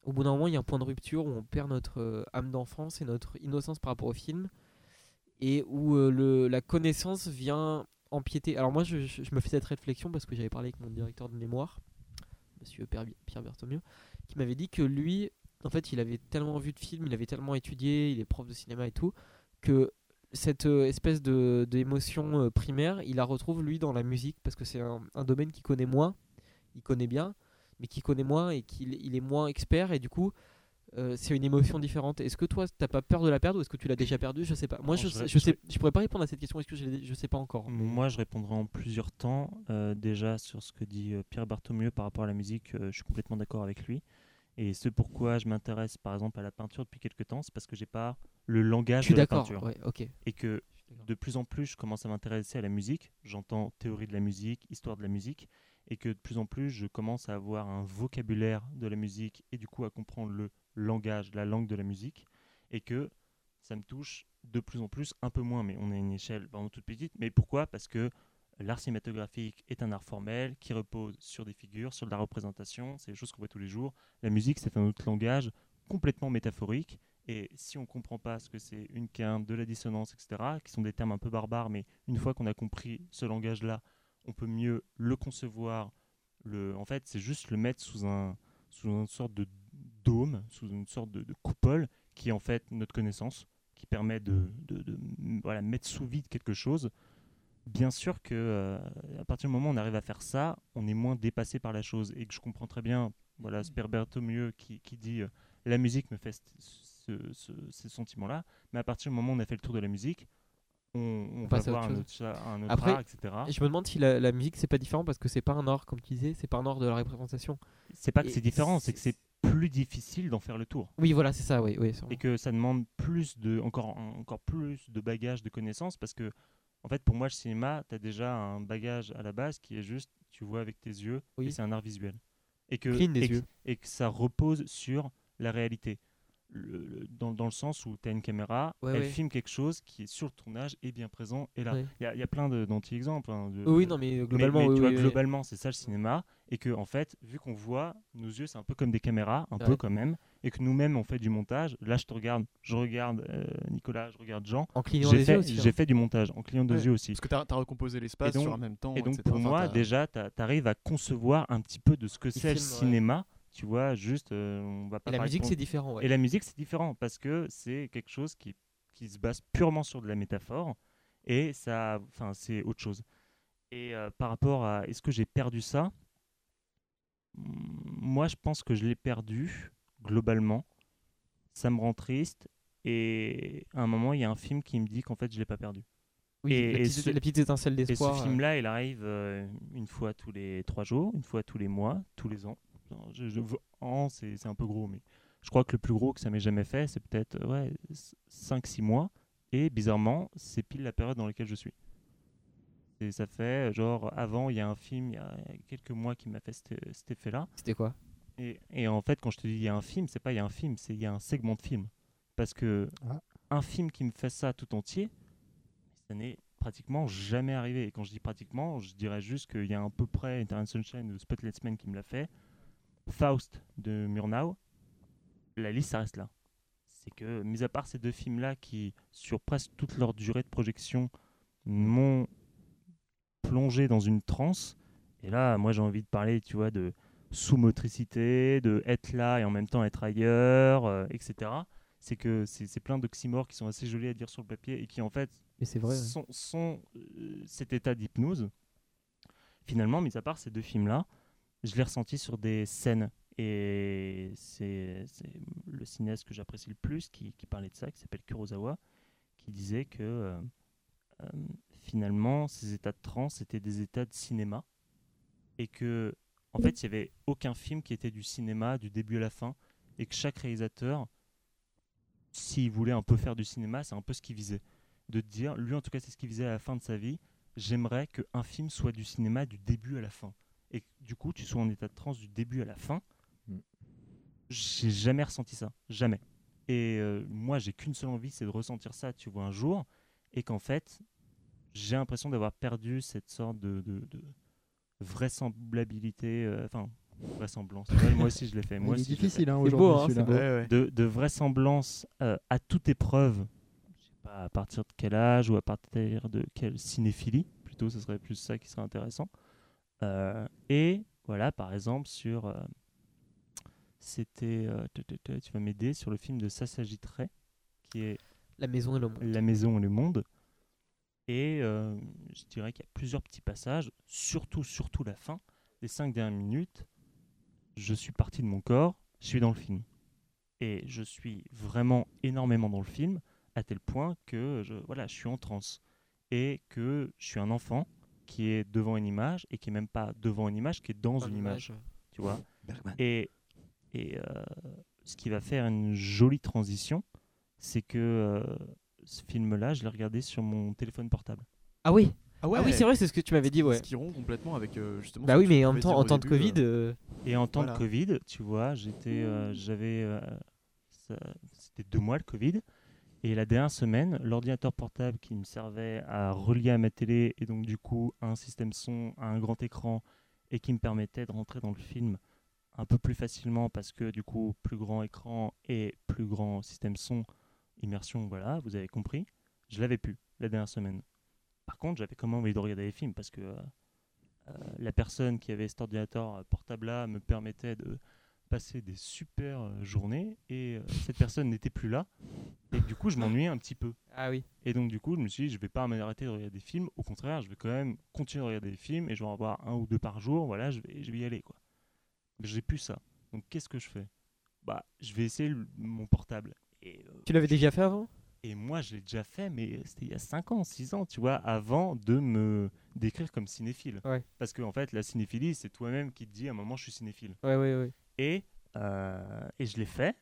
Au bout d'un moment, il y a un point de rupture où on perd notre euh, âme d'enfance et notre innocence par rapport au film, et où euh, la connaissance vient empiéter. Alors moi, je, me fais cette réflexion parce que j'avais parlé avec mon directeur de mémoire, Monsieur Pierre, Pierre qui m'avait dit que lui, en fait, il avait tellement vu de films, il avait tellement étudié, il est prof de cinéma et tout, que cette euh, espèce de d'émotion primaire, il la retrouve lui dans la musique parce que c'est un, un domaine qu'il connaît moins, il connaît bien, mais qu'il connaît moins et qu'il il est moins expert et du coup euh, c'est une émotion différente. Est-ce que toi t'as pas peur de la perdre ou est-ce que tu l'as déjà perdue? Je sais pas. Moi Non, je, je je je sais, vais- je pourrais pas répondre à cette question. Est-ce que je, je sais pas encore. Moi, je répondrai en plusieurs temps. Euh, déjà, sur ce que dit euh, Pierre Bartholomew par rapport à la musique, je suis complètement d'accord avec lui. Et ce pourquoi je m'intéresse, par exemple, à la peinture depuis quelques temps, c'est parce que j'ai pas le langage de la peinture. Ouais, ok. Et que de plus en plus, je commence à m'intéresser à la musique. J'entends théorie de la musique, histoire de la musique, et que de plus en plus, je commence à avoir un vocabulaire de la musique et du coup à comprendre le langage, la langue de la musique, et que ça me touche de plus en plus, un peu moins, mais on est à une échelle vraiment toute petite. Mais pourquoi? Parce que l'art cinématographique est un art formel qui repose sur des figures, sur de la représentation, c'est des choses qu'on voit tous les jours. La musique, c'est un autre langage complètement métaphorique. Et si on ne comprend pas ce que c'est une quinte, de la dissonance, etc., qui sont des termes un peu barbares, mais une fois qu'on a compris ce langage-là, on peut mieux le concevoir. Le, en fait, c'est juste le mettre sous, un, sous une sorte de dôme, sous une sorte de, de coupole, qui est en fait notre connaissance, qui permet de, de- de, voilà, mettre sous vide quelque chose. Bien sûr que euh, à partir du moment où on arrive à faire ça, on est moins dépassé par la chose. Et que je comprends très bien, voilà, Sperberto mieux qui, qui dit euh, la musique me fait ce- ce- ce- ces sentiments-là. Mais à partir du moment où on a fait le tour de la musique, on, on va passe à voir autre un autre, un autre Après, art, etc. Et je me demande si la, la musique c'est pas différent parce que c'est pas un art comme tu disais, c'est pas un art de la représentation. C'est pas que c'est différent, c'est que c'est- plus difficile d'en faire le tour. Oui, voilà, c'est ça. Oui, oui. et que ça demande plus de encore encore plus de bagages de connaissances parce que en fait pour moi le cinéma tu as déjà un bagage à la base qui est juste tu vois avec tes yeux Oui. et c'est un art visuel et que et, et que ça repose sur la réalité Le- le- dans, dans le sens où tu as une caméra Ouais, elle ouais. filme quelque chose qui est sur le tournage et bien présent et là il Ouais. y, a- il y a plein d'anti-exemples hein, Oui, non, mais euh, mais- globalement, mais, tu vois, globalement, c'est ça le cinéma. Et que, en fait, vu qu'on voit, nos yeux, c'est un peu comme des caméras, un Ouais. peu quand même. Et que nous-mêmes, on fait du montage. Là, je te regarde, je regarde euh, Nicolas, je regarde Jean. en clignant J'ai les fait, yeux aussi. j'ai hein. fait du montage en clignant deux Ouais. yeux aussi. Parce que tu as, recomposé l'espace sur un même temps. Et donc, etc. pour Enfin, moi, déjà, tu arrives à concevoir un petit peu de ce que c'est le cinéma. Tu vois, juste, euh, on va pas Et la musique c'est différent. ouais. Et la musique, c'est différent parce que c'est quelque chose qui, qui se base purement sur de la métaphore et ça, enfin, c'est autre chose. Et euh, par rapport à est-ce que j'ai perdu ça? Moi, je pense que je l'ai perdu globalement. Ça me rend triste et à un moment, il y a un film qui me dit qu'en fait, je l'ai pas perdu. Oui, et- la, et petite, ce- la petite étincelle Et ce d'espoir. euh, film-là, il arrive euh, une fois tous les trois jours, une fois tous les mois, tous les ans. Non, Je, je- an, c'est c'est un peu gros, mais je crois que le plus gros que ça m'ait jamais fait, c'est peut-être ouais, 5-6 mois. Et bizarrement, c'est pile la période dans laquelle je suis. Et ça fait, genre, avant, il y a un film, il y a quelques mois, qui m'a fait cet, cet effet-là. C'était quoi? Et, et en fait, quand je te dis il y a un film, c'est pas il y a un film, c'est il y a un segment de film. Parce que Ah. un film qui me fait ça tout entier, ça n'est pratiquement jamais arrivé. Et quand je dis pratiquement, je dirais juste qu'il y a à peu près Eternal Sunshine ou Spotlight Man qui me l'a fait. Faust de Murnau, la liste, ça reste là. C'est que, mis à part ces deux films-là qui, sur presque toute leur durée de projection, m'ont plongé dans une transe, et là, moi, j'ai envie de parler, tu vois, de sous-motricité, de être là et en même temps être ailleurs, euh, etc. C'est que c'est plein d'oxymores qui sont assez jolis à dire sur le papier et qui, en fait, vrai. sont, euh, cet état d'hypnose. Finalement, mis à part ces deux films-là, je l'ai ressenti sur des scènes. Et c'est le cinéaste que j'apprécie le plus qui, parlait de ça, qui s'appelle Kurosawa, qui disait que euh, euh, finalement, ces états de transe, c'était des états de cinéma. Et que, en fait, il n'y avait aucun film qui était du cinéma du début à la fin. Et que chaque réalisateur s'il voulait un peu faire du cinéma, c'est un peu ce qu'il visait. De dire, lui en tout cas, c'est ce qu'il visait à la fin de sa vie. J'aimerais qu'un film soit du cinéma du début à la fin. Et que, du coup, tu sois en état de transe du début à la fin. Mm. J'ai jamais ressenti ça. Jamais. Et euh, moi, j'ai qu'une seule envie, c'est de ressentir ça, tu vois, un jour. Et qu'en fait, j'ai l'impression d'avoir perdu cette sorte de, de, de vraisemblabilité. euh, Enfin, vraisemblance. Ouais, moi aussi, je l'ai fait. [laughs] Moi aussi, difficile hein, C'est aujourd'hui beau, hein, celui-là. beau. Ouais, ouais. de, de vraisemblance euh, à toute épreuve, je sais pas à partir de quel âge ou à partir de quelle cinéphilie, plutôt ce serait plus ça qui serait intéressant. Euh, et voilà, par exemple, sur. euh, C'était. euh, tu- vas m'aider sur le film de Ça s'agiterait, qui est La maison et le monde. La maison et le monde. Et euh, je dirais qu'il y a plusieurs petits passages, surtout, surtout la fin, les cinq dernières minutes. Je suis parti de mon corps, je suis dans le film. Et je suis vraiment énormément dans le film, à tel point que je, voilà, je suis en transe. Et que je suis un enfant qui est devant une image, et qui est même pas devant une image, qui est dans Dans une image. Tu vois Bergman. et, et euh, ce qui va faire une jolie transition, c'est que euh, ce film-là, je l'ai regardé sur mon téléphone portable. Ah oui, Ah ah oui c'est vrai, c'est ce que tu m'avais dit, ouais. Ce qui rompt complètement avec euh, justement. Bah oui, mais en même temps, en temps de début, Covid, euh, Et en temps Voilà. de Covid, tu vois, j'étais, euh, j'avais, euh, c'était deux mois le Covid. Et la dernière semaine, l'ordinateur portable qui me servait à relier à ma télé et donc du coup un système son, à un grand écran et qui me permettait de rentrer dans le film un peu plus facilement parce que du coup plus grand écran et plus grand système son, immersion, voilà, vous avez compris. Je l'avais plus la dernière semaine. Par contre, j'avais quand même envie de regarder les films parce que euh, euh, la personne qui avait cet ordinateur portable là me permettait de passer des super euh, journées et euh, cette personne n'était plus là et du coup je m'ennuyais un petit peu ah oui. et donc du coup je me suis dit je vais pas m'arrêter de regarder des films au contraire je vais quand même continuer de regarder des films et je vais en avoir un ou deux par jour voilà je vais, je vais y aller quoi Mais j'ai plus ça donc qu'est-ce que je fais? Bah je vais essayer le- mon portable et euh, Tu l'avais déjà fait avant? Et moi, je l'ai déjà fait, mais c'était il y a 5 ans, 6 ans, tu vois, avant de me décrire comme cinéphile. Ouais. Parce qu'en fait, la cinéphilie, c'est toi-même qui te dis à un moment, je suis cinéphile. Ouais, ouais, ouais. Et, euh, et je l'ai fait.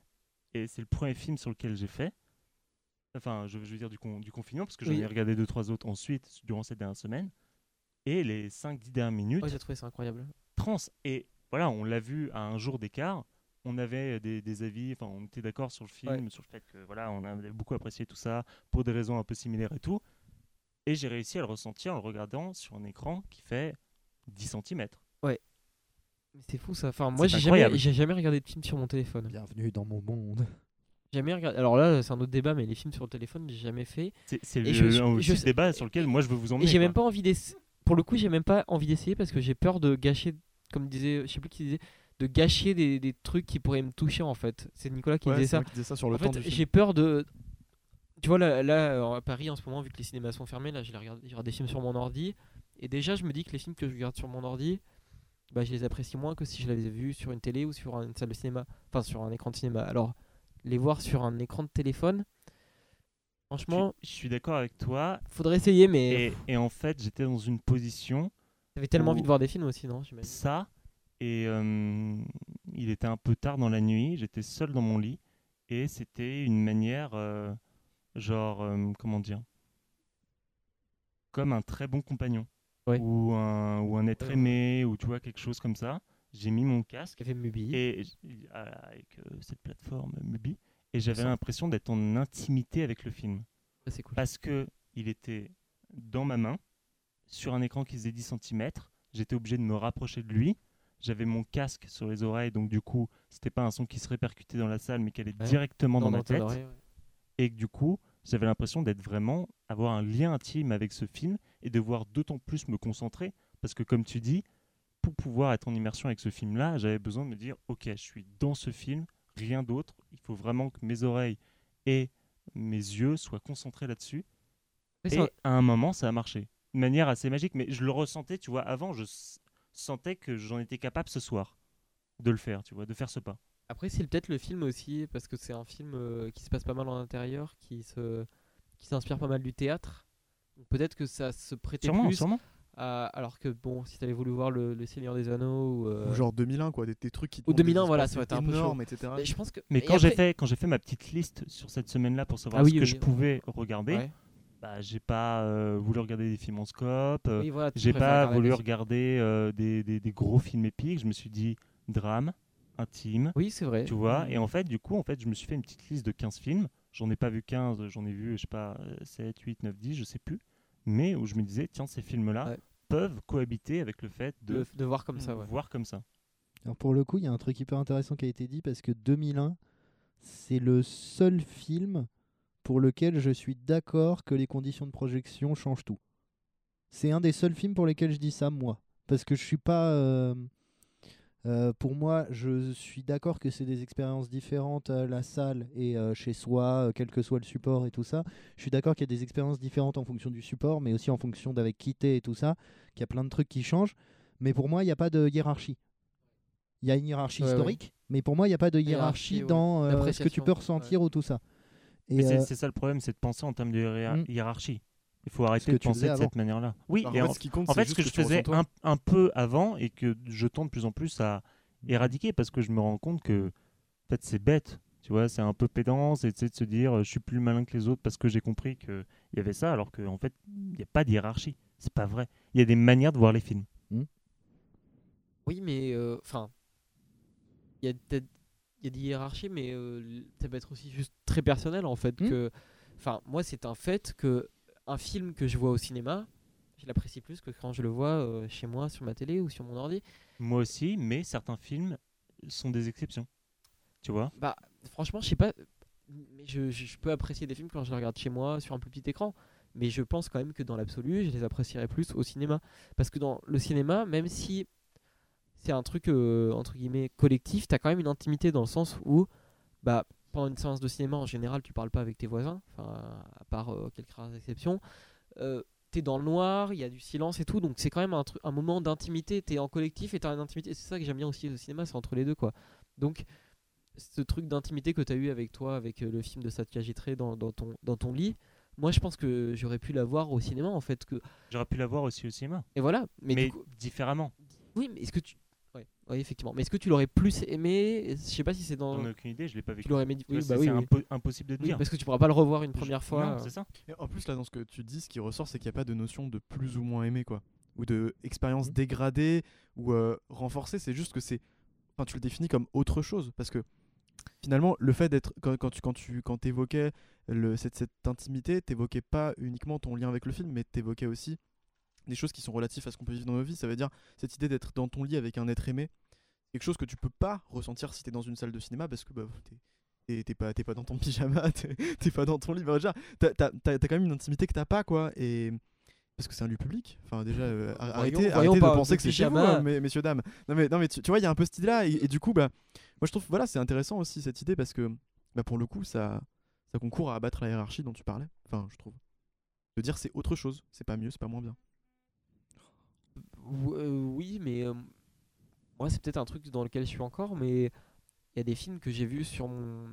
Et c'est le premier film sur lequel j'ai fait. Enfin, je, je veux dire du, con- du confinement, parce que j'en Oui. ai regardé deux trois autres ensuite, durant cette dernière semaine. Et les 5-10 dernières minutes, Ouais, j'ai trouvé ça incroyable. trans. Et voilà, on l'a vu à un jour d'écart. On avait des, des avis, enfin, on était d'accord sur le film, Ouais. sur le fait que voilà, on avait beaucoup apprécié tout ça pour des raisons un peu similaires et tout. Et j'ai réussi à le ressentir en le regardant sur un écran qui fait 10 cm. Mais c'est fou ça. Enfin, moi, j'ai jamais, j'ai jamais regardé de film sur mon téléphone. Bienvenue dans mon monde. Jamais regardé. Alors là, c'est un autre débat, mais les films sur le téléphone, j'ai jamais fait. C'est le, je- un je débat sur lequel moi je veux vous emmener. Et j'ai même pas envie d'essayer. Pour le coup, j'ai même pas envie d'essayer parce que j'ai peur de gâcher, comme disait, je sais plus qui disait, de gâcher des, des trucs qui pourraient me toucher en fait. C'est Nicolas qui ouais, disait ça. moi qui disais ça sur le En temps fait, j'ai peur de. Tu vois, là, là, à Paris en ce moment, vu que les cinémas sont fermés, là, je les regarde, je regarde des films sur mon ordi. Et déjà, je me dis que les films que je regarde sur mon ordi, bah, je les apprécie moins que si je l'avais vu sur une télé ou sur une salle de cinéma. Enfin, sur un écran de cinéma. Alors, les voir sur un écran de téléphone, franchement, je suis d'accord avec toi. faudrait essayer, mais Et, et en fait, j'étais dans une position j'avais tellement envie de voir des films aussi, non ça et euh, il était un peu tard dans la nuit, j'étais seul dans mon lit et c'était une manière euh, genre euh, comment dire comme un très bon compagnon Ouais. ou un ou un être aimé ou tu vois quelque chose comme ça. J'ai mis mon casque Mubi. et à- avec euh, cette plateforme Mubi et j'avais l'impression d'être en intimité avec le film Ça, c'est cool. parce que il était dans ma main sur un écran qui faisait 10 cm. J'étais obligé de me rapprocher de lui. J'avais mon casque sur les oreilles, donc du coup, c'était pas un son qui se répercutait dans la salle, mais qui allait Ouais. directement dans, Dans- ma tête. ouais. Et que du coup, j'avais l'impression d'être vraiment, avoir un lien intime avec ce film et de devoir d'autant plus me concentrer. Parce que comme tu dis, pour pouvoir être en immersion avec ce film-là, j'avais besoin de me dire, ok, je suis dans ce film, rien d'autre. Il faut vraiment que mes oreilles et mes yeux soient concentrés là-dessus. Et ça- à un moment, ça a marché. De manière assez magique, mais je le ressentais, tu vois, avant, je sentais que j'en étais capable ce soir de le faire, tu vois, de faire ce pas. Après, c'est peut-être le film aussi, parce que c'est un film euh, qui se passe pas mal en intérieur, qui se qui s'inspire pas mal du théâtre. Peut-être que ça se prêtait Sûrement, plus sûrement. à- alors que bon, si t'avais voulu voir le, le Seigneur des Anneaux ou, euh, Ou genre 2001, quoi, des, des trucs qui te Ou demandent des 2001, voilà, ça aurait été un peu chaud. énormes, etc. mais je pense que. Mais et quand j'ai fait, quand j'ai fait ma petite liste sur cette semaine-là pour savoir Ah ce oui, que oui, je oui. pouvais regarder, Ouais. bah, j'ai pas euh, voulu regarder des films en scope, euh, Oui, voilà, tu j'ai pas voulu des- regarder euh, des, des- des gros films épiques. Je me suis dit drame, intime, Oui, c'est vrai. tu vois. Et en fait, du coup, en fait, je me suis fait une petite liste de 15 films. J'en ai pas vu 15, j'en ai vu, je sais pas, euh, 7, 8, 9, 10, je sais plus. Mais où je me disais, tiens, ces films-là Ouais. peuvent cohabiter avec le fait de, de, de voir comme ça, ouais. voir comme ça. Alors pour le coup, il y a un truc hyper intéressant qui a été dit parce que 2001, c'est le seul film pour lequel je suis d'accord que les conditions de projection changent tout. C'est un des seuls films pour lesquels je dis ça moi, parce que je suis pas. euh, euh, pour moi, je suis d'accord que c'est des expériences différentes à la salle et euh, chez soi, euh, quel que soit le support et tout ça. Je suis d'accord qu'il y a des expériences différentes en fonction du support, mais aussi en fonction d'avec qui t'es et tout ça, qu'il y a plein de trucs qui changent. Mais pour moi, il n'y a pas de hiérarchie. Il y a une hiérarchie Ouais, ouais. historique, mais pour moi, il n'y a pas de Hiérarchie, hiérarchie ouais. dans euh, ce que tu peux ressentir ou tout ça. Et Mais c'est euh, c'est ça le problème, c'est de penser en termes de hiérar- Mm. hiérarchie. Il faut arrêter de penser de cette manière-là. Oui, Alors, et en fait, ce qui compte, en c'est fait, ce juste que je faisais un, un peu avant et que je tends de plus en plus à éradiquer parce que je me rends compte que en fait, c'est bête. Tu vois, c'est un peu pédant, c'est tu sais, de se dire euh, je suis plus malin que les autres parce que j'ai compris qu'il y avait ça, alors qu'en fait, il n'y a pas de hiérarchie. C'est pas vrai. Il y a des manières de voir les films. Oui, mais euh, enfin, il y a peut-être il y a des hiérarchies, mais euh, ça peut être aussi juste très personnel en fait. Hmm. Que, enfin, moi, c'est un fait que un film que je vois au cinéma, je l'apprécie plus que quand je le vois euh, chez moi sur ma télé ou sur mon ordi. Moi aussi, mais certains films sont des exceptions. Tu vois Bah, franchement, je sais pas. Mais je, peux apprécier des films quand je les regarde chez moi sur un plus petit écran. Mais je pense quand même que dans l'absolu, je les apprécierais plus au cinéma. Parce que dans le cinéma, même si c'est un truc euh, entre guillemets collectif, t'as quand même une intimité dans le sens où, bah, pendant une séance de cinéma, en général, tu parles pas avec tes voisins, enfin, à part euh, quelques rares exceptions. Euh, t'es dans le noir, il y a du silence et tout, donc c'est quand même un, tru- un moment d'intimité. T'es en collectif et t'as une intimité. C'est ça que j'aime bien aussi au cinéma, c'est entre les deux, quoi. Donc, ce truc d'intimité que tu as eu avec toi, avec euh, le film de Satya Jitré dans, dans, ton, dans ton lit, moi je pense que j'aurais pu l'avoir au cinéma en fait. Que... J'aurais pu la voir aussi au cinéma, Et voilà, mais, mais, du coup, différemment. oui, mais est-ce que tu. Ouais, effectivement. Mais est-ce que tu l'aurais plus aimé? Je sais pas si c'est dans. J'en ai aucune idée, je l'ai pas vécu. Tu l'aurais aimé. Oui, bah c'est oui, c'est oui. impo- impossible de te Oui, dire. parce que tu pourras pas le revoir une première fois. c'est ça. Et en plus, là, dans ce que tu dis, ce qui ressort, c'est qu'il n'y a pas de notion de plus ou moins aimé, quoi. Ou de expérience Mhm. dégradée ou euh, renforcée. C'est juste que c'est. Enfin, tu le définis comme autre chose. Parce que finalement, le fait d'être. Quand, quand tu quand tu quand évoquais le, cette, cette intimité, t'évoquais pas uniquement ton lien avec le film, mais t'évoquais aussi des choses qui sont relatives à ce qu'on peut vivre dans nos vies. Ça veut dire cette idée d'être dans ton lit avec un être aimé. Quelque chose que tu peux pas ressentir si t'es dans une salle de cinéma parce que bah, t'es- pas, pas dans ton [laughs] pyjama, t'es pas dans ton lit. Enfin, déjà, t'as quand même une intimité que t'as pas, quoi. Et parce que c'est un lieu public. Enfin, déjà, euh, Voyons- arrêtez, voyons de penser que c'est chez vous, hein, mes- messieurs, dames. Non, mais, non, mais tu, tu vois, il y a un peu cette idée-là. Et, et du coup, bah, moi, je trouve, voilà, c'est intéressant aussi cette idée parce que, bah, pour le coup, ça, ça concourt à abattre la hiérarchie dont tu parlais. Enfin, je trouve. De dire c'est autre chose, c'est pas mieux, c'est pas moins bien. Euh, oui, mais euh, moi c'est peut-être un truc dans lequel je suis encore, mais il y a des films que j'ai vus sur mon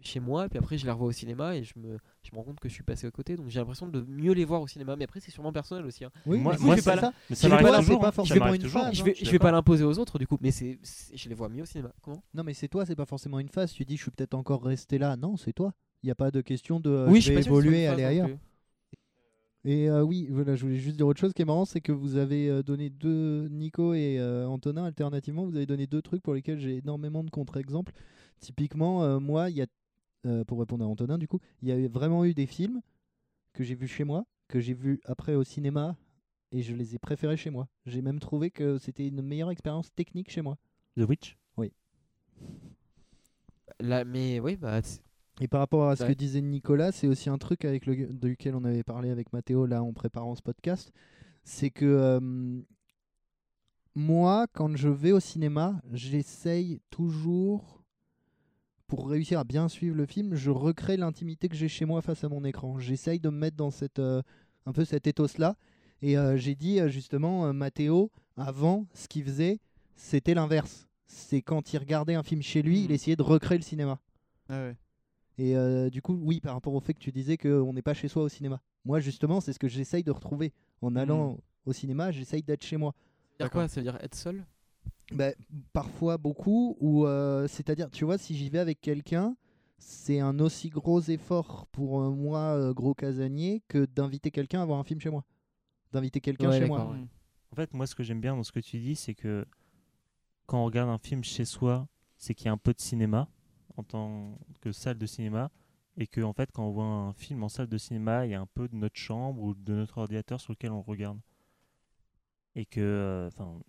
chez moi, puis après je les revois au cinéma et je me, je me rends compte que je suis passé à côté, donc j'ai l'impression de mieux les voir au cinéma. Mais après c'est sûrement personnel aussi. hein. Oui, Moi- c'est ça. Mais Je ça vais m'arrive pas- toujours. c'est pas hein. forcément Ça une phase, je hein. vais, je vais pas l'imposer aux autres du coup, mais c'est, je les vois mieux au cinéma. Comment? Non, mais c'est toi, c'est pas forcément une phase. Tu dis, je suis peut-être encore resté là. Non, c'est toi. Il n'y a pas de question de euh, Oui, je vais évoluer, aller ailleurs. Et euh, oui, voilà, je voulais juste dire autre chose qui est marrant, c'est que vous avez euh, donné deux, Nico et euh, Antonin, alternativement, vous avez donné deux trucs pour lesquels j'ai énormément de contre-exemples. Typiquement, euh, moi, il y a, euh, pour répondre à Antonin, du coup, il y a vraiment eu des films que j'ai vus chez moi, que j'ai vus après au cinéma, et je les ai préférés chez moi. J'ai même trouvé que c'était une meilleure expérience technique chez moi. The Witch? Là, mais oui, bah Et par rapport à ce Ouais. que disait Nicolas, c'est aussi un truc avec le, duquel on avait parlé avec Mathéo là en préparant ce podcast, c'est que euh, moi, quand je vais au cinéma, j'essaye toujours, pour réussir à bien suivre le film, je recrée l'intimité que j'ai chez moi face à mon écran. J'essaye de me mettre dans cette, euh, un peu cet ethos-là. Et euh, j'ai dit justement, Mathéo, avant, ce qu'il faisait, c'était l'inverse. C'est quand il regardait un film chez lui, il essayait de recréer le cinéma. Ah ouais. Et euh, du coup, oui, par rapport au fait que tu disais qu'on n'est pas chez soi au cinéma. Moi, justement, c'est ce que j'essaye de retrouver en allant au cinéma, j'essaye d'être chez moi. Ça veut dire quoi? Ça veut dire être seul? Bah, parfois beaucoup, ou euh, c'est-à-dire, tu vois, si j'y vais avec quelqu'un, c'est un aussi gros effort pour euh, moi, euh, gros casanier, que d'inviter quelqu'un à voir un film chez moi. D'inviter quelqu'un Ouais, chez moi. ouais. En fait, moi, ce que j'aime bien dans ce que tu dis, c'est que quand on regarde un film chez soi, c'est qu'il y a un peu de cinéma en tant que salle de cinéma. Et que, en fait, quand on voit un film en salle de cinéma, il y a un peu de notre chambre ou de notre ordinateur sur lequel on regarde. Et que, euh, enfin,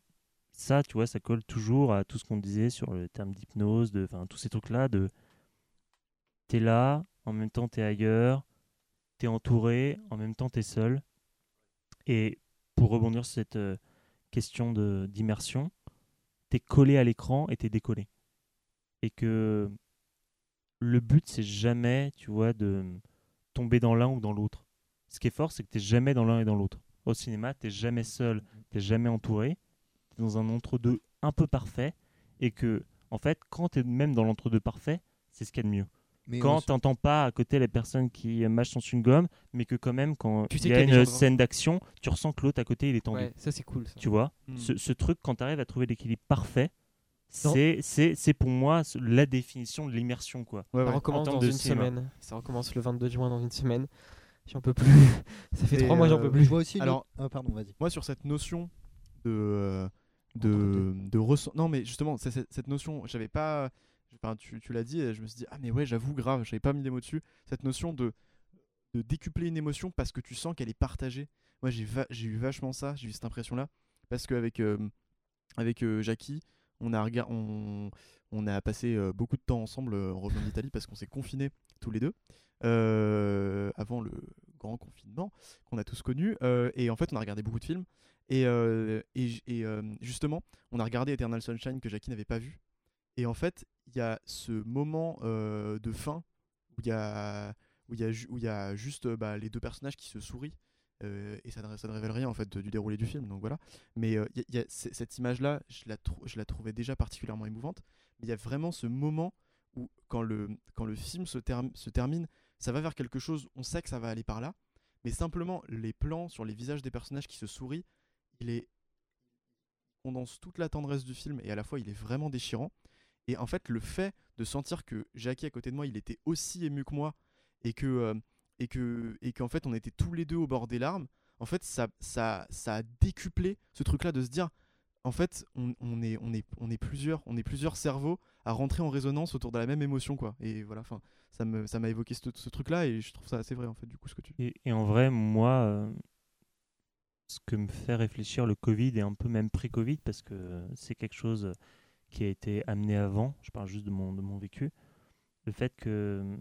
ça, tu vois, ça colle toujours à tout ce qu'on disait sur le terme d'hypnose, de, enfin, tous ces trucs-là, de t'es là, en même temps t'es ailleurs, t'es entouré, en même temps t'es seul. Et pour rebondir sur cette euh, question de d'immersion, t'es collé à l'écran et t'es décollé. Et que le but, c'est jamais, tu vois, de tomber dans l'un ou dans l'autre. Ce qui est fort, c'est que t'es jamais dans l'un et dans l'autre. Au cinéma, t'es jamais seul, t'es jamais entouré, t'es dans un entre-deux un peu parfait, et que, en fait, quand t'es même dans l'entre-deux parfait, c'est ce qu'il y a de mieux. Mais quand on- t'entends pas à côté les personnes qui mâchent son chewing-gum, mais que quand même, quand Tu sais il y a une scène d'action, tu ressens que l'autre à côté, il est tendu. Ouais, ça c'est cool. Ça. Tu vois? Mm. ce, ce truc, quand tu arrives à trouver l'équilibre parfait. C'est, c'est, c'est pour moi la définition de l'immersion. quoi. Ouais, Ça recommence dans une cinéma. semaine. Ça recommence le 22 juin dans une semaine. J'en peux plus. [laughs] ça fait trois mois, j'en euh, peux je plus. vois aussi. Alors- Ah, pardon, vas-y. Moi, sur cette notion de euh, de, de ressent- non mais justement cette notion j'avais pas enfin, tu, tu l'as dit et je me suis dit ah mais ouais j'avoue grave j'avais pas mis les mots dessus cette notion de de décupler une émotion parce que tu sens qu'elle est partagée moi j'ai va- j'ai eu vachement ça j'ai eu cette impression là parce qu'avec euh, avec euh, Jackie on a on, a passé euh, beaucoup de temps ensemble euh, en revenant d'Italie parce qu'on s'est confinés tous les deux euh, avant le grand confinement qu'on a tous connu et en fait on a regardé beaucoup de films et, justement, on a regardé Eternal Sunshine que Jackie n'avait pas vu. Et en fait, il y a ce moment de fin où il y a, y juste bah, les deux personnages qui se sourient. Euh, et ça ne, révèle rien en fait du déroulé du film. Donc voilà. Mais euh, cette image-là, je la, trouvais déjà particulièrement émouvante. Il y a vraiment ce moment où, quand le, film se, term- se termine, ça va vers quelque chose, on sait que ça va aller par là. Mais simplement, les plans sur les visages des personnages qui se sourient, il est toute la tendresse du film et à la fois il est vraiment déchirant et en fait le fait de sentir que Jackie à côté de moi il était aussi ému que moi et que euh, et que et qu'en fait on était tous les deux au bord des larmes en fait ça ça ça a décuplé ce truc là de se dire en fait on, on est on est on est plusieurs on est plusieurs cerveaux à rentrer en résonance autour de la même émotion quoi. Et voilà enfin ça me ça m'a évoqué ce, ce truc là et je trouve ça assez vrai en fait du coup ce que tu Et, et en vrai, moi, euh, ce que me fait réfléchir le Covid et un peu même pré-Covid, parce que c'est quelque chose qui a été amené avant, je parle juste de mon, de mon vécu, le fait que, euh,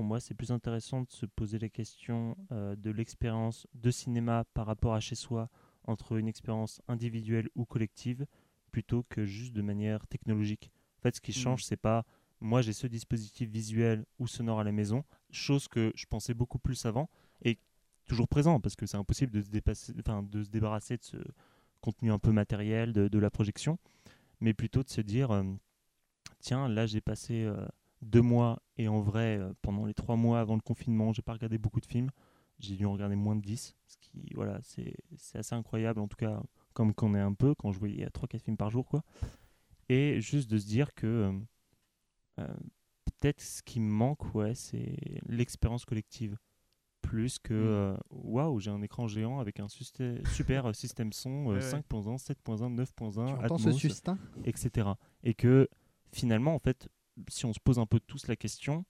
pour moi, c'est plus intéressant de se poser la question euh, de l'expérience de cinéma par rapport à chez soi, entre une expérience individuelle ou collective, plutôt que juste de manière technologique. En fait, ce qui Mhm. change, c'est pas moi j'ai ce dispositif visuel ou sonore à la maison, chose que je pensais beaucoup plus avant et toujours présent parce que c'est impossible de se, dépasser, enfin, de se débarrasser de ce contenu un peu matériel de, de la projection, mais plutôt de se dire euh, tiens, là j'ai passé euh, deux mois et en vrai, euh, pendant les trois mois avant le confinement, j'ai pas regardé beaucoup de films, j'ai dû en regarder moins de 10, ce qui voilà, c'est c'est assez incroyable en tout cas, comme qu'on est un peu quand je voyais 3-4 films par jour quoi. Et juste de se dire que euh, euh, peut-être ce qui me manque, ouais, c'est l'expérience collective. Plus que Mm. waouh, j'ai un écran géant avec un super système son euh, Ouais, ouais. 5.1, 7.1, 9.1, Tu entends ce Atmos, sustain? etc. Et que finalement, en fait, si on se pose un peu tous la question,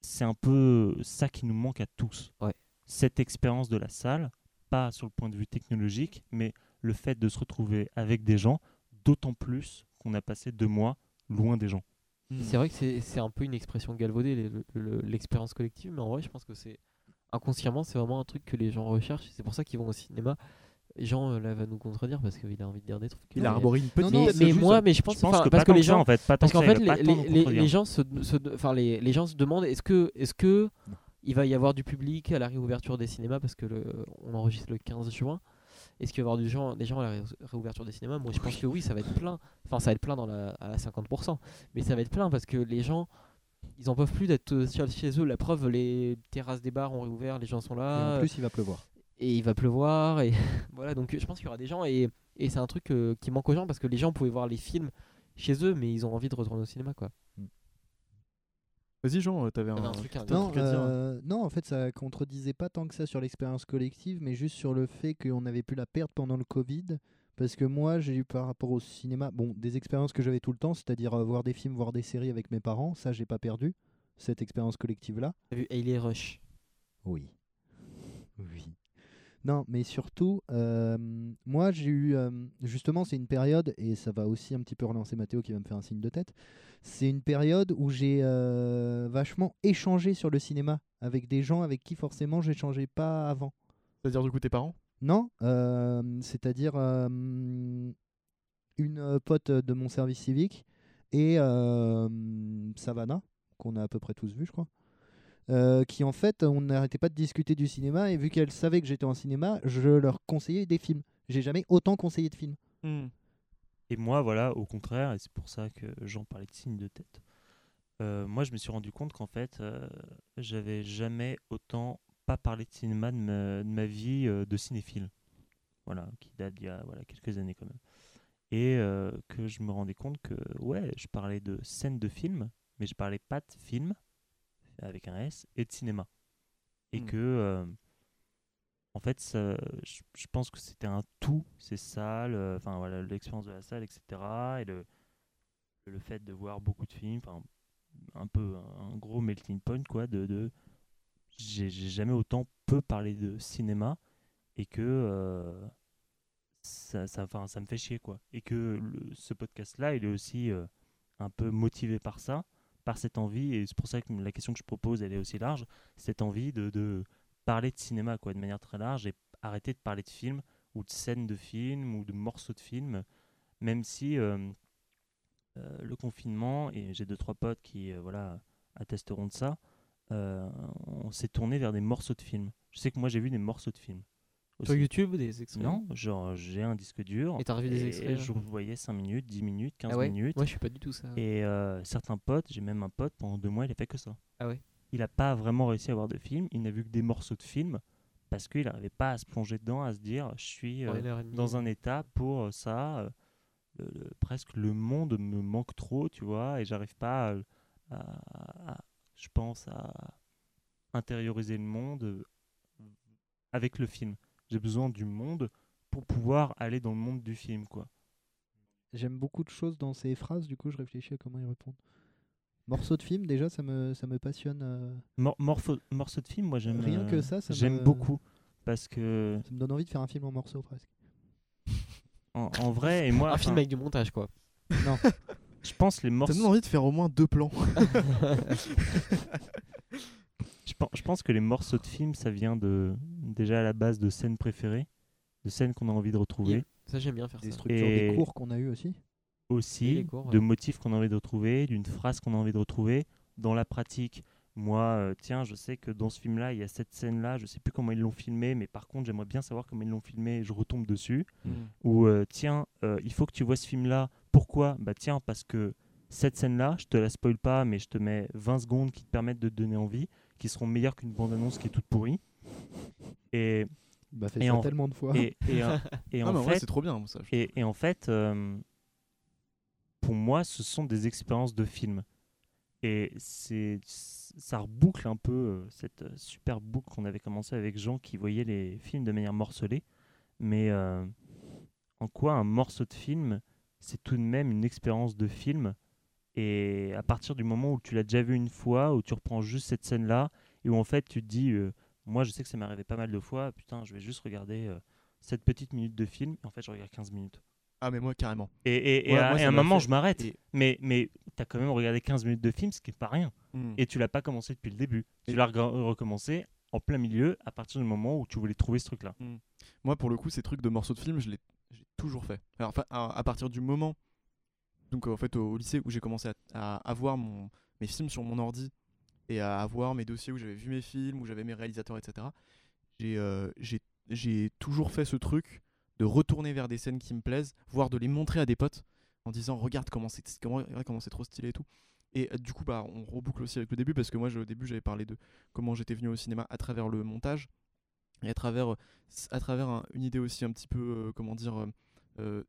c'est un peu ça qui nous manque à tous. Ouais. Cette expérience de la salle, pas sur le point de vue technologique, mais le fait de se retrouver avec des gens, d'autant plus qu'on a passé deux mois loin des gens. C'est vrai que c'est un peu une expression galvaudée, le- le- le- l'expérience collective, mais en vrai, je pense que c'est inconsciemment, c'est vraiment un truc que les gens recherchent. C'est pour ça qu'ils vont au cinéma. Jean euh, là va nous contredire parce qu'il a envie de dire des trucs. il arboré une petite non, mais, mais moi, mais je pense, Je pense enfin, que parce pas que les ça, gens, en fait, pas tant parce que qu'en fait, les, les- les- contredire. les gens se, se- enfin les, les gens se demandent est-ce que, est-ce que Non. il va y avoir du public à la réouverture des cinémas parce que le, on enregistre le 15 juin? Est-ce qu'il va y avoir du gens, des gens à la ré- réouverture des cinémas? Moi, je pense que oui, ça va être plein. Enfin, ça va être plein dans la, à 50%, mais ça va être plein parce que les gens, ils en peuvent plus d'être euh, chez eux. La preuve, les terrasses des bars ont réouvert, les gens sont Et là. en plus, il va pleuvoir. Et il va pleuvoir et [laughs] voilà donc je pense qu'il y aura des gens et, et c'est un truc euh, qui manque aux gens parce que les gens pouvaient voir les films chez eux mais ils ont envie de retourner au cinéma quoi. Vas-y, Jean, euh, t'avais un, un truc à t'as un Non, truc à dire. euh, non, en fait, ça contredisait pas tant que ça sur l'expérience collective, mais juste sur le fait qu'on avait pu la perdre pendant le Covid. Parce que moi, j'ai eu par rapport au cinéma, bon, des expériences que j'avais tout le temps, c'est-à-dire euh, voir des films, voir des séries avec mes parents, ça, j'ai pas perdu, cette expérience collective-là. T'as vu Hailey Rush? Oui. Oui. Non, mais surtout, euh, moi j'ai eu, euh, justement, c'est une période, et ça va aussi un petit peu relancer Mathéo qui va me faire un signe de tête, c'est une période où j'ai euh, vachement échangé sur le cinéma avec des gens avec qui forcément j'échangeais pas avant. C'est-à-dire du coup tes parents? Non, euh, c'est-à-dire une pote de mon service civique et Savannah, qu'on a à peu près tous vu, je crois. Euh, qui en fait, on n'arrêtait pas de discuter du cinéma et vu qu'elle savait que j'étais en cinéma, je leur conseillais des films. J'ai jamais autant conseillé de films. Et moi, voilà, au contraire, et c'est pour ça que j'en parlais de signe de tête. euh, moi, je me suis rendu compte qu'en fait, euh, j'avais jamais autant pas parlé de cinéma de ma, vie de cinéphile. Voilà, qui date d'il y a voilà, quelques années quand même. Et que je me rendais compte que, ouais, je parlais de scènes de films, mais je parlais pas de films, avec un S, et de cinéma. Et Hmm. que, euh, en fait, ça, je, je pense que c'était un tout, ces salles, euh, enfin voilà, l'expérience de la salle, etc. Et le, le fait de voir beaucoup de films, enfin, un peu un gros melting point, quoi, de. de j'ai jamais autant peu parlé de cinéma et que euh, ça, ça, me fait chier, quoi. Et que le- ce podcast-là, il est aussi euh, un peu motivé par ça, par cette envie, et c'est pour ça que la question que je propose, elle est aussi large, cette envie de, de parler de cinéma, quoi, de manière très large, et arrêter de parler de films, ou de scènes de films, ou de morceaux de films, même si euh, euh, le confinement, et j'ai deux, trois potes qui, euh, voilà, attesteront de ça, on s'est tourné vers des morceaux de films. Je sais que moi, j'ai vu des morceaux de films. Sur. YouTube des extraits Non, genre j'ai un disque dur. Et t'as revu des extraits, Je voyais 5 minutes, 10 minutes, 15 Ah ouais minutes. Moi je suis pas du tout ça. Et euh, certains potes, j'ai même un pote, pendant deux mois, il a fait que ça. Ah ouais Il n'a pas vraiment réussi à voir de film, il n'a vu que des morceaux de films parce qu'il n'arrivait pas à se plonger dedans, à se dire je suis euh, Ouais, dans un état pour euh, ça. euh, le- le- presque le monde me manque trop, tu vois, et j'arrive pas à, à- à- je pense, à intérioriser le monde avec le film. J'ai besoin du monde pour pouvoir aller dans le monde du film, quoi. J'aime beaucoup de choses dans ces phrases, du coup je réfléchis à comment y répondre. Morceau de film, déjà ça me, ça me passionne. euh, Mor- morpho- morceau de film, moi j'aime. Rien que euh, ça, ça J'aime me- beaucoup parce que Ça me donne envie de faire un film en morceaux presque. en, en vrai et moi, un film avec du montage quoi. Non, [laughs] je pense les Ça morceaux. me donne envie de faire au moins deux plans. [laughs] Je pense que les morceaux de film, ça vient de déjà à la base de scènes préférées, de scènes qu'on a envie de retrouver, Ça j'aime bien faire des ça. structures, Et- des cours qu'on a eu aussi. aussi de motifs qu'on a envie de retrouver, d'une phrase qu'on a envie de retrouver dans la pratique. Moi, euh, tiens, je sais que dans ce film-là, il y a cette scène-là, je sais plus comment ils l'ont filmé, mais par contre, j'aimerais bien savoir comment ils l'ont filmé, et je retombe dessus. Ou euh, tiens, euh, il faut que tu vois ce film-là. Pourquoi? Bah tiens, parce que cette scène-là, je te la spoil pas, mais je te mets 20 secondes qui te permettent de te donner envie, qui seront meilleures qu'une bande-annonce qui est toute pourrie. Et, Bah fait Et ça en- tellement de fois. et, et, en- [laughs] et en mais en vrai, fait, c'est trop bien ça. et, et en fait, euh, pour moi, ce sont des expériences de film. Et c'est, ça reboucle un peu euh, cette euh, super boucle qu'on avait commencé avec Jean qui voyait les films de manière morcelée. Mais euh, en quoi un morceau de film, c'est tout de même une expérience de film? Et à partir du moment où tu l'as déjà vu une fois, où tu reprends juste cette scène-là, et où en fait tu te dis, euh, moi je sais que ça m'est arrivé pas mal de fois, putain, je vais juste regarder euh, cette petite minute de film, en fait je regarde 15 minutes. Ah, mais moi, carrément. Et, et, et Ouais, à, moi, et ça à un moment fait- je m'arrête, mais, mais tu as quand même regardé 15 minutes de film, ce qui est pas rien. Mm. Et tu l'as pas commencé depuis le début. Tu l'as recommencé en plein milieu à partir du moment où tu voulais trouver ce truc-là. Moi, pour le coup, ces trucs de morceaux de film, je l'ai toujours fait. Alors, enfin, à, à partir du moment, donc euh, en fait, au, au lycée où j'ai commencé à, à avoir mon, mes films sur mon ordi et à avoir mes dossiers où j'avais vu mes films, où j'avais mes réalisateurs, etc. J'ai euh, toujours fait ce truc de retourner vers des scènes qui me plaisent, voire de les montrer à des potes en disant regarde comment c'est comment, comment trop stylé et tout. Et euh, du coup, bah, on reboucle aussi avec le début parce que moi, au début, j'avais parlé de comment j'étais venu au cinéma à travers le montage. et à travers, à travers un- une idée aussi un petit peu, euh, comment dire, euh,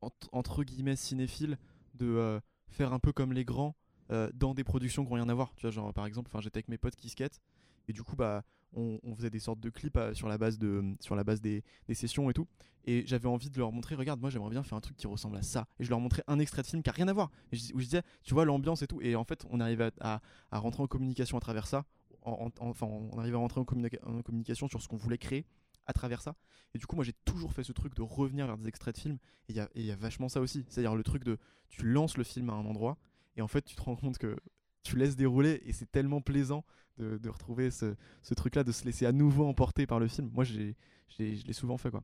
ent- entre guillemets cinéphile, de faire un peu comme les grands euh, dans des productions qui n'ont rien à voir. Tu vois, genre par exemple, j'étais avec mes potes qui skatent et du coup, bah, on, faisait des sortes de clips euh, sur la base, de, sur la base des, sessions et tout. Et j'avais envie de leur montrer, regarde, moi j'aimerais bien faire un truc qui ressemble à ça. Et je leur montrais un extrait de film qui a rien à voir. Et je- où je disais, tu vois l'ambiance et tout. Et en fait, on arrivait à, à- rentrer en communication à travers ça. En- en- enfin, on arrivait à rentrer en, communica- en communication sur ce qu'on voulait créer à travers ça. Et du coup, moi j'ai toujours fait ce truc de revenir vers des extraits de films. Et il y y a vachement ça aussi. C'est-à-dire le truc de tu lances le film à un endroit et en fait tu te rends compte que tu laisses dérouler et c'est tellement plaisant de, de retrouver ce, ce truc-là, de se laisser à nouveau emporter par le film. Moi j'ai, j'ai- je l'ai souvent fait quoi.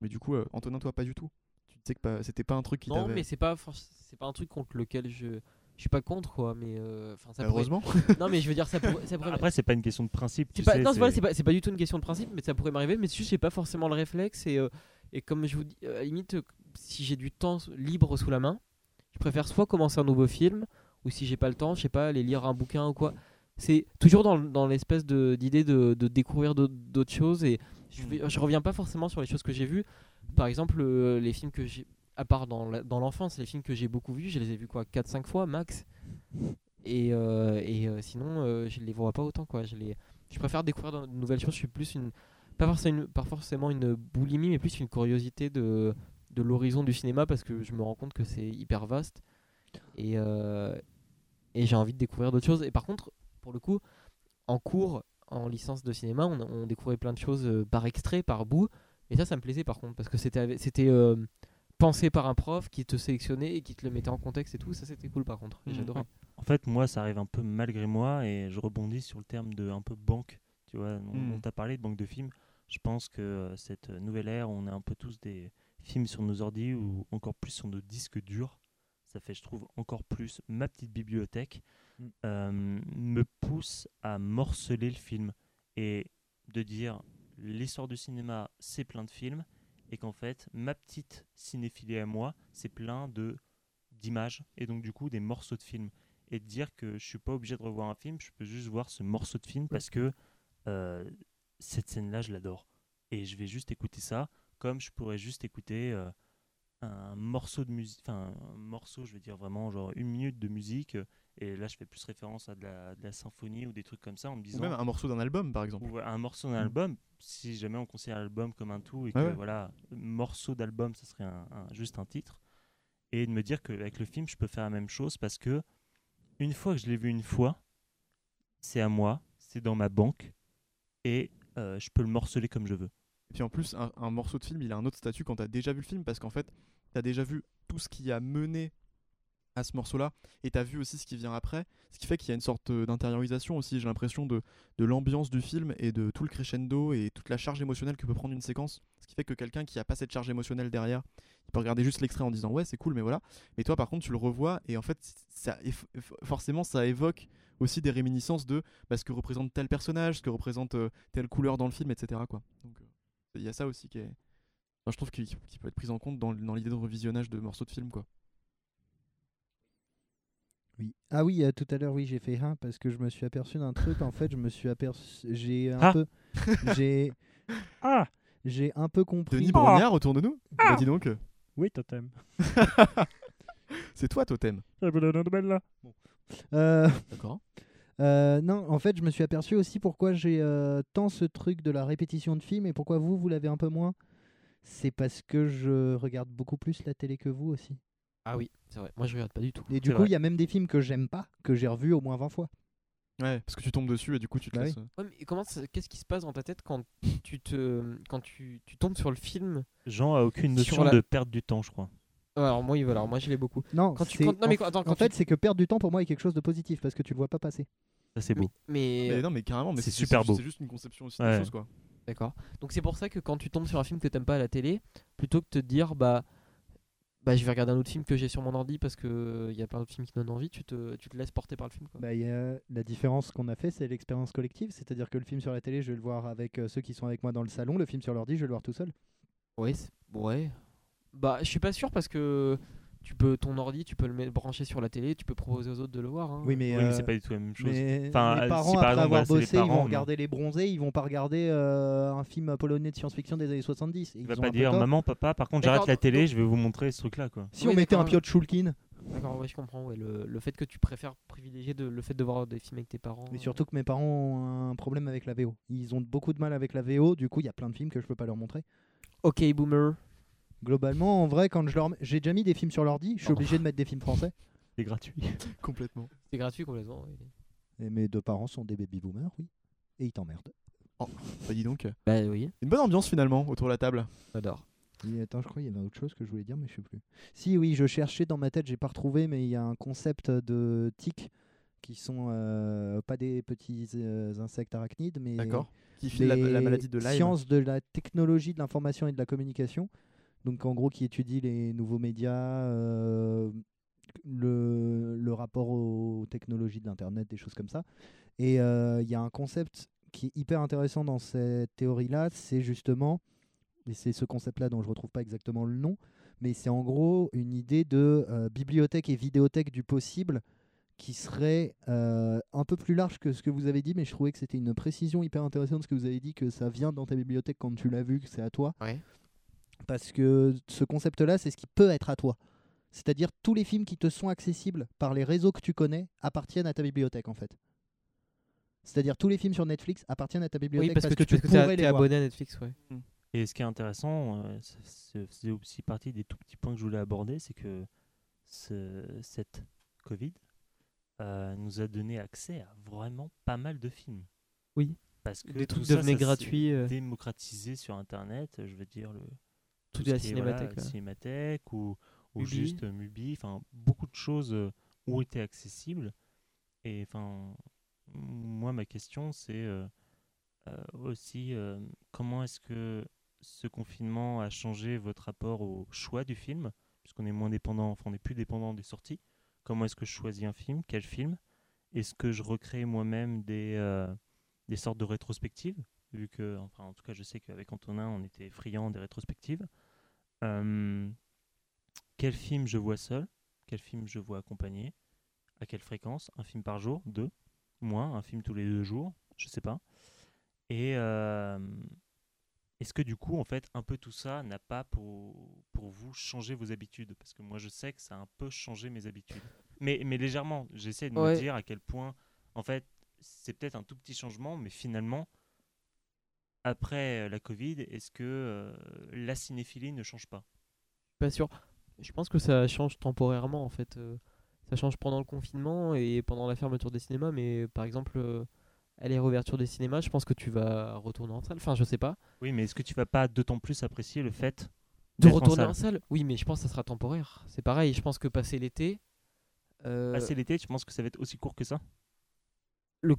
Mais du coup, euh, Antonin, toi pas du tout. Tu disais que pas- c'était pas un truc qui Non, t'avait. mais c'est pas forc- c'est pas un truc contre lequel je je suis pas contre quoi, mais euh, enfin ça pourrait- heureusement. [laughs] Non, mais je veux dire ça pourrait, ça pourrait- Après, c'est pas une question de principe. C'est tu pas, sais, non, c'est voilà, pas, c'est pas du tout une question de principe, mais ça pourrait m'arriver. Mais juste, j'ai pas forcément le réflexe. Et, euh, et comme je vous dis, euh, à la limite, si j'ai du temps libre sous la main, je préfère soit commencer un nouveau film, ou si j'ai pas le temps, je sais pas, aller lire un bouquin ou quoi. C'est toujours dans, dans l'espèce d'idée de, de découvrir d'autres choses. Et je, reviens pas forcément sur les choses que j'ai vues. Par exemple, euh, les films que j'ai. À part dans la- dans l'enfance, les films que j'ai beaucoup vus, je les ai vus quoi 4-5 fois max. Et, euh, et euh, sinon, je les vois pas autant quoi. Je, les, je préfère découvrir de nouvelles choses. Je suis plus une. Pas forcément une, pas forcément une boulimie, mais plus une curiosité de, de l'horizon du cinéma parce que je me rends compte que c'est hyper vaste. Et, euh, et j'ai envie de découvrir d'autres choses. Et par contre, pour le coup, en cours, en licence de cinéma, on, on découvrait plein de choses euh, par extrait, par bout. Et ça, ça me plaisait par contre parce que c'était euh, pensé par un prof qui te sélectionnait et qui te le mettait en contexte et tout. Ça, c'était cool par contre. Mhm. J'adorais. En fait, moi, ça arrive un peu malgré moi et je rebondis sur le terme de un peu banque. Tu vois, on, Mm. on t'a parlé de banque de films. Je pense que cette nouvelle ère, on a un peu tous des films sur nos ordi ou encore plus sur nos disques durs. Ça fait, je trouve, encore plus ma petite bibliothèque Mm. euh, me pousse à morceler le film et de dire l'histoire du cinéma, c'est plein de films et qu'en fait, ma petite cinéphilie à moi, c'est plein de d'images et donc du coup des morceaux de films et de dire que je suis pas obligé de revoir un film, je peux juste voir ce morceau de film parce que euh, cette scène-là, je l'adore et je vais juste écouter ça comme je pourrais juste écouter euh, un morceau de musique, enfin un morceau, je veux dire vraiment genre une minute de musique euh, et là je fais plus référence à de la, de la symphonie ou des trucs comme ça en me Ou disant même un morceau d'un album par exemple. ou un morceau d'un Mm. album, si jamais on considère l'album comme un tout et que Ouais, ouais. voilà, morceau d'album, ça serait un- un- juste un titre, et de me dire qu'avec le film, je peux faire la même chose parce que une fois que je l'ai vu une fois, c'est à moi, c'est dans ma banque, et euh, je peux le morceler comme je veux. Et puis en plus, un, morceau de film, il a un autre statut quand tu as déjà vu le film, parce qu'en fait, tu as déjà vu tout ce qui a mené à ce morceau-là, et tu as vu aussi ce qui vient après, ce qui fait qu'il y a une sorte euh, d'intériorisation aussi, j'ai l'impression, de, l'ambiance du film et de tout le crescendo et toute la charge émotionnelle que peut prendre une séquence, ce qui fait que quelqu'un qui a pas cette charge émotionnelle derrière, il peut regarder juste l'extrait en disant ouais c'est cool mais voilà, mais toi par contre tu le revois et en fait ça, forcément ça évoque aussi des réminiscences de bah, ce que représente tel personnage, ce que représente euh, telle couleur dans le film, etc. Quoi. Donc euh, il y a ça aussi qui est. enfin, je trouve qu'il qui peut être pris en compte dans, dans l'idée de revisionnage de morceaux de film. Quoi. Oui. Ah oui, euh, tout à l'heure, oui, j'ai fait un parce que je me suis aperçu d'un truc. En fait, je me suis aperçu. J'ai un Ah. peu. J'ai. [laughs] Ah J'ai un peu compris. Denis Brognard autour de nous Bah dis donc, Oui, totem. [laughs] c'est toi Totem. Euh, D'accord. Euh, non, en fait, je me suis aperçu aussi pourquoi j'ai euh, tant ce truc de la répétition de films et pourquoi vous, vous l'avez un peu moins. C'est parce que je regarde beaucoup plus la télé que vous aussi. Ah oui, c'est vrai. Moi, je regarde pas du tout. Et du coup, il y a même des films que j'aime pas, que j'ai revus au moins 20 fois. Ouais, parce que tu tombes dessus et du coup tu te Bah laisses. oui. euh, Ouais, mais comment ça- qu'est-ce qui se passe dans ta tête quand tu te quand tu, tu tombes sur le film Jean a aucune notion la- de perdre du temps, je crois. Alors moi, voilà, alors moi je l'ai beaucoup. Non, Quand tu c'est- non mais en, quand- attends, en quand fait, c'est que perdre du temps pour moi est quelque chose de positif parce que tu le vois pas passer. Ça, c'est beau. mais, Mais non, mais carrément, mais c'est super beau. C'est juste une conception aussi Ouais. des choses quoi. D'accord. Donc c'est pour ça que quand tu tombes sur un film que t'aimes pas à la télé, plutôt que de te dire bah bah je vais regarder un autre film que j'ai sur mon ordi parce que il y a plein d'autres films qui donnent envie, tu te, tu te laisses porter par le film quoi. Bah, il y a- la différence qu'on a fait, c'est l'expérience collective. C'est-à-dire que le film sur la télé, je vais le voir avec euh, ceux qui sont avec moi dans le salon. Le film sur l'ordi, je vais le voir tout seul. Ouais, c'est- ouais. Bah je suis pas sûr parce que tu peux ton ordi, tu peux le mettre, brancher sur la télé, tu peux proposer aux autres de le voir. hein. Oui, mais, Oui, mais euh, c'est pas du tout la même chose. mais Enfin, les euh, parents, si par après exemple, avoir les bossé, ils parents, vont mais- regarder Les Bronzés, ils vont pas regarder euh, un film polonais de science-fiction des années 70. Et Il ils va pas dire maman, papa, par contre, j'arrête la télé, donc- je vais vous montrer ce truc-là, quoi. Si Oui, on mettait un. Piotr Shulkin, D'accord, ouais, je comprends. Ouais, le, le fait que tu préfères privilégier de, le fait de voir des films avec tes parents. mais euh, surtout que mes parents ont un problème avec la VO. Ils ont beaucoup de mal avec la VO, du coup, il y a plein de films que je peux pas leur montrer. Ok, boomer. Globalement, en vrai, quand je leur mets- j'ai déjà mis des films sur l'ordi, je suis Oh. obligé de [laughs] mettre des films français. C'est gratuit. [laughs] Complètement. C'est gratuit complètement. oui. Et mes deux parents sont des baby boomers, oui. Et ils t'emmerdent. Bah dis donc. Bah oui, Une bonne ambiance finalement autour de la table. j'adore. Attends, je crois qu'il y avait autre chose que je voulais dire, mais je sais plus. Si, oui, je cherchais dans ma tête, j'ai pas retrouvé, mais il y a un concept de tiques qui sont euh, pas des petits euh, insectes arachnides, mais D'accord. Qui file la, la maladie de Lyme. sciences de la technologie, de l'information et de la communication. Donc en gros, qui étudie les nouveaux médias, euh, le, rapport aux technologies de l'Internet, des choses comme ça. Et euh, il y a un concept qui est hyper intéressant dans cette théorie-là, c'est justement, et c'est ce concept-là dont je retrouve pas exactement le nom, mais c'est en gros une idée de euh, bibliothèque et vidéothèque du possible qui serait un peu plus large que ce que vous avez dit, mais je trouvais que c'était une précision hyper intéressante ce que vous avez dit, que ça vient dans ta bibliothèque quand tu l'as vu, que c'est à toi. Ouais. Parce que ce concept-là, c'est ce qui peut être à toi. C'est-à-dire tous les films qui te sont accessibles par les réseaux que tu connais appartiennent à ta bibliothèque en fait. C'est-à-dire tous les films sur Netflix appartiennent à ta bibliothèque Oui, parce, que, tu parce que t'es- pourrais t'es les voir. abonné à Netflix, ouais. Et ce qui est intéressant, euh, c'est- c'est aussi partie des tout petits points que je voulais aborder, c'est que ce- cette Covid euh, nous a donné accès à vraiment pas mal de films. Oui. Parce que Des tout trucs ça, devenaient gratuits. euh, démocratisé sur Internet, je veux dire le Tout de la qui est, voilà, cinémathèque, cinémathèque ou, ou Mubi. juste Mubi, enfin beaucoup de choses euh, ont été accessibles. Et enfin, moi ma question c'est euh, euh, aussi comment est-ce que ce confinement a changé votre rapport au choix du film, puisqu'on est moins dépendant, enfin on n'est plus dépendant des sorties. Comment est-ce que je choisis un film, quel film? Est-ce que je recrée moi-même des euh, des sortes de rétrospectives, vu que, enfin, en tout cas, je sais qu'avec Antonin, on était friand des rétrospectives. Euh, quel film je vois seul? Quel film je vois accompagné? À quelle fréquence? Un film par jour? Deux? Moins? Un film tous les deux jours? Je sais pas. Et euh, est-ce que du coup, en fait, un peu tout ça n'a pas pour, pour vous changé vos habitudes? Parce que moi, je sais que ça a un peu changé mes habitudes. Mais, mais légèrement, j'essaie de Ouais. me dire à quel point, en fait, c'est peut-être un tout petit changement, mais finalement, après euh, la Covid, est-ce que euh, la cinéphilie ne change pas? Pas sûr. Je pense que ça change temporairement en fait. euh, Ça change pendant le confinement et pendant la fermeture des cinémas, mais par exemple, à les réouvertures des cinémas, je pense que tu vas retourner en salle. Enfin, je sais pas. Oui, mais est-ce que tu vas pas d'autant plus apprécier le fait De d'être en retourner salle? en salle? Oui, mais je pense que ça sera temporaire. C'est pareil, je pense que passer l'été. euh, Passer l'été, tu penses que ça va être aussi court que ça? Le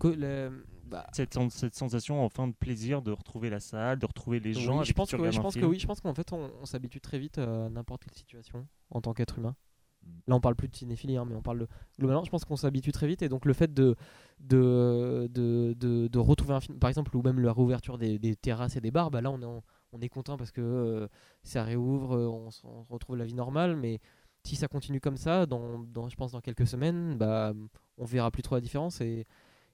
bah, cette, cette sensation enfin de plaisir de retrouver la salle, de retrouver les oui, gens. avec je pense que, ouais, je pense que oui, je pense qu'en fait on, on s'habitue très vite à n'importe quelle situation en tant qu'être humain. Mm. Là on parle plus de cinéphilie, hein, mais on parle de globalement, je pense qu'on s'habitue très vite et donc le fait de de, de, de, de retrouver un film, par exemple, ou même la réouverture des, des terrasses et des bars, bah là on est, en- on est content parce que euh, ça réouvre, euh, on, on retrouve la vie normale, mais si ça continue comme ça, dans, dans, je pense dans quelques semaines, bah on verra plus trop la différence et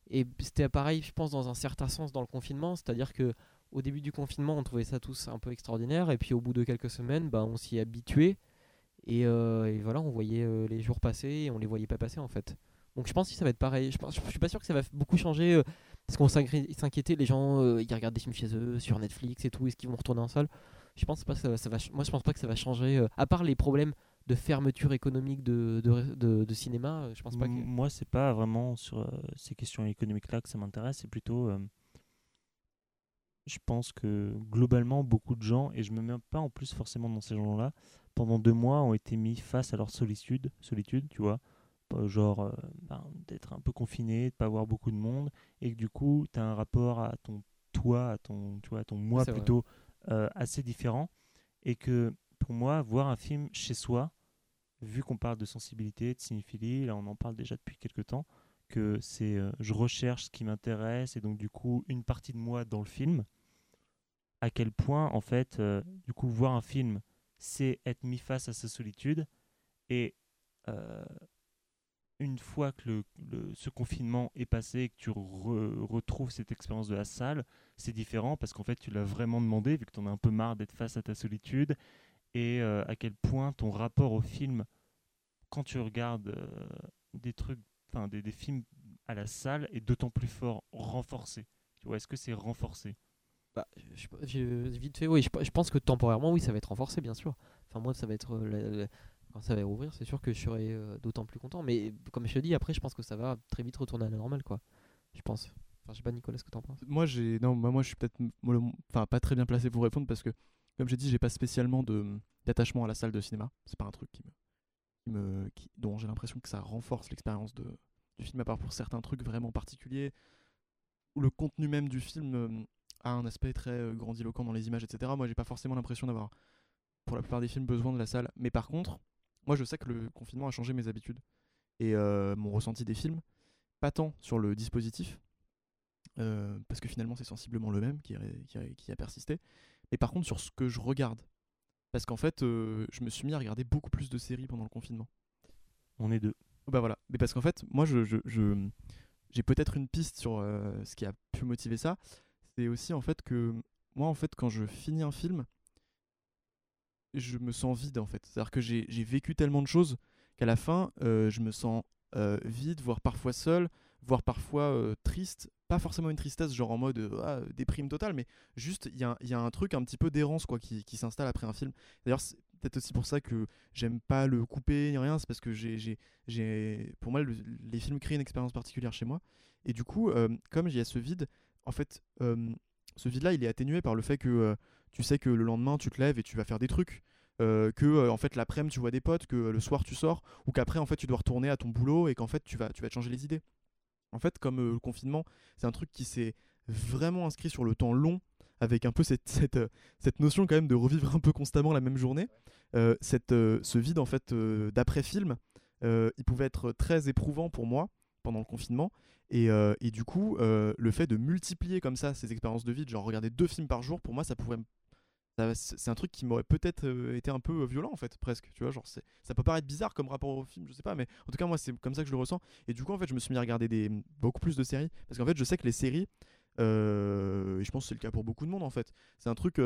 et c'était pareil, je pense, dans un certain sens dans le confinement, c'est-à-dire que au début du confinement, on trouvait ça tous un peu extraordinaire, et puis au bout de quelques semaines, bah, on s'y et, euh, et voilà, on voyait euh, les jours passer, et on les voyait pas passer en fait. Donc je pense que ça va être pareil. Je, pense, suis pas sûr que ça va beaucoup changer, euh, parce qu'on s'inqui- s'inquiétait, les gens, euh, ils regardent des films chez eux, sur Netflix et tout, est-ce qu'ils vont retourner en salle? Je pense pas que ça, va- moi je pense pas que ça va changer, à part les problèmes de fermeture économique de, de, de- de cinéma, euh, je pense pas que... Moi, c'est pas vraiment sur euh, ces questions économiques-là que ça m'intéresse, c'est plutôt. euh, je pense que globalement, beaucoup de gens, et je me mets pas en plus forcément dans ces gens-là, pendant deux mois ont été mis face à leur solitude, solitude, tu vois. Genre euh, ben, d'être un peu confiné, de pas avoir beaucoup de monde, et que du coup, tu as un rapport à ton toi, à ton, tu vois, à ton moi plutôt assez différent. Et que pour moi, voir un film chez soi, vu qu'on parle de sensibilité, de cinéphilie, là on en parle déjà depuis quelques temps, que c'est euh, je recherche ce qui m'intéresse et donc du coup une partie de moi dans le film, à quel point en fait, euh, du coup voir un film, c'est être mis face à sa solitude Et euh, une fois que le, ce confinement est passé et que tu re- retrouves cette expérience de la salle, c'est différent parce qu'en fait, tu l'as vraiment demandé, vu que tu en as un peu marre d'être face à ta solitude, et euh, à quel point ton rapport au film, quand tu regardes euh, des trucs, enfin des, des films à la salle, est d'autant plus fort, renforcé. Tu vois, est-ce que c'est renforcé? Bah, je, je- vite fait, oui. Je, je pense que temporairement, oui, ça va être renforcé, bien sûr. Enfin, moi, ça va être. euh, la- la- quand ça va rouvrir, c'est sûr que je serai euh, d'autant plus content. Mais comme je te dis, après, je pense que ça va très vite retourner à la normale, quoi. Je pense. Enfin, je sais pas, Nicolas, ce que t'en penses? Moi, j'ai non, moi, moi, je suis peut-être enfin pas très bien placé pour répondre parce que, comme j'ai dit, j'ai pas spécialement de d'attachement à la salle de cinéma. C'est pas un truc qui me, qui me dont j'ai l'impression que ça renforce l'expérience du film à part pour certains trucs vraiment particuliers où le contenu même du film euh, a un aspect très euh, grandiloquent dans les images, etc. Moi, j'ai pas forcément l'impression d'avoir, pour la plupart des films, besoin de la salle. Mais par contre, moi, je sais que le confinement a changé mes habitudes et euh, mon ressenti des films, pas tant sur le dispositif, euh, parce que finalement c'est sensiblement le même qui a persisté, mais par contre sur ce que je regarde. Parce qu'en fait, euh, je me suis mis à regarder beaucoup plus de séries pendant le confinement. On est deux. Bah voilà, mais parce qu'en fait, moi, je, je- je- j'ai peut-être une piste sur euh, ce qui a pu motiver ça. C'est aussi en fait que moi, en fait, quand je finis un film, je me sens vide en fait. C'est-à-dire que j'ai j'ai vécu tellement de choses qu'à la fin, euh, je me sens vide, voire parfois seul, voire parfois triste. Pas forcément une tristesse, genre en mode euh, déprime totale, mais juste il y a, un truc un petit peu d'errance qui, s'installe après un film. D'ailleurs, c'est peut-être aussi pour ça que j'aime pas le couper ni rien, c'est parce que pour moi, le- les films créent une expérience particulière chez moi. Et du coup, comme il y a ce vide, en fait, ce vide-là, il est atténué par le fait que tu sais que le lendemain, tu te lèves et tu vas faire des trucs. que en fait l'après-midi tu vois des potes, que le soir tu sors, ou qu'après en fait tu dois retourner à ton boulot et qu'en fait tu vas, tu vas changer les idées. En fait, comme euh, le confinement, c'est un truc qui s'est vraiment inscrit sur le temps long, avec un peu cette, [laughs] cette, euh, cette notion quand même de revivre un peu constamment la même journée. Euh, cette, ce vide en fait d'après-film, il pouvait être très éprouvant pour moi pendant le confinement. Et, et du coup, le fait de multiplier comme ça ces expériences de vide, genre regarder deux films par jour, pour moi, ça pourrait. C'est un truc qui m'aurait peut-être euh, été un peu euh, violent en fait, presque. Tu vois, genre c'est- ça peut paraître bizarre comme rapport au film, je sais pas, mais en tout cas moi c'est comme ça que je le ressens. Et du coup en fait je me suis mis à regarder des beaucoup plus de séries parce qu'en fait je sais que les séries, euh, et je pense que c'est le cas pour beaucoup de monde en fait, c'est un truc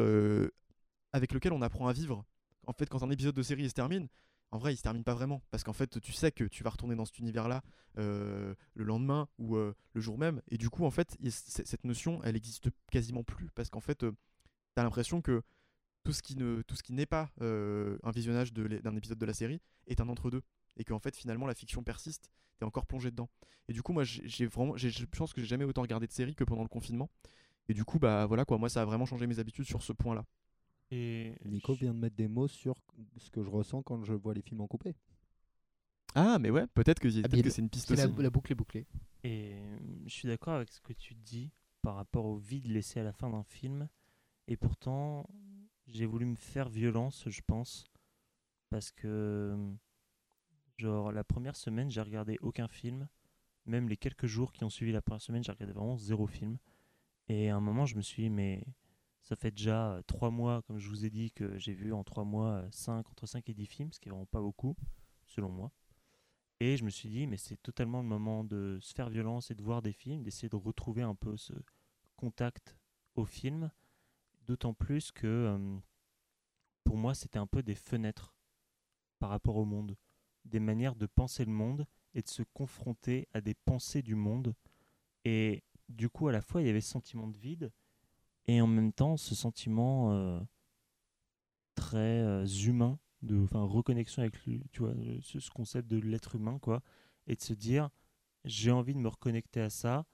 avec lequel on apprend à vivre. En fait quand un épisode de série se termine, en vrai, il se termine pas vraiment parce qu'en fait, tu sais que tu vas retourner dans cet univers-là le lendemain ou le jour même, et du coup, en fait, cette notion, elle existe quasiment plus parce qu'en fait, tu as l'impression que tout ce qui ne, tout ce qui n'est pas euh, un visionnage d'un épisode de la série est un entre-deux, et qu'en fait, finalement, la fiction persiste, t'es encore plongé dedans. Et du coup, moi, j'ai vraiment, j'ai- je pense que j'ai jamais autant regardé de séries que pendant le confinement. Et du coup, bah voilà quoi, moi, ça a vraiment changé mes habitudes sur ce point-là. Et Nico je- vient de mettre des mots sur ce que je ressens quand je vois les films en coupé. Ah, mais ouais, peut-être que, Ah, peut-être mais que c'est une piste C'est la, aussi. la boucle est bouclée. Et je suis d'accord avec ce que tu dis par rapport au vide laissé à la fin d'un film. Et pourtant, j'ai voulu me faire violence, je pense. Parce que, genre, la première semaine, j'ai regardé aucun film. Même les quelques jours qui ont suivi la première semaine, j'ai regardé vraiment zéro film. Et à un moment, je me suis dit, mais ça fait déjà euh, trois mois, comme je vous ai dit, que j'ai vu en trois mois euh, cinq, entre 5 et 10 films, ce qui est vraiment pas beaucoup, selon moi. Et je me suis dit, mais c'est totalement le moment de se faire violence et de voir des films, d'essayer de retrouver un peu ce contact au film. D'autant plus que euh, pour moi, c'était un peu des fenêtres par rapport au monde, des manières de penser le monde et de se confronter à des pensées du monde. Et du coup, à la fois, il y avait ce sentiment de vide et en même temps ce sentiment euh, très euh, humain de enfin reconnexion avec tu vois ce, ce concept de l'être humain quoi et de se dire j'ai envie de me reconnecter à ça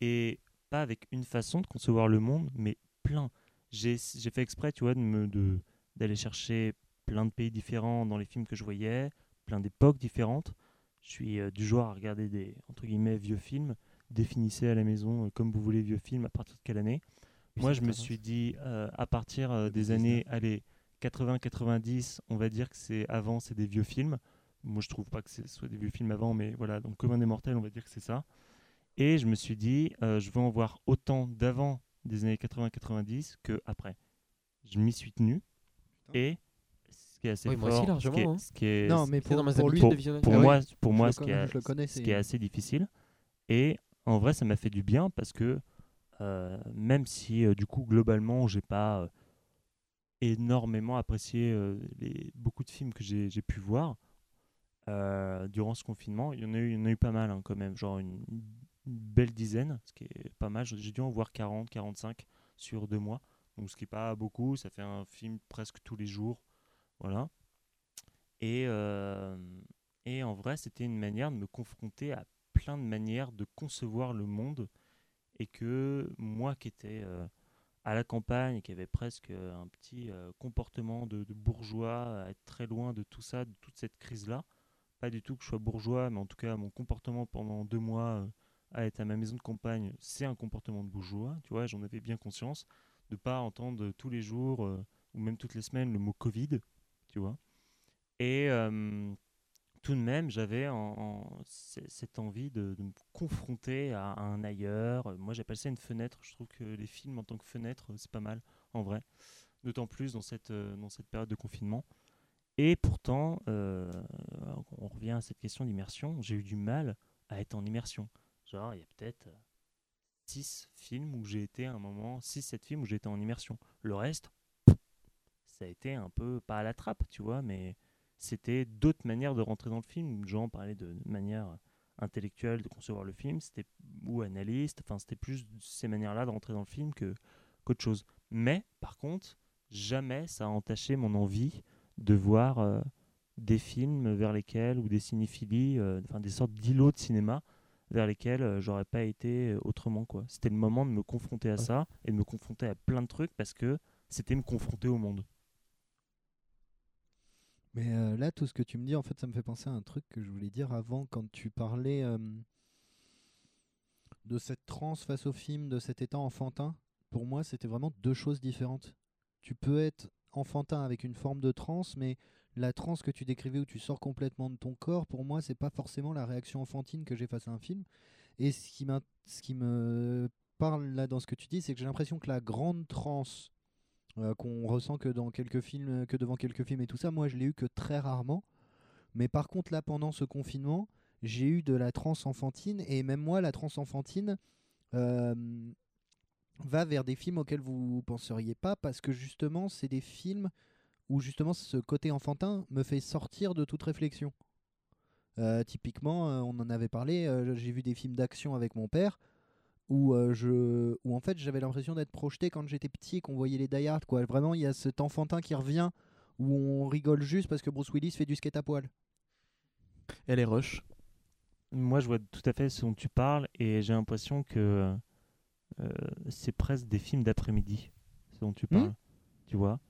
et pas avec une façon de concevoir le monde mais plein j'ai fait exprès tu vois de me de d'aller chercher plein de pays différents dans les films que je voyais plein d'époques différentes je suis euh, du genre à regarder des entre guillemets vieux films définissez à la maison euh, comme vous voulez vieux films à partir de quelle année moi, je me suis dit, euh, à partir des 2019. années allez, 80-90, on va dire que c'est avant, c'est des vieux films. Moi, je trouve pas que ce soit des vieux films avant, mais voilà, donc comme un des mortels, on va dire que c'est ça. Et je me suis dit, je veux en voir autant d'avant des années 80-90 que après. Je m'y suis tenu. Et c- qui est assez Oui, moi fort. ce qui est- hein. ce qui est- Non, mais pour, lui, Ah oui. moi, pour ce, qui est, connais, ce qui assez difficile. Et en vrai, ça m'a fait du bien parce que euh, même si euh, du coup globalement j'ai pas euh, énormément apprécié euh, les, beaucoup de films que j'ai pu voir euh, durant ce confinement, il y en a eu, il y en a eu pas mal hein, quand même, genre une, une belle dizaine, ce qui est pas mal. J'ai dû en voir 40, 45 sur deux mois, donc ce qui est pas beaucoup. Ça fait un film presque tous les jours, voilà. Et, euh, et en vrai, c'était une manière de me confronter à plein de manières de concevoir le monde. Et que moi qui étais euh, à la campagne qui avait presque euh, un petit comportement de, de bourgeois, à être très loin de tout ça, de toute cette crise-là, pas du tout que je sois bourgeois, mais en tout cas mon comportement pendant deux mois à être à ma maison de campagne, c'est un comportement de bourgeois, tu vois, j'en avais bien conscience, de pas entendre tous les jours euh, ou même toutes les semaines le mot Covid, tu vois. Et tout de même, j'avais cette envie de, me confronter à un ailleurs. Moi, j'appelle ça une fenêtre. Je trouve que les films en tant que fenêtre, euh, c'est pas mal, en vrai. D'autant plus dans cette, euh, période de confinement. Et pourtant, on revient à cette question d'immersion. J'ai eu du mal à être en immersion. Genre, il y a peut-être 6 films où j'ai été un moment, 6-7 films où été en immersion. Le reste, ça a été un peu, pas à la trappe, tu vois, mais c'était d'autres manières de rentrer dans le film. Genre, parler de manière intellectuelle de concevoir le film, c'était ou analyste, enfin, c'était plus ces manières-là de rentrer dans le film que qu'autre chose. Mais, par contre, jamais ça a entaché mon envie de voir euh, des films vers lesquels, ou des cinéphilies, euh, enfin des sortes d'îlots de cinéma vers lesquels euh, j'aurais pas été euh, autrement. quoi. C'était le moment de me confronter à ça et de me confronter à plein de trucs parce que c'était me confronter au monde. Mais euh, là, tout ce que tu me dis, en fait, ça me fait penser à un truc que je voulais dire avant quand tu parlais euh, de cette transe face au film, de cet état enfantin. Pour moi, c'était vraiment deux choses différentes. Tu peux être enfantin avec une forme de transe, mais la transe que tu décrivais où tu sors complètement de ton corps, pour moi, c'est pas forcément la réaction enfantine que j'ai face à un film. Et ce qui, qui me parle là dans ce que tu dis, c'est que j'ai l'impression que la grande transe euh, qu'on ressent que dans quelques films, que devant quelques films et tout ça, moi je l'ai eu que très rarement. Mais par contre là, pendant ce confinement, j'ai eu de la transe enfantine et même moi, la transe enfantine va vers des films auxquels vous penseriez pas parce que justement, c'est des films où justement ce côté enfantin me fait sortir de toute réflexion. Euh, typiquement, euh, on en avait parlé, euh, j'ai vu des films d'action avec mon père où, je, où en fait j'avais l'impression d'être projeté quand j'étais petit et qu'on voyait les Die Hard. Quoi. Vraiment, il y a cet enfantin qui revient où on rigole juste parce que Bruce Willis fait du skate à poil. Elle est rush. Moi, je vois tout à fait ce dont tu parles et j'ai l'impression que euh, c'est presque des films d'après-midi, ce dont tu Hmm? parles. Tu vois?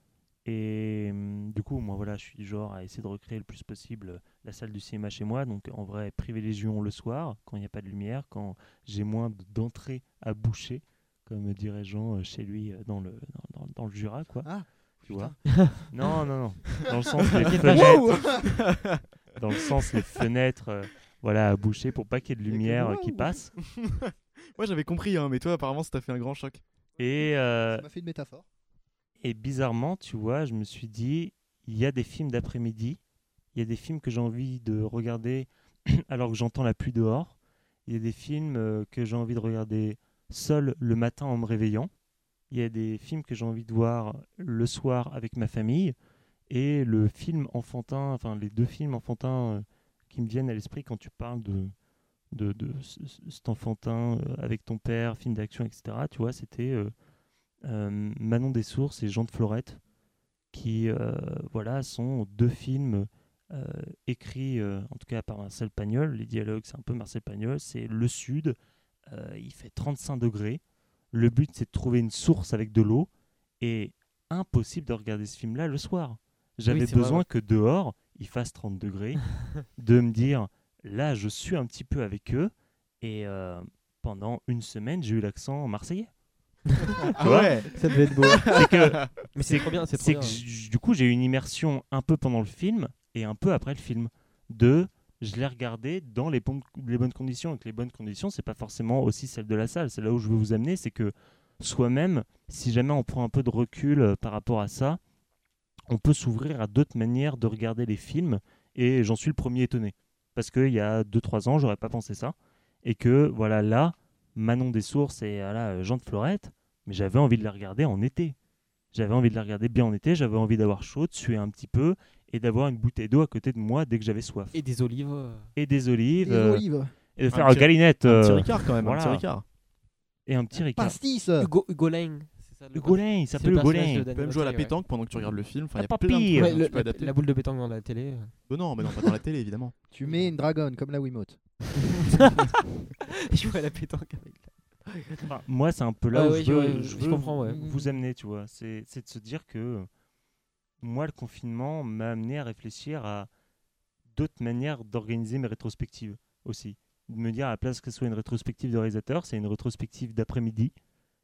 Et hum, du coup, moi, voilà, je suis du genre à essayer de recréer le plus possible euh, la salle du cinéma chez moi. Donc, en vrai, privilégions le soir, quand il n'y a pas de lumière, quand j'ai moins d'entrées à boucher, comme dirait Jean euh, chez lui euh, dans le, dans, dans- dans le Jura, quoi. Ah, tu vois [laughs] Non, non, non. Dans le sens pas, fenêtres, [laughs] dans le sens les fenêtres, euh, voilà, à boucher pour pas qu'il y ait de lumière qui passe. [laughs] Moi j'avais compris, hein, mais toi apparemment ça t'a fait un grand choc. Et, euh, ça m'a fait une métaphore. Et bizarrement, tu vois, je me suis dit, il y a des films d'après-midi, il y a des films que j'ai envie de regarder [clears throat] alors que j'entends la pluie dehors, il y a des films euh, que j'ai envie de regarder seul le matin en me réveillant, il y a des films que j'ai envie de voir le soir avec ma famille, et le film enfantin, enfin les deux films enfantins euh, qui me viennent à l'esprit quand tu parles de, de, de ce- ce- cet enfantin euh, avec ton père, film d'action, etc., tu vois, c'était... Manon des Sources et Jean de Florette, qui euh, voilà, sont deux films euh, écrits, euh, en tout cas par Marcel Pagnol. Les dialogues, c'est un peu Marcel Pagnol. C'est le sud, euh, il fait 35 degrés. Le but, c'est de trouver une source avec de l'eau. Et impossible de regarder ce film-là le soir. J'avais besoin que dehors, il fasse 30 degrés, [laughs] de me dire, là, je suis un petit peu avec eux. Et euh, pendant une semaine, j'ai eu l'accent marseillais. Ah ouais Ça devait être beau. C'est que Mais c'est trop bien, c'est trop c'est bien. que j- du coup j'ai eu une immersion un peu pendant le film et un peu après le film de je l'ai regardé dans les bonnes, les bonnes conditions et que les bonnes conditions c'est pas forcément aussi celle de la salle c'est là où je veux vous amener c'est que soi-même si jamais on prend un peu de recul euh, par rapport à ça on peut s'ouvrir à d'autres manières de regarder les films et j'en suis le premier étonné. Parce qu'il y a 2-3 ans, j'aurais pas pensé ça. Et que voilà, là, Manon des Sources et voilà, Jean de Florette, mais j'avais envie de les regarder en été. J'avais envie de les regarder bien en été, j'avais envie d'avoir chaud, de suer un petit peu et d'avoir une bouteille d'eau à côté de moi dès que j'avais soif. Et des olives. euh, Et des olives. Et euh, olive. et de Un faire un galinette. Un petit euh, Ricard quand même, voilà. un petit Ricard. et un petit Ricard. Pastis. Hugo, Hugo il c'est s'appelle de Tu peux même jouer à la ouais. pétanque pendant que tu regardes le film. Enfin, il y a plein de papy. trucs Ouais, que le- tu peux la, adapter. la boule de pétanque dans la télé. Oh non, mais non, pas dans la télé évidemment. Tu mets une dragonne comme la Wiimote. [laughs] Je joue à la pétanque avec. Enfin, moi, c'est un peu là Ouais, où ouais, je, veux, je- je je veux comprends, ouais. vous amener, tu vois. C'est c'est de se dire que moi, le confinement m'a amené à réfléchir à d'autres manières d'organiser mes rétrospectives aussi. De me dire, à la place que ce soit une rétrospective de réalisateur, c'est une rétrospective d'après-midi,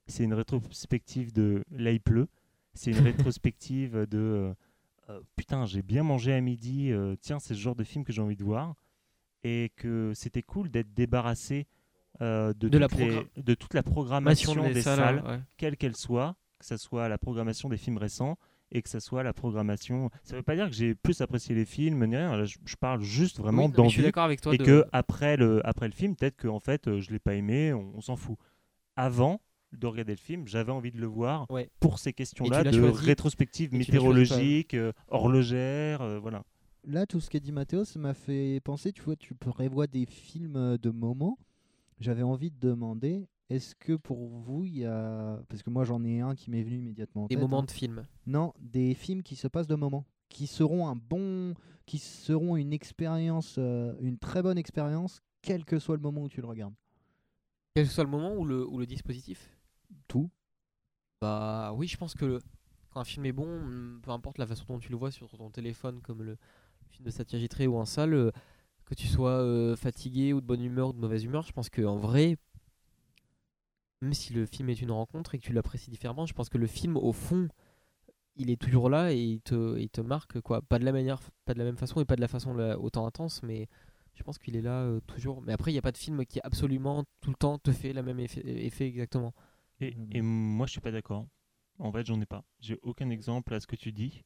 c'est une rétrospective de là il pleut, c'est une [laughs] rétrospective de euh, euh, putain, j'ai bien mangé à midi, euh, tiens, c'est ce genre de film que j'ai envie de voir. Et que c'était cool d'être débarrassé euh, de, De la toutes les- progra- de toute la programmation Mation des salles, ouais. quelle qu'elle soit, que ce soit la programmation des films récents et que ce soit la programmation. Ça veut pas dire que j'ai plus apprécié les films ni rien. Là, je, je parle juste vraiment Oui, d'envie d'accord avec toi. et de- que après le après le film, peut-être que en fait euh, je l'ai pas aimé, on, on s'en fout. Avant de regarder le film, j'avais envie de le voir Ouais. pour ces questions-là de choisi- rétrospective et météorologique, euh, horlogère, voilà. Là, tout ce qu'a dit Mathéo, ça m'a fait penser, tu vois, tu prévois des films euh, de moments. J'avais envie de demander, est-ce que pour vous, il y a... Parce que moi, j'en ai un qui m'est venu immédiatement en Des tête, moments hein. de film. Non, des films qui se passent de moments, qui seront un bon... qui seront une expérience, euh, une très bonne expérience, quel que soit le moment où tu le regardes. Quel que soit le moment ou le, ou le dispositif? Tout. Bah oui, je pense que le- quand un film est bon, hum, peu importe la façon dont tu le vois sur ton téléphone, comme le film de Satya Gitré ou en salle, euh, que tu sois euh, fatigué ou de bonne humeur ou de mauvaise humeur, je pense qu'en vrai, même si le film est une rencontre et que tu l'apprécies différemment, je pense que le film, au fond, il est toujours là et il te, il te marque, quoi. Pas de la manière, pas de la même façon et pas de la façon la- autant intense, mais je pense qu'il est là euh, toujours. Mais après, il n'y a pas de film qui absolument tout le temps te fait la même effet, effet exactement. Et, et moi, je suis pas d'accord. En fait, j'en ai pas. J'ai aucun exemple à ce que tu dis,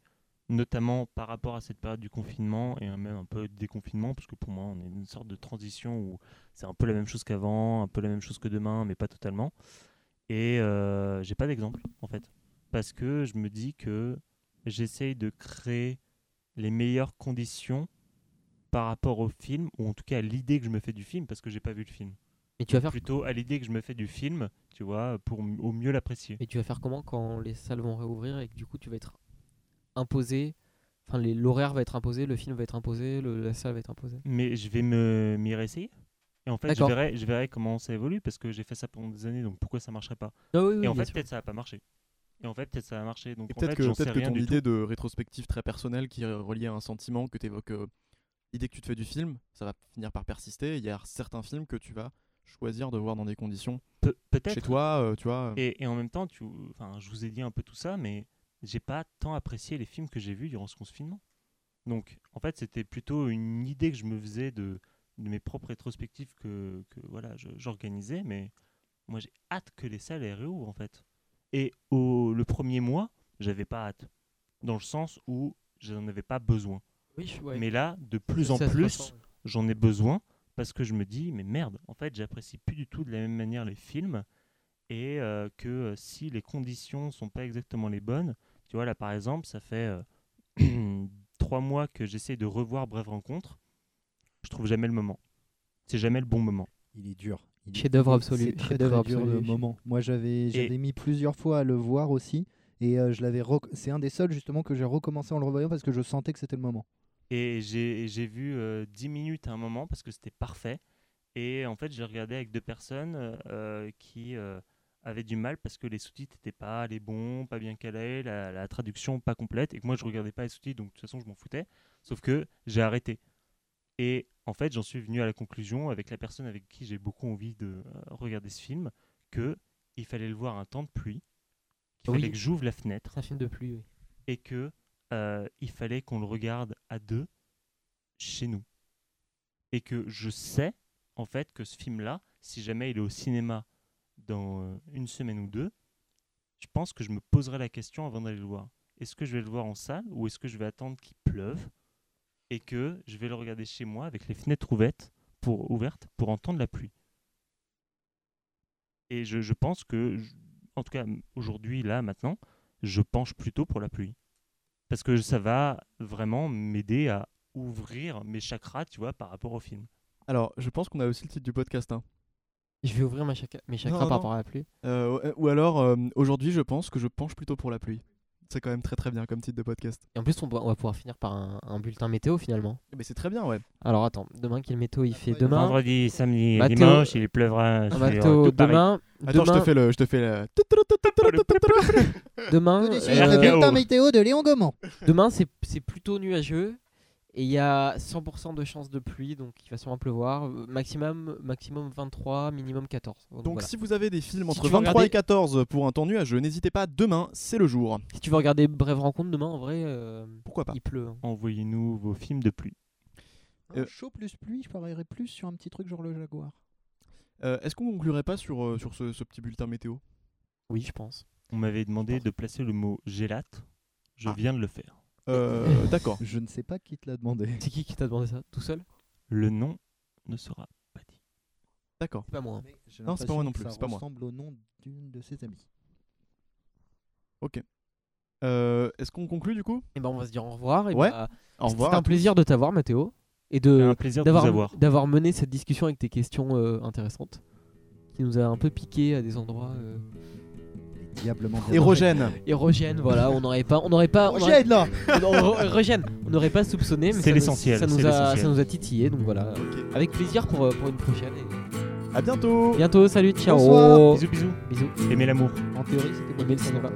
notamment par rapport à cette période du confinement et même un peu de déconfinement, parce que pour moi, on est une sorte de transition où c'est un peu la même chose qu'avant, un peu la même chose que demain, mais pas totalement. Et euh, j'ai pas d'exemple, en fait, parce que je me dis que j'essaye de créer les meilleures conditions par rapport au film, ou en tout cas à l'idée que je me fais du film, parce que j'ai pas vu le film. Et tu vas faire Plutôt à l'idée que je me fais du film, tu vois, pour au mieux l'apprécier. Et tu vas faire comment quand les salles vont réouvrir et que du coup tu vas être imposé Enfin, l'horaire va être imposé, le film va être imposé, le- la salle va être imposée. Mais je vais me m'y réessayer. Et en fait, je verrai, je verrai comment ça évolue parce que j'ai fait ça pendant des années, donc pourquoi ça marcherait pas Ah oui, oui, Et en fait, peut-être ça va pas marché. Et en fait, peut-être ça va marcher. Donc peut-être que, rien ton idée tout. de rétrospective très personnelle qui est reliée à un sentiment que tu évoques, l'idée que tu te fais du film, ça va finir par persister. Il y a certains films que tu vas choisir de voir dans des conditions Pe- peut-être. chez toi, euh, tu vois. Et, et en même temps, tu, enfin, je vous ai dit un peu tout ça, mais j'ai pas tant apprécié les films que j'ai vus durant ce confinement. Donc, en fait, c'était plutôt une idée que je me faisais de, de mes propres rétrospectives que, que voilà, j'organisais, mais moi j'ai hâte que les salles elles réouvrent en fait. Et au, le premier mois, j'avais pas hâte, dans le sens où je n'en avais pas besoin. Oui, je- ouais. Mais là, de plus en plus, j'en ai besoin parce que je me dis mais merde en fait j'apprécie plus du tout de la même manière les films et euh, que euh, si les conditions sont pas exactement les bonnes tu vois là par exemple ça fait euh, [clears throat] trois mois que j'essaie de revoir Brève Rencontre je trouve jamais le moment c'est jamais le bon moment Il est dur. Il est- Chef-d'œuvre absolu, C'est très, chef-d'œuvre très dur absolu. le moment. Moi, j'avais Et- mis plusieurs fois à le voir aussi. Et euh, je l'avais rec- c'est un des seuls justement que j'ai recommencé en le revoyant parce que je sentais que c'était le moment. et j'ai j'ai vu euh, 10 minutes à un moment parce que c'était parfait et en fait j'ai regardé avec deux personnes euh, qui avaient du mal parce que les sous-titres n'étaient pas les bons, pas bien calés, la, la traduction pas complète et que moi je regardais pas les sous-titres donc de toute façon je m'en foutais sauf que j'ai arrêté et en fait j'en suis venu à la conclusion avec la personne avec qui j'ai beaucoup envie de euh, regarder ce film que il fallait le voir un temps de pluie qu'il Oui. fallait que j'ouvre la fenêtre un film de pluie, oui. et que euh, il fallait qu'on le regarde à deux chez nous. Et que je sais en fait que ce film-là, si jamais il est au cinéma dans euh, une semaine ou deux, je pense que je me poserai la question avant d'aller le voir. est-ce que je vais le voir en salle ou est-ce que je vais attendre qu'il pleuve et que je vais le regarder chez moi avec les fenêtres ouvertes pour, entendre la pluie? Et je, pense que, en tout cas aujourd'hui, là, maintenant, je penche plutôt pour la pluie. Parce que ça va vraiment m'aider à ouvrir mes chakras, tu vois, par rapport au film. Alors, je pense qu'on a aussi le titre du podcast. hein. Je vais ouvrir ma chakra- mes chakras Non, par rapport à la pluie. Euh, ou alors, euh, aujourd'hui, je pense que je penche plutôt pour la pluie. C'est quand même très très bien comme titre de podcast. Et en plus, on, va- on va pouvoir finir par un, un bulletin météo finalement. Mais c'est très bien, ouais. Alors attends, demain quel météo il fait? Demain, Vendredi, samedi Mathéo- dimanche, il pleuvra. Sur Mathéo, tout Paris. demain, Attends, je demain, te fais le. Je te fais le... demain, décidez euh, le bulletin météo de Léon Gaumont. demain c'est c'est plutôt nuageux et il y a 100% de chances de pluie, donc il va sûrement pleuvoir. Euh, Maximum, maximum 23, minimum 14. Donc, Donc, voilà. si vous avez des films entre tu veux 23 regarder- et 14 pour un temps nuageux, n'hésitez pas, demain, c'est le jour. si tu veux regarder Brève Rencontre demain, en vrai, euh, Pourquoi pas il pleut. hein. Envoyez-nous vos films de pluie. Euh, Chaud plus pluie, je parierais plus sur un petit truc genre le Jaguar. Euh, Est-ce qu'on conclurait pas sur, euh, sur ce, ce petit bulletin météo? Oui, je pense. On m'avait demandé de placer le mot gélate. Je Ah. viens de le faire. Euh, [laughs] D'accord. Je ne sais pas qui te l'a demandé. C'est qui qui t'a demandé ça Tout seul Le nom ne sera pas dit. D'accord. C'est pas moi. hein. Non, c'est pas moi non plus, Ça c'est pas moi. ressemble au nom d'une de ses amies. Euh, Est-ce qu'on conclut du coup? Et ben on va se dire au revoir. Et Ouais. bah, Au revoir. C'était un plaisir de t'avoir, Mathéo. Et de un plaisir de vous d'avoir avoir. d'avoir mené cette discussion avec tes questions euh, intéressantes qui nous a un peu piqué à des endroits euh, Diablement bien. Érogène. érogènes voilà on n'aurait pas on n'aurait pas on aurait- Érogène là [laughs] on- on- n'aurait pas soupçonné mais C'est ça nous- l'essentiel, ça nous c'est a l'essentiel. ça nous a titillé donc voilà avec plaisir pour euh, pour une prochaine et À bientôt. bientôt salut ciao Bonsoir. Bisous, bisous. bisous Aimez l'amour. En théorie, c'était Aimez le bon. cinéma.